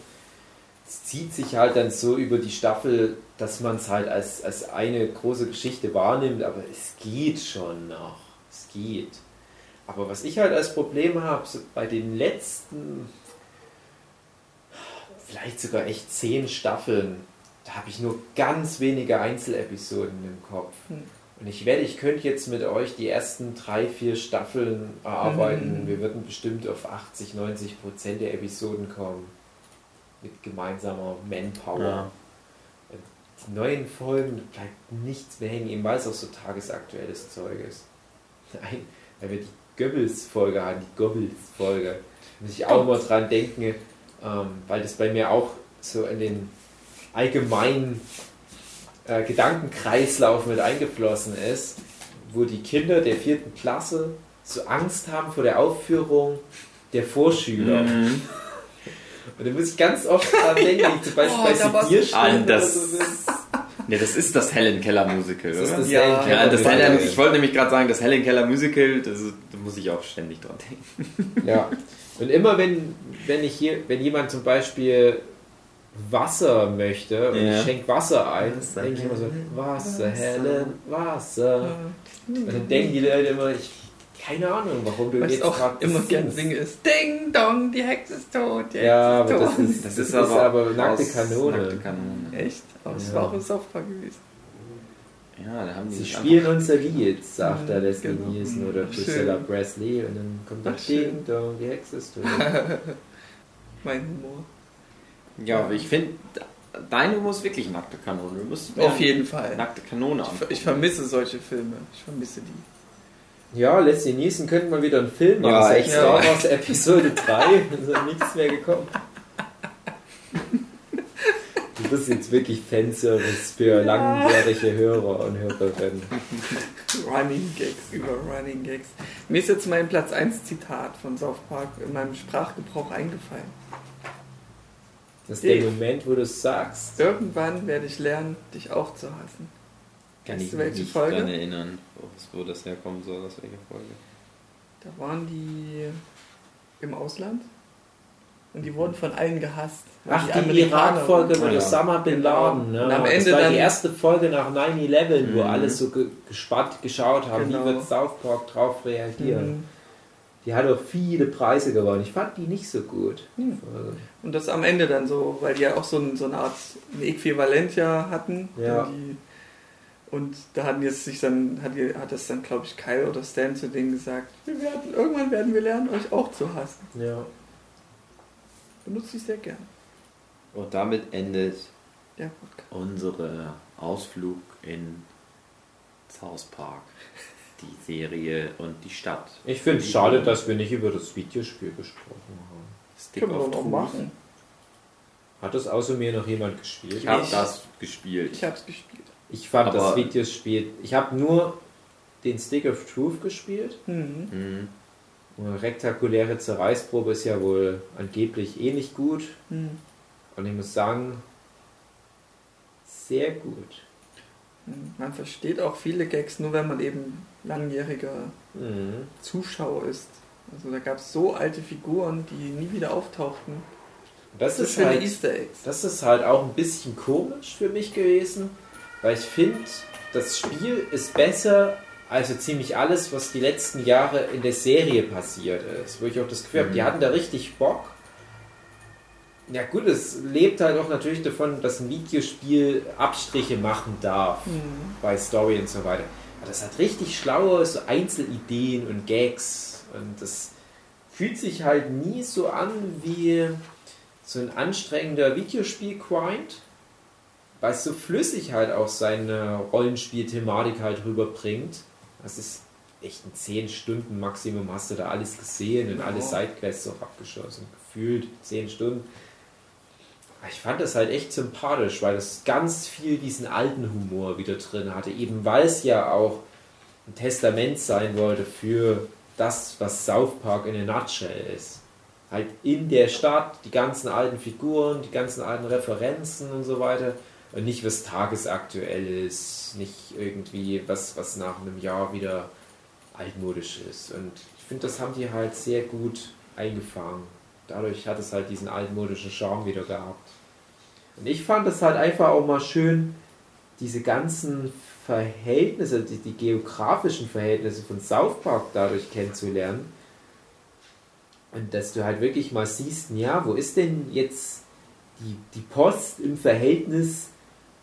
Es zieht sich halt dann so über die Staffel, dass man es halt als, als eine große Geschichte wahrnimmt, aber es geht schon noch. Es geht. Aber was ich halt als Problem habe, so bei den letzten, vielleicht sogar echt zehn Staffeln, da habe ich nur ganz wenige Einzelepisoden im Kopf. Hm. Und ich wette, ich könnte jetzt mit euch die ersten drei, vier Staffeln erarbeiten. Mhm. Wir würden bestimmt auf 80, 90 Prozent der Episoden kommen. Mit gemeinsamer Manpower. Ja. Die neuen Folgen bleibt nichts mehr hängen, eben weil es auch so tagesaktuelles Zeug ist. Nein, weil wir die Goebbels-Folge haben, die Goebbels-Folge. Muss ich auch immer dran denken, ähm, weil das bei mir auch so in den allgemeinen äh, Gedankenkreislauf mit eingeflossen ist, wo die Kinder der vierten Klasse so Angst haben vor der Aufführung der Vorschüler. Mhm. Und da muss ich ganz oft dran (laughs) denken, ich zum Beispiel Oh, bei Ah, oder das- so. Ne, das ist das Helen Keller Musical, Das ist oder? das Ja, Helen ja, Keller das. Helen, ich wollte nämlich gerade sagen, das Helen Keller Musical, das, da muss ich auch ständig dran denken. Ja. Und immer wenn, wenn ich hier, wenn jemand zum Beispiel Wasser möchte und Ja. ich schenke Wasser ein, Wasser, denke ich immer so, Wasser, Wasser. Helen, Wasser. Und dann denken die Leute immer, ich keine Ahnung, warum du Was jetzt auch gerade immer das gern singst. singe ist Ding Dong, die Hexe ist tot, die Hexe Ja, ist aber das tot. ist, das ist, aber, nackte aus Kanone. Nackte Kanone. Echt? Aber es Ja. war auch ein Software gewesen. Ja, da haben die Sie spielen unser Lied, sagt Mhm, der Leslie genau. Nielsen oder. Priscilla Presley und dann kommt Ach, das schön. Ding Dong, die Hexe ist tot. (laughs) (laughs) Mein Humor. Ja, aber ich finde, dein Humor ist wirklich nackte Kanone. Du musst Auf jeden Fall. nackte Kanone Ich, angucken. ich vermisse solche Filme. Ich vermisse die. Ja, Leslie Nielsen könnte mal wieder einen Film machen. Ja, echt, Star. Wars Episode 3 (laughs) ist ja nichts mehr gekommen. Das ist jetzt wirklich Fanservice für langjährige Hörer und Hörerinnen. Running Gags über Running Gags. Mir ist jetzt mein Platz 1 Zitat von South Park in meinem Sprachgebrauch eingefallen. Das ist der Dave. Moment, wo du es sagst. Irgendwann werde ich lernen, dich auch zu hassen. Kann Weißt ich mich Folge? dran erinnern, wo- wo das herkommen soll, aus welcher Folge. Da waren die im Ausland und die wurden von allen gehasst. Ach, die Amerikaner- Irak-Folge mit Ja. Osama Bin Laden. Ne? Und am das Ende war dann- die erste Folge nach 9-11, wo Mhm. alle so ge gespannt geschaut haben, Genau. wie wird South Park drauf reagieren. Mhm. Die hat auch viele Preise gewonnen. Ich fand die nicht so gut. Hm. Und das am Ende dann so, weil die ja auch so, ein, so eine Art ein Äquivalent ja hatten. Ja. Die, und da hatten jetzt sich dann, hat, die- hat das dann, glaube ich, Kyle oder Stan zu denen gesagt, wir werden, irgendwann werden wir lernen, euch auch zu hassen. ja. Benutze ich sehr gern. Und damit endet Podcast. unsere Ausflug in South Park. Die Serie und die Stadt. Ich finde es schade, dass wir nicht über das Videospiel gesprochen haben. Stick Können wir of Truth. machen. Hat das außer mir noch jemand gespielt? Ich habe das gespielt. Ich habe es gespielt. Ich fand Aber- das Videospiel. Ich habe nur den Stick of Truth gespielt. Mhm. Mhm. Eine rektakuläre Zerreißprobe ist ja wohl angeblich eh nicht gut. Mhm. Und ich muss sagen, sehr gut. Mhm. Man versteht auch viele Gags nur, wenn man eben langjähriger Mhm. Zuschauer ist. Also da gab es so alte Figuren, die nie wieder auftauchten. Das, So ist halt, Easter Eggs. das ist halt auch ein bisschen komisch für mich gewesen, weil ich finde, das Spiel ist besser als so ziemlich alles, was die letzten Jahre in der Serie passiert ist. Wo ich auch das Gefühl habe, die Mhm. hatten da richtig Bock. Ja gut, es lebt halt auch natürlich davon, dass ein Videospiel Abstriche machen darf Mhm. bei Story und so weiter. Das hat richtig schlaue so Einzelideen und Gags und das fühlt sich halt nie so an wie so ein anstrengender Videospiel-Grind, weil es so flüssig halt auch seine Rollenspiel-Thematik halt rüberbringt. Das ist echt in 10 Stunden Maximum hast du da alles gesehen und alle. Sidequests auch abgeschlossen. Gefühlt 10 Stunden. Ich fand das halt echt sympathisch, weil es ganz viel diesen alten Humor wieder drin hatte, eben weil es ja auch ein Testament sein wollte für das, was South Park in a nutshell ist. Halt in der Stadt, die ganzen alten Figuren, die ganzen alten Referenzen und so weiter. Und nicht was tagesaktuell ist, nicht irgendwie was, was nach einem Jahr wieder altmodisch ist. Und ich finde, das haben die halt sehr gut eingefangen. Dadurch hat es halt diesen altmodischen Charme wieder gehabt. Und ich fand es halt einfach auch mal schön, diese ganzen Verhältnisse, die, die geografischen Verhältnisse von South Park dadurch kennenzulernen. Und dass du halt wirklich mal siehst, ja, wo ist denn jetzt die, die Post im Verhältnis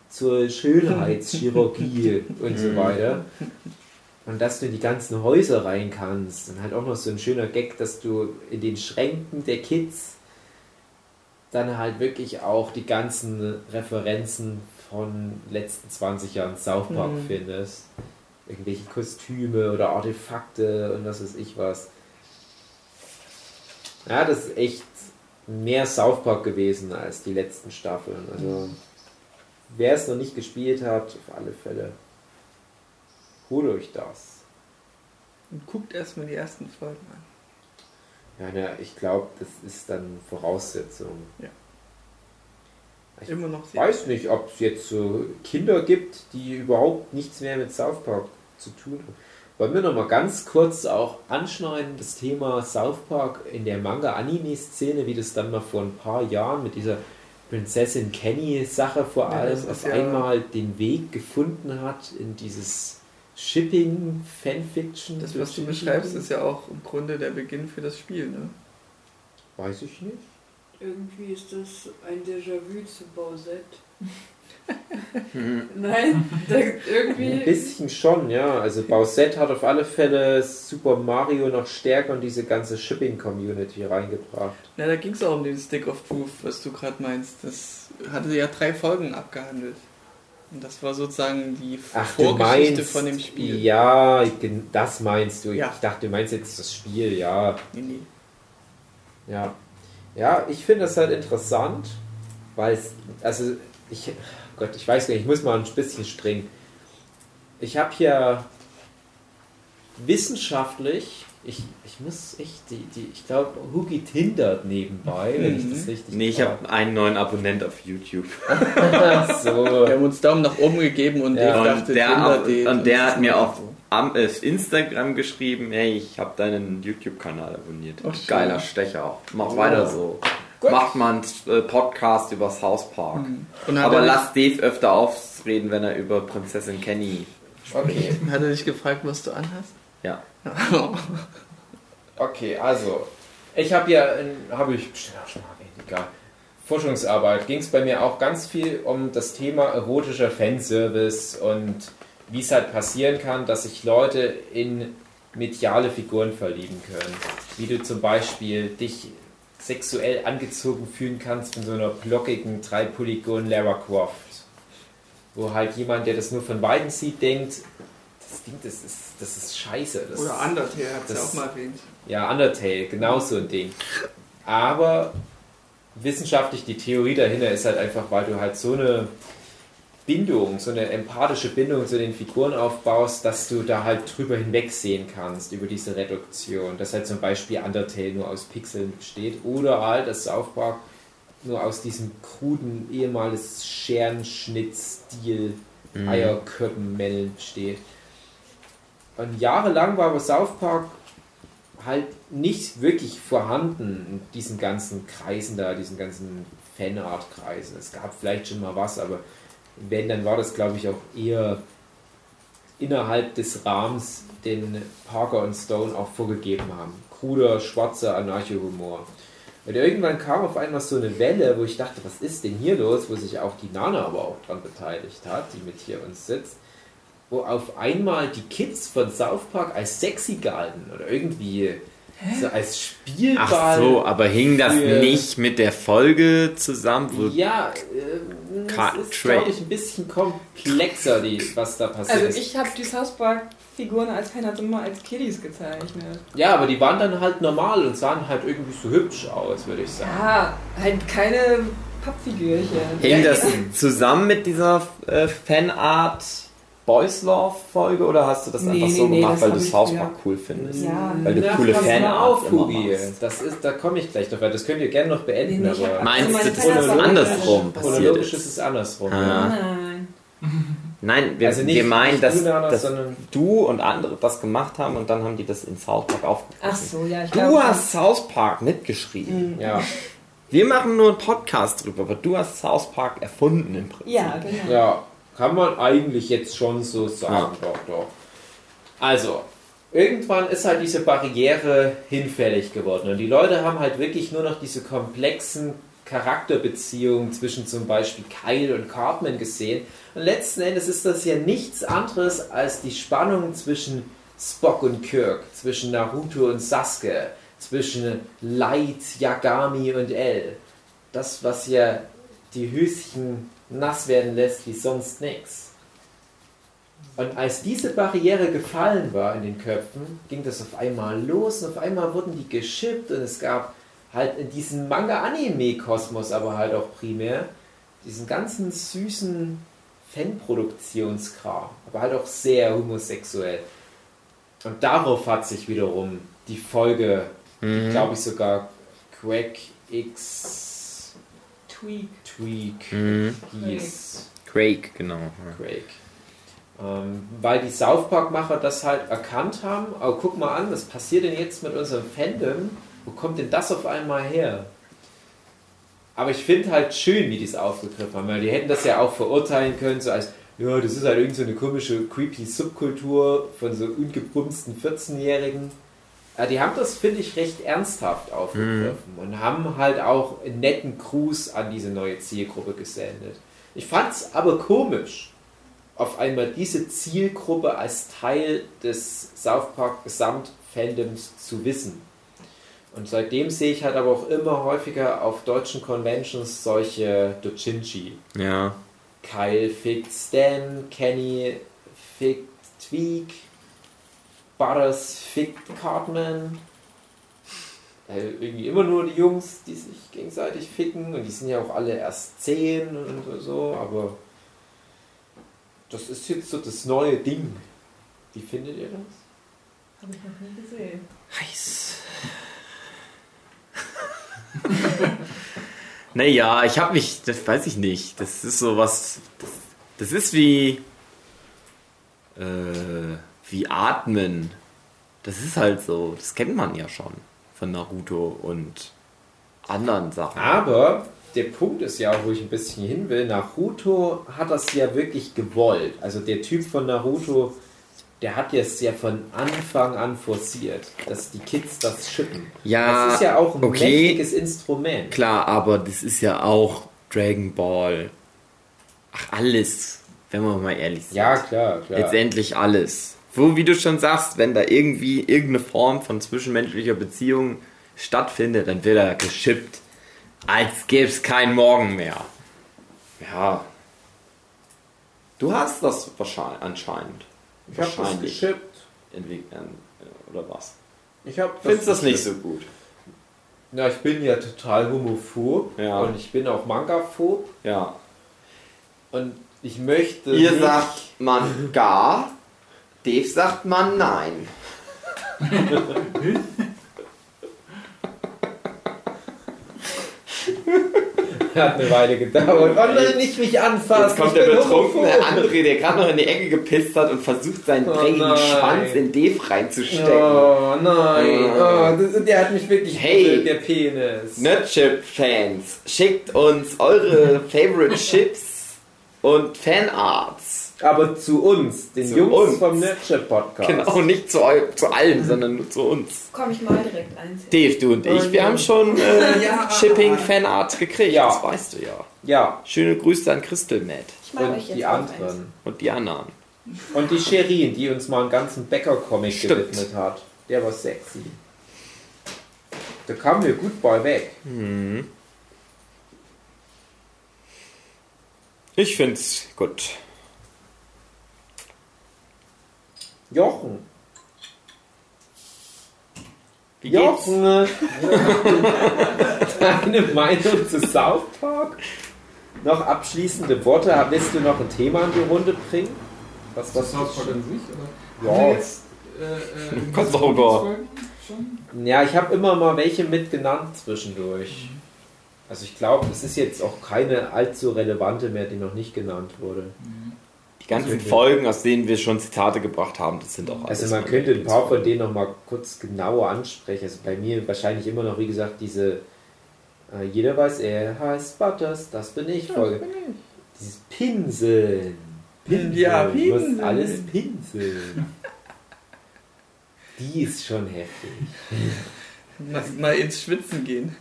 zur (laughs) Schönheitschirurgie und so weiter. Und dass du in die ganzen Häuser rein kannst. Und halt auch noch so ein schöner Gag, dass du in den Schränken der Kids dann halt wirklich auch die ganzen Referenzen von letzten 20 Jahren South Park Mhm. findest. Irgendwelche Kostüme oder Artefakte und was weiß ich was. Ja, das ist echt mehr South Park gewesen als die letzten Staffeln. Also, wer es noch nicht gespielt hat, auf alle Fälle, holt euch das. Und guckt erstmal die ersten Folgen an. Ja, na, ich glaube, das ist dann Voraussetzung. Ich Immer noch sehr. weiß nicht, ob es jetzt so Kinder gibt, die überhaupt nichts mehr mit South Park zu tun haben. Wollen wir noch mal ganz kurz auch anschneiden, das Thema South Park in der Manga-Anime-Szene, wie das dann mal vor ein paar Jahren mit dieser Prinzessin Kenny-Sache vor Ja, allem ist auf ja- einmal den Weg gefunden hat in dieses Shipping-Fanfiction. Das, was du beschreibst, ist ja auch im Grunde der Beginn für das Spiel, ne? Weiß ich nicht. Irgendwie ist das ein Déjà-vu zu Bowsette. Nein, da, Ein irgendwie. bisschen schon, ja. Also Bowsette hat auf alle Fälle Super Mario noch stärker in diese ganze Shipping-Community reingebracht. Na, da ging es auch um den Stick of Truth, was du gerade meinst. Das hatte ja drei Folgen abgehandelt. Und das war sozusagen die Ach, Vorgeschichte meinst, von dem Spiel. Ja, das meinst du. Ja. Ich dachte, du meinst jetzt das Spiel, ja. Nee, nee. Ja, ja ich finde das halt interessant, weil es, also ich, Gott, ich weiß nicht, ich muss mal ein bisschen springen. Ich habe hier wissenschaftlich, ich, ich muss echt, die, die, ich glaube, Hugi tindert nebenbei, wenn ich das richtig Nee, ich habe einen neuen Abonnent auf YouTube. so. Wir haben uns Daumen nach oben gegeben und Ja, Dave und dachte, der, ab, Date und der hat mir ist auf, am, Instagram geschrieben, hey, ich habe deinen YouTube-Kanal abonniert. Ach. Geiler Stecher. Mach Oh. weiter so. Gut. Macht mal einen äh, Podcast über South Park. Mhm. Und Aber er lass Dave öfter aufreden, wenn er über Prinzessin Kenny. Okay. dich, hat er dich gefragt, was du anhast? Ja. (laughs) Okay, also, ich habe ja, habe ich bestimmt auch schon mal erwähnt, egal. Forschungsarbeit ging es bei mir auch ganz viel um das Thema erotischer Fanservice und wie es halt passieren kann, dass sich Leute in mediale Figuren verlieben können. Wie du zum Beispiel dich sexuell angezogen fühlen kannst von so einer blockigen, dreipolygon Lara Croft. Wo halt jemand, der das nur von Weitem sieht, denkt, das Ding, das ist, das ist scheiße. Das Oder Undertale hat es ja auch mal erwähnt. ja, Undertale, genau so ein Ding. Aber wissenschaftlich die Theorie dahinter ist halt einfach, weil du halt so eine Bindung, so eine empathische Bindung zu den Figuren aufbaust, dass du da halt drüber hinwegsehen kannst über diese Reduktion. Dass halt zum Beispiel Undertale nur aus Pixeln besteht oder halt das South Park nur aus diesem kruden ehemals Scherenschnitt-Stil Eierköppenmänneln besteht. Und jahrelang war aber South Park halt nicht wirklich vorhanden in diesen ganzen Kreisen da, diesen ganzen Fanart-Kreisen. Es gab vielleicht schon mal was, aber wenn, dann war das, glaube ich, auch eher innerhalb des Rahmens, den Parker und Stone auch vorgegeben haben. Kruder, schwarzer Anarcho-Humor. Und irgendwann kam auf einmal so eine Welle, wo ich dachte, was ist denn hier los, wo sich auch die Nana aber auch dran beteiligt hat, die mit hier uns sitzt, wo auf einmal die Kids von South Park als sexy galten oder irgendwie so als Spielball. Ach so, aber hing das nicht mit der Folge zusammen? Wo Ja, äh, es ist, glaube ich, ein bisschen komplexer, die, was da passiert Also ich habe die South Park Figuren als hat immer als Kiddies gezeichnet. Ja, aber die waren dann halt normal und sahen halt irgendwie so hübsch aus, würde ich sagen. Ja, halt keine Pappfigürchen. Hing das zusammen mit dieser äh, Fanart Boys Love Folge oder hast du das Nee, einfach nee, so nee, gemacht, weil du South Park cool findest? Ja, Weil du coole Fanart auf, machst. Das ist, da komme ich gleich noch, weil das könnt ihr gerne noch beenden, Nee, aber Meinst Also du, das ist andersrum passiert chronologisch ist es andersrum. Ah. Nein. Nein, wir, Also nicht, wir meinen, nicht dass, dass sondern du und andere das gemacht haben und dann haben die das in South Park aufgegriffen. Ach so, ja, ich Du glaube. hast South Park mitgeschrieben. ja, Wir machen nur einen Podcast drüber, aber du hast South Park erfunden im Prinzip. Ja, genau. ja, kann man eigentlich jetzt schon so sagen, doch, doch. Also, irgendwann ist halt diese Barriere hinfällig geworden und die Leute haben halt wirklich nur noch diese komplexen Charakterbeziehungen zwischen zum Beispiel Kyle und Cartman gesehen. Und letzten Endes ist das ja nichts anderes als die Spannung zwischen Spock und Kirk, zwischen Naruto und Sasuke, zwischen Light, Yagami und L. Das, was ja die Höschen nass werden lässt wie sonst nichts. Und als diese Barriere gefallen war in den Köpfen, ging das auf einmal los und auf einmal wurden die geschippt und es gab halt in diesem Manga-Anime-Kosmos aber halt auch primär diesen ganzen süßen Fanproduktionskram, aber halt auch sehr homosexuell. Und darauf hat sich wiederum die Folge, Mhm. glaube ich sogar Quack X Tweak. Tweak Mhm. hieß. Craig, genau. Craig. Ähm, weil die South Park-Macher das halt erkannt haben, aber guck mal an, was passiert denn jetzt mit unserem Fandom? Wo kommt denn das auf einmal her? Aber ich finde halt schön, wie die es aufgegriffen haben, weil die hätten das ja auch verurteilen können, so als, ja, das ist halt irgend so eine komische, creepy Subkultur von so ungebumsten 14-Jährigen. Ja, die haben das, finde ich, recht ernsthaft aufgegriffen und haben halt auch einen netten Gruß an diese neue Zielgruppe gesendet. Ich fand es aber komisch, auf einmal diese Zielgruppe als Teil des South Park Gesamtfandoms zu wissen. Und seitdem sehe ich halt aber auch immer häufiger auf deutschen Conventions solche Dochinchi. Ja. Kyle fickt Stan, Kenny fickt Tweak, Butters fickt Cartman. Äh, irgendwie immer nur die Jungs, die sich gegenseitig ficken und die sind ja auch alle erst 10 und so, aber das ist jetzt so das neue Ding. Wie findet ihr das? Habe ich noch nie gesehen. Heiß. (laughs) naja, ich habe mich, das weiß ich nicht. Das ist so was. Das, das ist wie. Äh, wie Atmen. Das ist halt so. Das kennt man ja schon von Naruto und anderen Sachen. Aber der Punkt ist ja, wo ich ein bisschen hin will, Naruto hat das ja wirklich gewollt. Also der Typ von Naruto, der hat jetzt ja von Anfang an forciert, dass die Kids das schippen. Ja, das ist ja auch ein okay. mächtiges Instrument. Klar, aber das ist ja auch Dragon Ball. Ach, alles. Wenn wir mal ehrlich sind. Ja, klar, klar. Letztendlich alles. Wo, wie du schon sagst, wenn da irgendwie irgendeine Form von zwischenmenschlicher Beziehung stattfindet, dann wird er geschippt. Als gäbe es keinen Morgen mehr. Ja. Du hast das wahrscheinlich anscheinend. ich habe das wahrscheinlich geschippt. entwickeln. Oder was? Ich hab Findest das nicht so gut? Na, ich bin ja total homophob Ja. und ich bin auch Manga-phob Ja. und ich möchte Ihr sagt man gar, Dave sagt man nein. (laughs) Hat eine Weile gedauert. Oh nein, nicht mich anfassen. Jetzt kommt ich der betrunkene. André, der gerade noch in die Ecke gepisst hat und versucht seinen Oh dreckigen nein. Schwanz in Dave reinzustecken. Oh nein, oh, das, der hat mich wirklich Hey. berührt, der Penis. Nerdchip-Fans, schickt uns eure (laughs) Favorite Chips und Fanarts. Aber zu uns, den Zu Jungs uns. vom Nerdship Podcast. Genau, nicht zu, zu allen, sondern nur zu uns. Komm ich mal direkt eins. Dave, du und ich, Oh, wir ja. haben schon (laughs) äh, Ja. Shipping-Fanarts gekriegt, Ja. das weißt du ja. Ja, Schöne Grüße an Crystal Matt Ich mag euch und jetzt die anderen. und die anderen. Und die Sherin, die uns mal einen ganzen Bäcker-Comic gewidmet hat. Der war sexy. Da kamen wir gut bei weg. Mhm. Ich find's gut. Jochen. Wie? Jochen, (laughs) deine Meinung zu South Park? Noch abschließende Worte? Willst du noch ein Thema in die Runde bringen? Was, Was South Park an sich? Oder? Ja. Jetzt, äh, äh, rüber. Folgen Schon? Ja, ich habe immer mal welche mitgenannt zwischendurch. Also ich glaube, es ist jetzt auch keine allzu relevante mehr, die noch nicht genannt wurde. Die ganzen Folgen, aus denen wir schon Zitate gebracht haben, das sind auch alles. Also man könnte ein paar von denen noch mal kurz genauer ansprechen. Also bei mir wahrscheinlich immer noch, wie gesagt, diese äh, jeder weiß, er heißt Butters, das bin ich Folge. Dieses Pinseln. Pinseln. Ja, Du musst Pinseln. alles pinseln. Die ist schon heftig. Mal, mal ins Schwitzen gehen.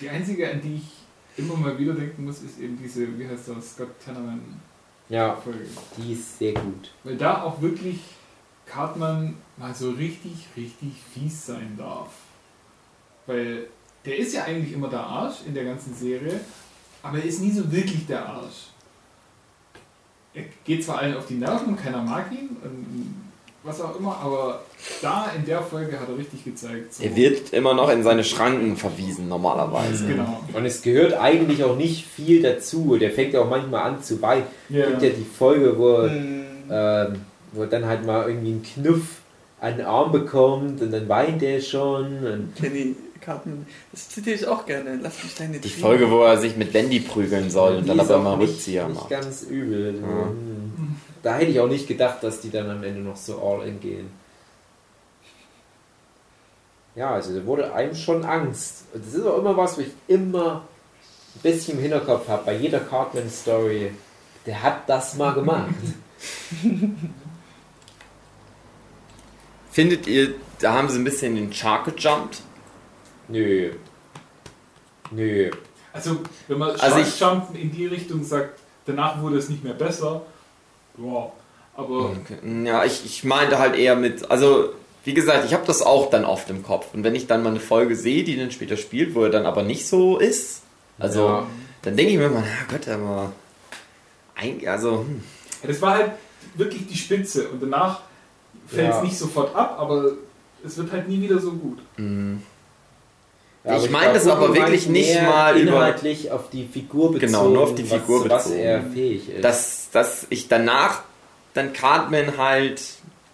Die einzige, an die ich immer mal wieder denken muss, ist eben diese, wie heißt das, Scott Tenorman-Folge. Ja, die ist sehr gut. Weil da auch wirklich Cartman mal so richtig, richtig fies sein darf. Weil der ist ja eigentlich immer der Arsch in der ganzen Serie, aber er ist nie so wirklich der Arsch. Er geht zwar allen auf die Nerven und keiner mag ihn und was auch immer, aber da in der Folge hat er richtig gezeigt. So, Er wird immer noch in seine Schranken verwiesen, normalerweise. Genau. Und es gehört eigentlich auch nicht viel dazu. Der fängt ja auch manchmal an zu weinen. Es gibt ja die Folge, wo, Hm. ähm, wo er dann halt mal irgendwie einen Knuff an den Arm bekommt und dann weint er schon. Und Kenny Cartman. Das zitiere ich auch gerne. Lass mich deine Die Folge, wo er sich mit Wendy prügeln soll und dann ist aber nicht, Rückzieher nicht macht. ganz übel. Ja. Da hätte ich auch nicht gedacht, dass die dann am Ende noch so all in gehen. Ja, also da wurde einem schon Angst. Und das ist auch immer was, wo ich immer ein bisschen im Hinterkopf habe. Bei jeder Cartman-Story, der hat das mal gemacht. (laughs) Findet ihr, da haben sie ein bisschen den Shark gejumpt? Nö. Nö. Also, wenn man Also ich- Jumpen in die Richtung sagt, danach wurde es nicht mehr besser, ja, aber Okay. Ja, ich, ich meinte halt eher mit, also wie gesagt, ich habe das auch dann oft im Kopf. Und wenn ich dann mal eine Folge sehe, die dann später spielt, wo er dann aber nicht so ist, also Ja. dann denke ich mir immer, na Gott, aber eigentlich, also hm. Ja, das war halt wirklich die Spitze und danach fällt es Ja. nicht sofort ab, aber es wird halt nie wieder so gut. hm. Ja, Ich meine das aber wirklich nicht mal über- inhaltlich auf die Figur bezogen. Genau, nur auf die Figur was, was bezogen. er fähig ist. dass, dass ich danach dann Cartman halt,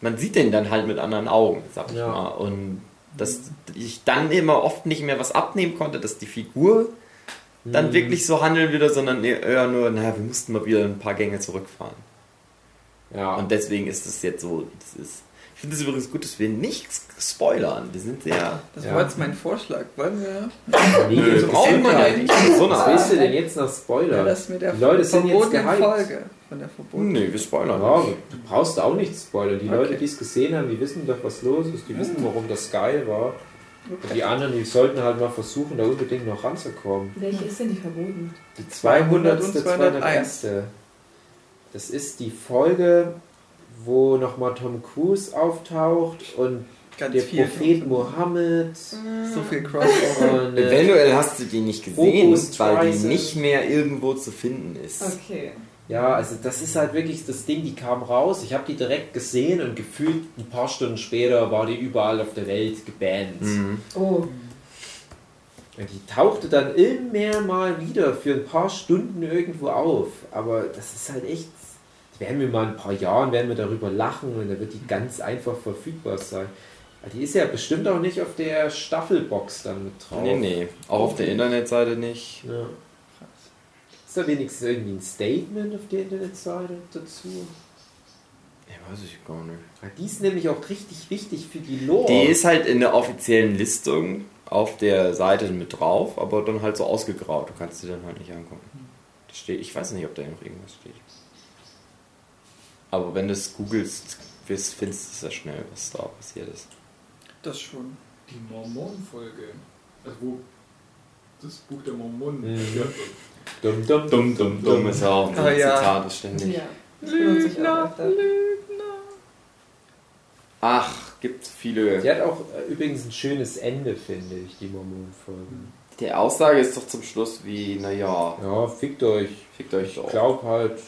man sieht den dann halt mit anderen Augen, sag ich Ja. mal. Und dass ich dann immer oft nicht mehr was abnehmen konnte, dass die Figur dann Mhm. wirklich so handeln würde, sondern eher nur, naja, wir mussten mal wieder ein paar Gänge zurückfahren. ja. Und deswegen ist es jetzt so, wie das ist. Ich finde es übrigens gut, dass wir nichts spoilern. Wir sind sehr. Das Ja. war jetzt mein Vorschlag. Wollen wir. nee, Nö, ist man ja nicht. So Was willst du denn jetzt noch Spoiler? Ja, das mit der Leute sind jetzt gehypt. Folge. Von der verbotenen. Nee, wir spoilern Ja, nicht. du brauchst auch nicht spoilern. Die Okay. Leute, die es gesehen haben, die wissen doch, was los ist. Die wissen, warum das geil war. Und die anderen, die sollten halt mal versuchen, da unbedingt noch ranzukommen. Welche ist denn die verboten? Die 200. 200 und 201. Das ist die Folge, wo nochmal Tom Cruise auftaucht und Ganz der viel. Prophet Mohammed So viel Crossover. und äh, Eventuell hast du die nicht gesehen, weil die nicht mehr irgendwo zu finden ist. Okay. Ja, also das ist halt wirklich das Ding, die kam raus. Ich habe die direkt gesehen und gefühlt ein paar Stunden später war die überall auf der Welt gebannt. Mhm. Oh, Und die tauchte dann immer mal wieder für ein paar Stunden irgendwo auf. Aber das ist halt echt. Werden wir mal in ein paar Jahren werden wir darüber lachen und dann wird die ganz einfach verfügbar sein. Aber Die ist ja bestimmt auch nicht auf der Staffelbox dann mit drauf. Nee, nee. Auch auf der Internetseite nicht. Ja. Ist da wenigstens irgendwie ein Statement auf der Internetseite dazu? Ja, weiß ich gar nicht. Die ist nämlich auch richtig wichtig für die Lore. Die ist halt in der offiziellen Listung auf der Seite mit drauf, aber dann halt so ausgegraut. Du kannst sie dann halt nicht angucken. Steht, ich weiß nicht, ob da noch irgendwas steht. Aber wenn du es googelst, findest du es ja schnell, was da passiert ist. Das schon. Die Mormonen-Folge, also wo das Buch der Mormonen Mhm. wird. Dumm, dumm, Dumm, dumm, dumm ist ja auch so Ah, ein ja. Zitat ist ständig. ja. Ich auch öfter. Ach, gibt viele. Die hat auch äh, übrigens ein schönes Ende, finde ich, die Mormon-Folge. Die Aussage ist doch zum Schluss wie, naja, Ja, fickt euch. fickt euch Ich doch. glaub halt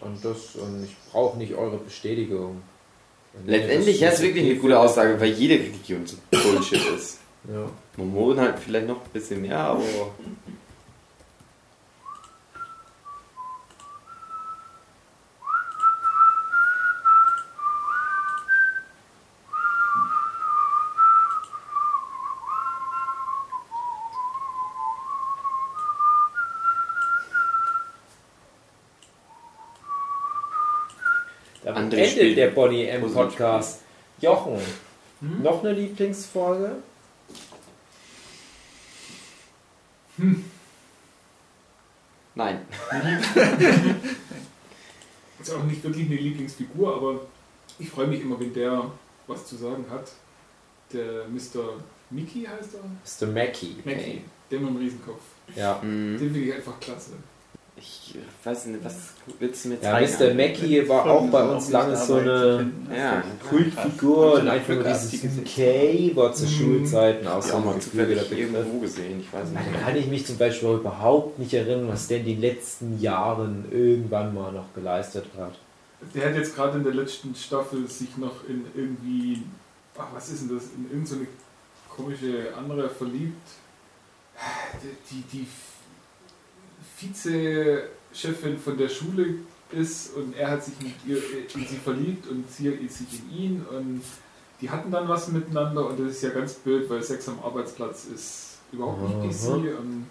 an das und ich brauche nicht eure Bestätigung. Letztendlich, ja, ist wirklich eine gute Aussage, weil jede Religion so Bullshit ist. Ja. Mormonen halt vielleicht noch ein bisschen mehr, aber. Damit Andere endet spielen. Der Bonnie M. Podcast. Jochen, Hm? noch eine Lieblingsfolge? Nein. (laughs) Ist auch nicht wirklich eine Lieblingsfigur, aber ich freue mich immer, wenn der was zu sagen hat. Der Mr. Mickey heißt er? Mr. Mackie. Mackie, der mit dem Riesenkopf. Ja. Mhm. Den finde ich einfach klasse. Ich weiß nicht, was willst du mir Ja? Mr. Mackie war auch bei uns lange so eine Ja. Kultfigur und Ja, einfach nur dieses die UK war zu Schulzeiten auch Ja, so ein zufällig irgendwo gesehen, ich weiß Da nicht. kann ich mich zum Beispiel überhaupt nicht erinnern, was der in den letzten Jahren irgendwann mal noch geleistet hat. Der hat jetzt gerade in der letzten Staffel sich noch in irgendwie, ach, was ist denn das, in irgendeine komische andere verliebt. Die, die Vize-Chefin von der Schule ist und er hat sich mit ihr, in sie verliebt und sie sich in ihn und die hatten dann was miteinander und das ist ja ganz blöd, weil Sex am Arbeitsplatz ist überhaupt nicht PC und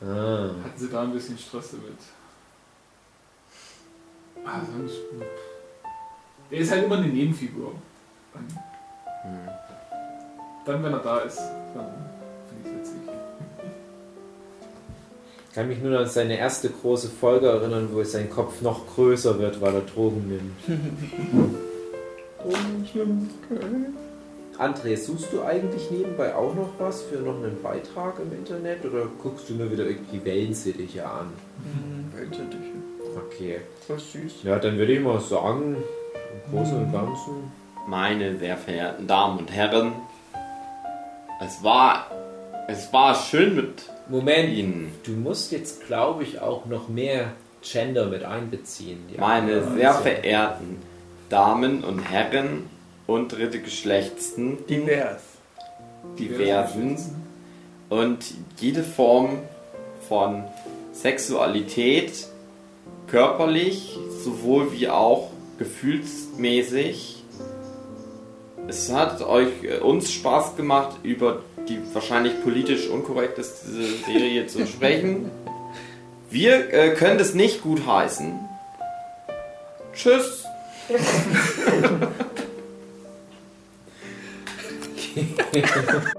Ah. hatten sie da ein bisschen Stress damit. Ah, sonst, der ist halt immer eine Nebenfigur. Hm. dann, wenn er da ist, dann kann mich nur an seine erste große Folge erinnern, wo sein Kopf noch größer wird, weil er Drogen nimmt. (laughs) André, suchst du eigentlich nebenbei auch noch was für noch einen Beitrag im Internet oder guckst du mir wieder irgendwie Wellensittiche an? Weltsättiche. Okay. Was süß. Ja, dann würde ich mal sagen, im Großen und Ganzen. Meine sehr verehrten Damen und Herren, es war, es war schön mit Moment, Ihnen. du musst jetzt, glaube ich, auch noch mehr Gender mit einbeziehen. Ja, Meine also- sehr verehrten Damen und Herren und dritte Geschlechtsten, Divers. diversen und jede Form von Sexualität, körperlich sowohl wie auch gefühlsmäßig. Es hat euch äh, uns Spaß gemacht, über die wahrscheinlich politisch unkorrekteste Serie zu sprechen. Wir äh, können das nicht gut heißen. Tschüss. (laughs)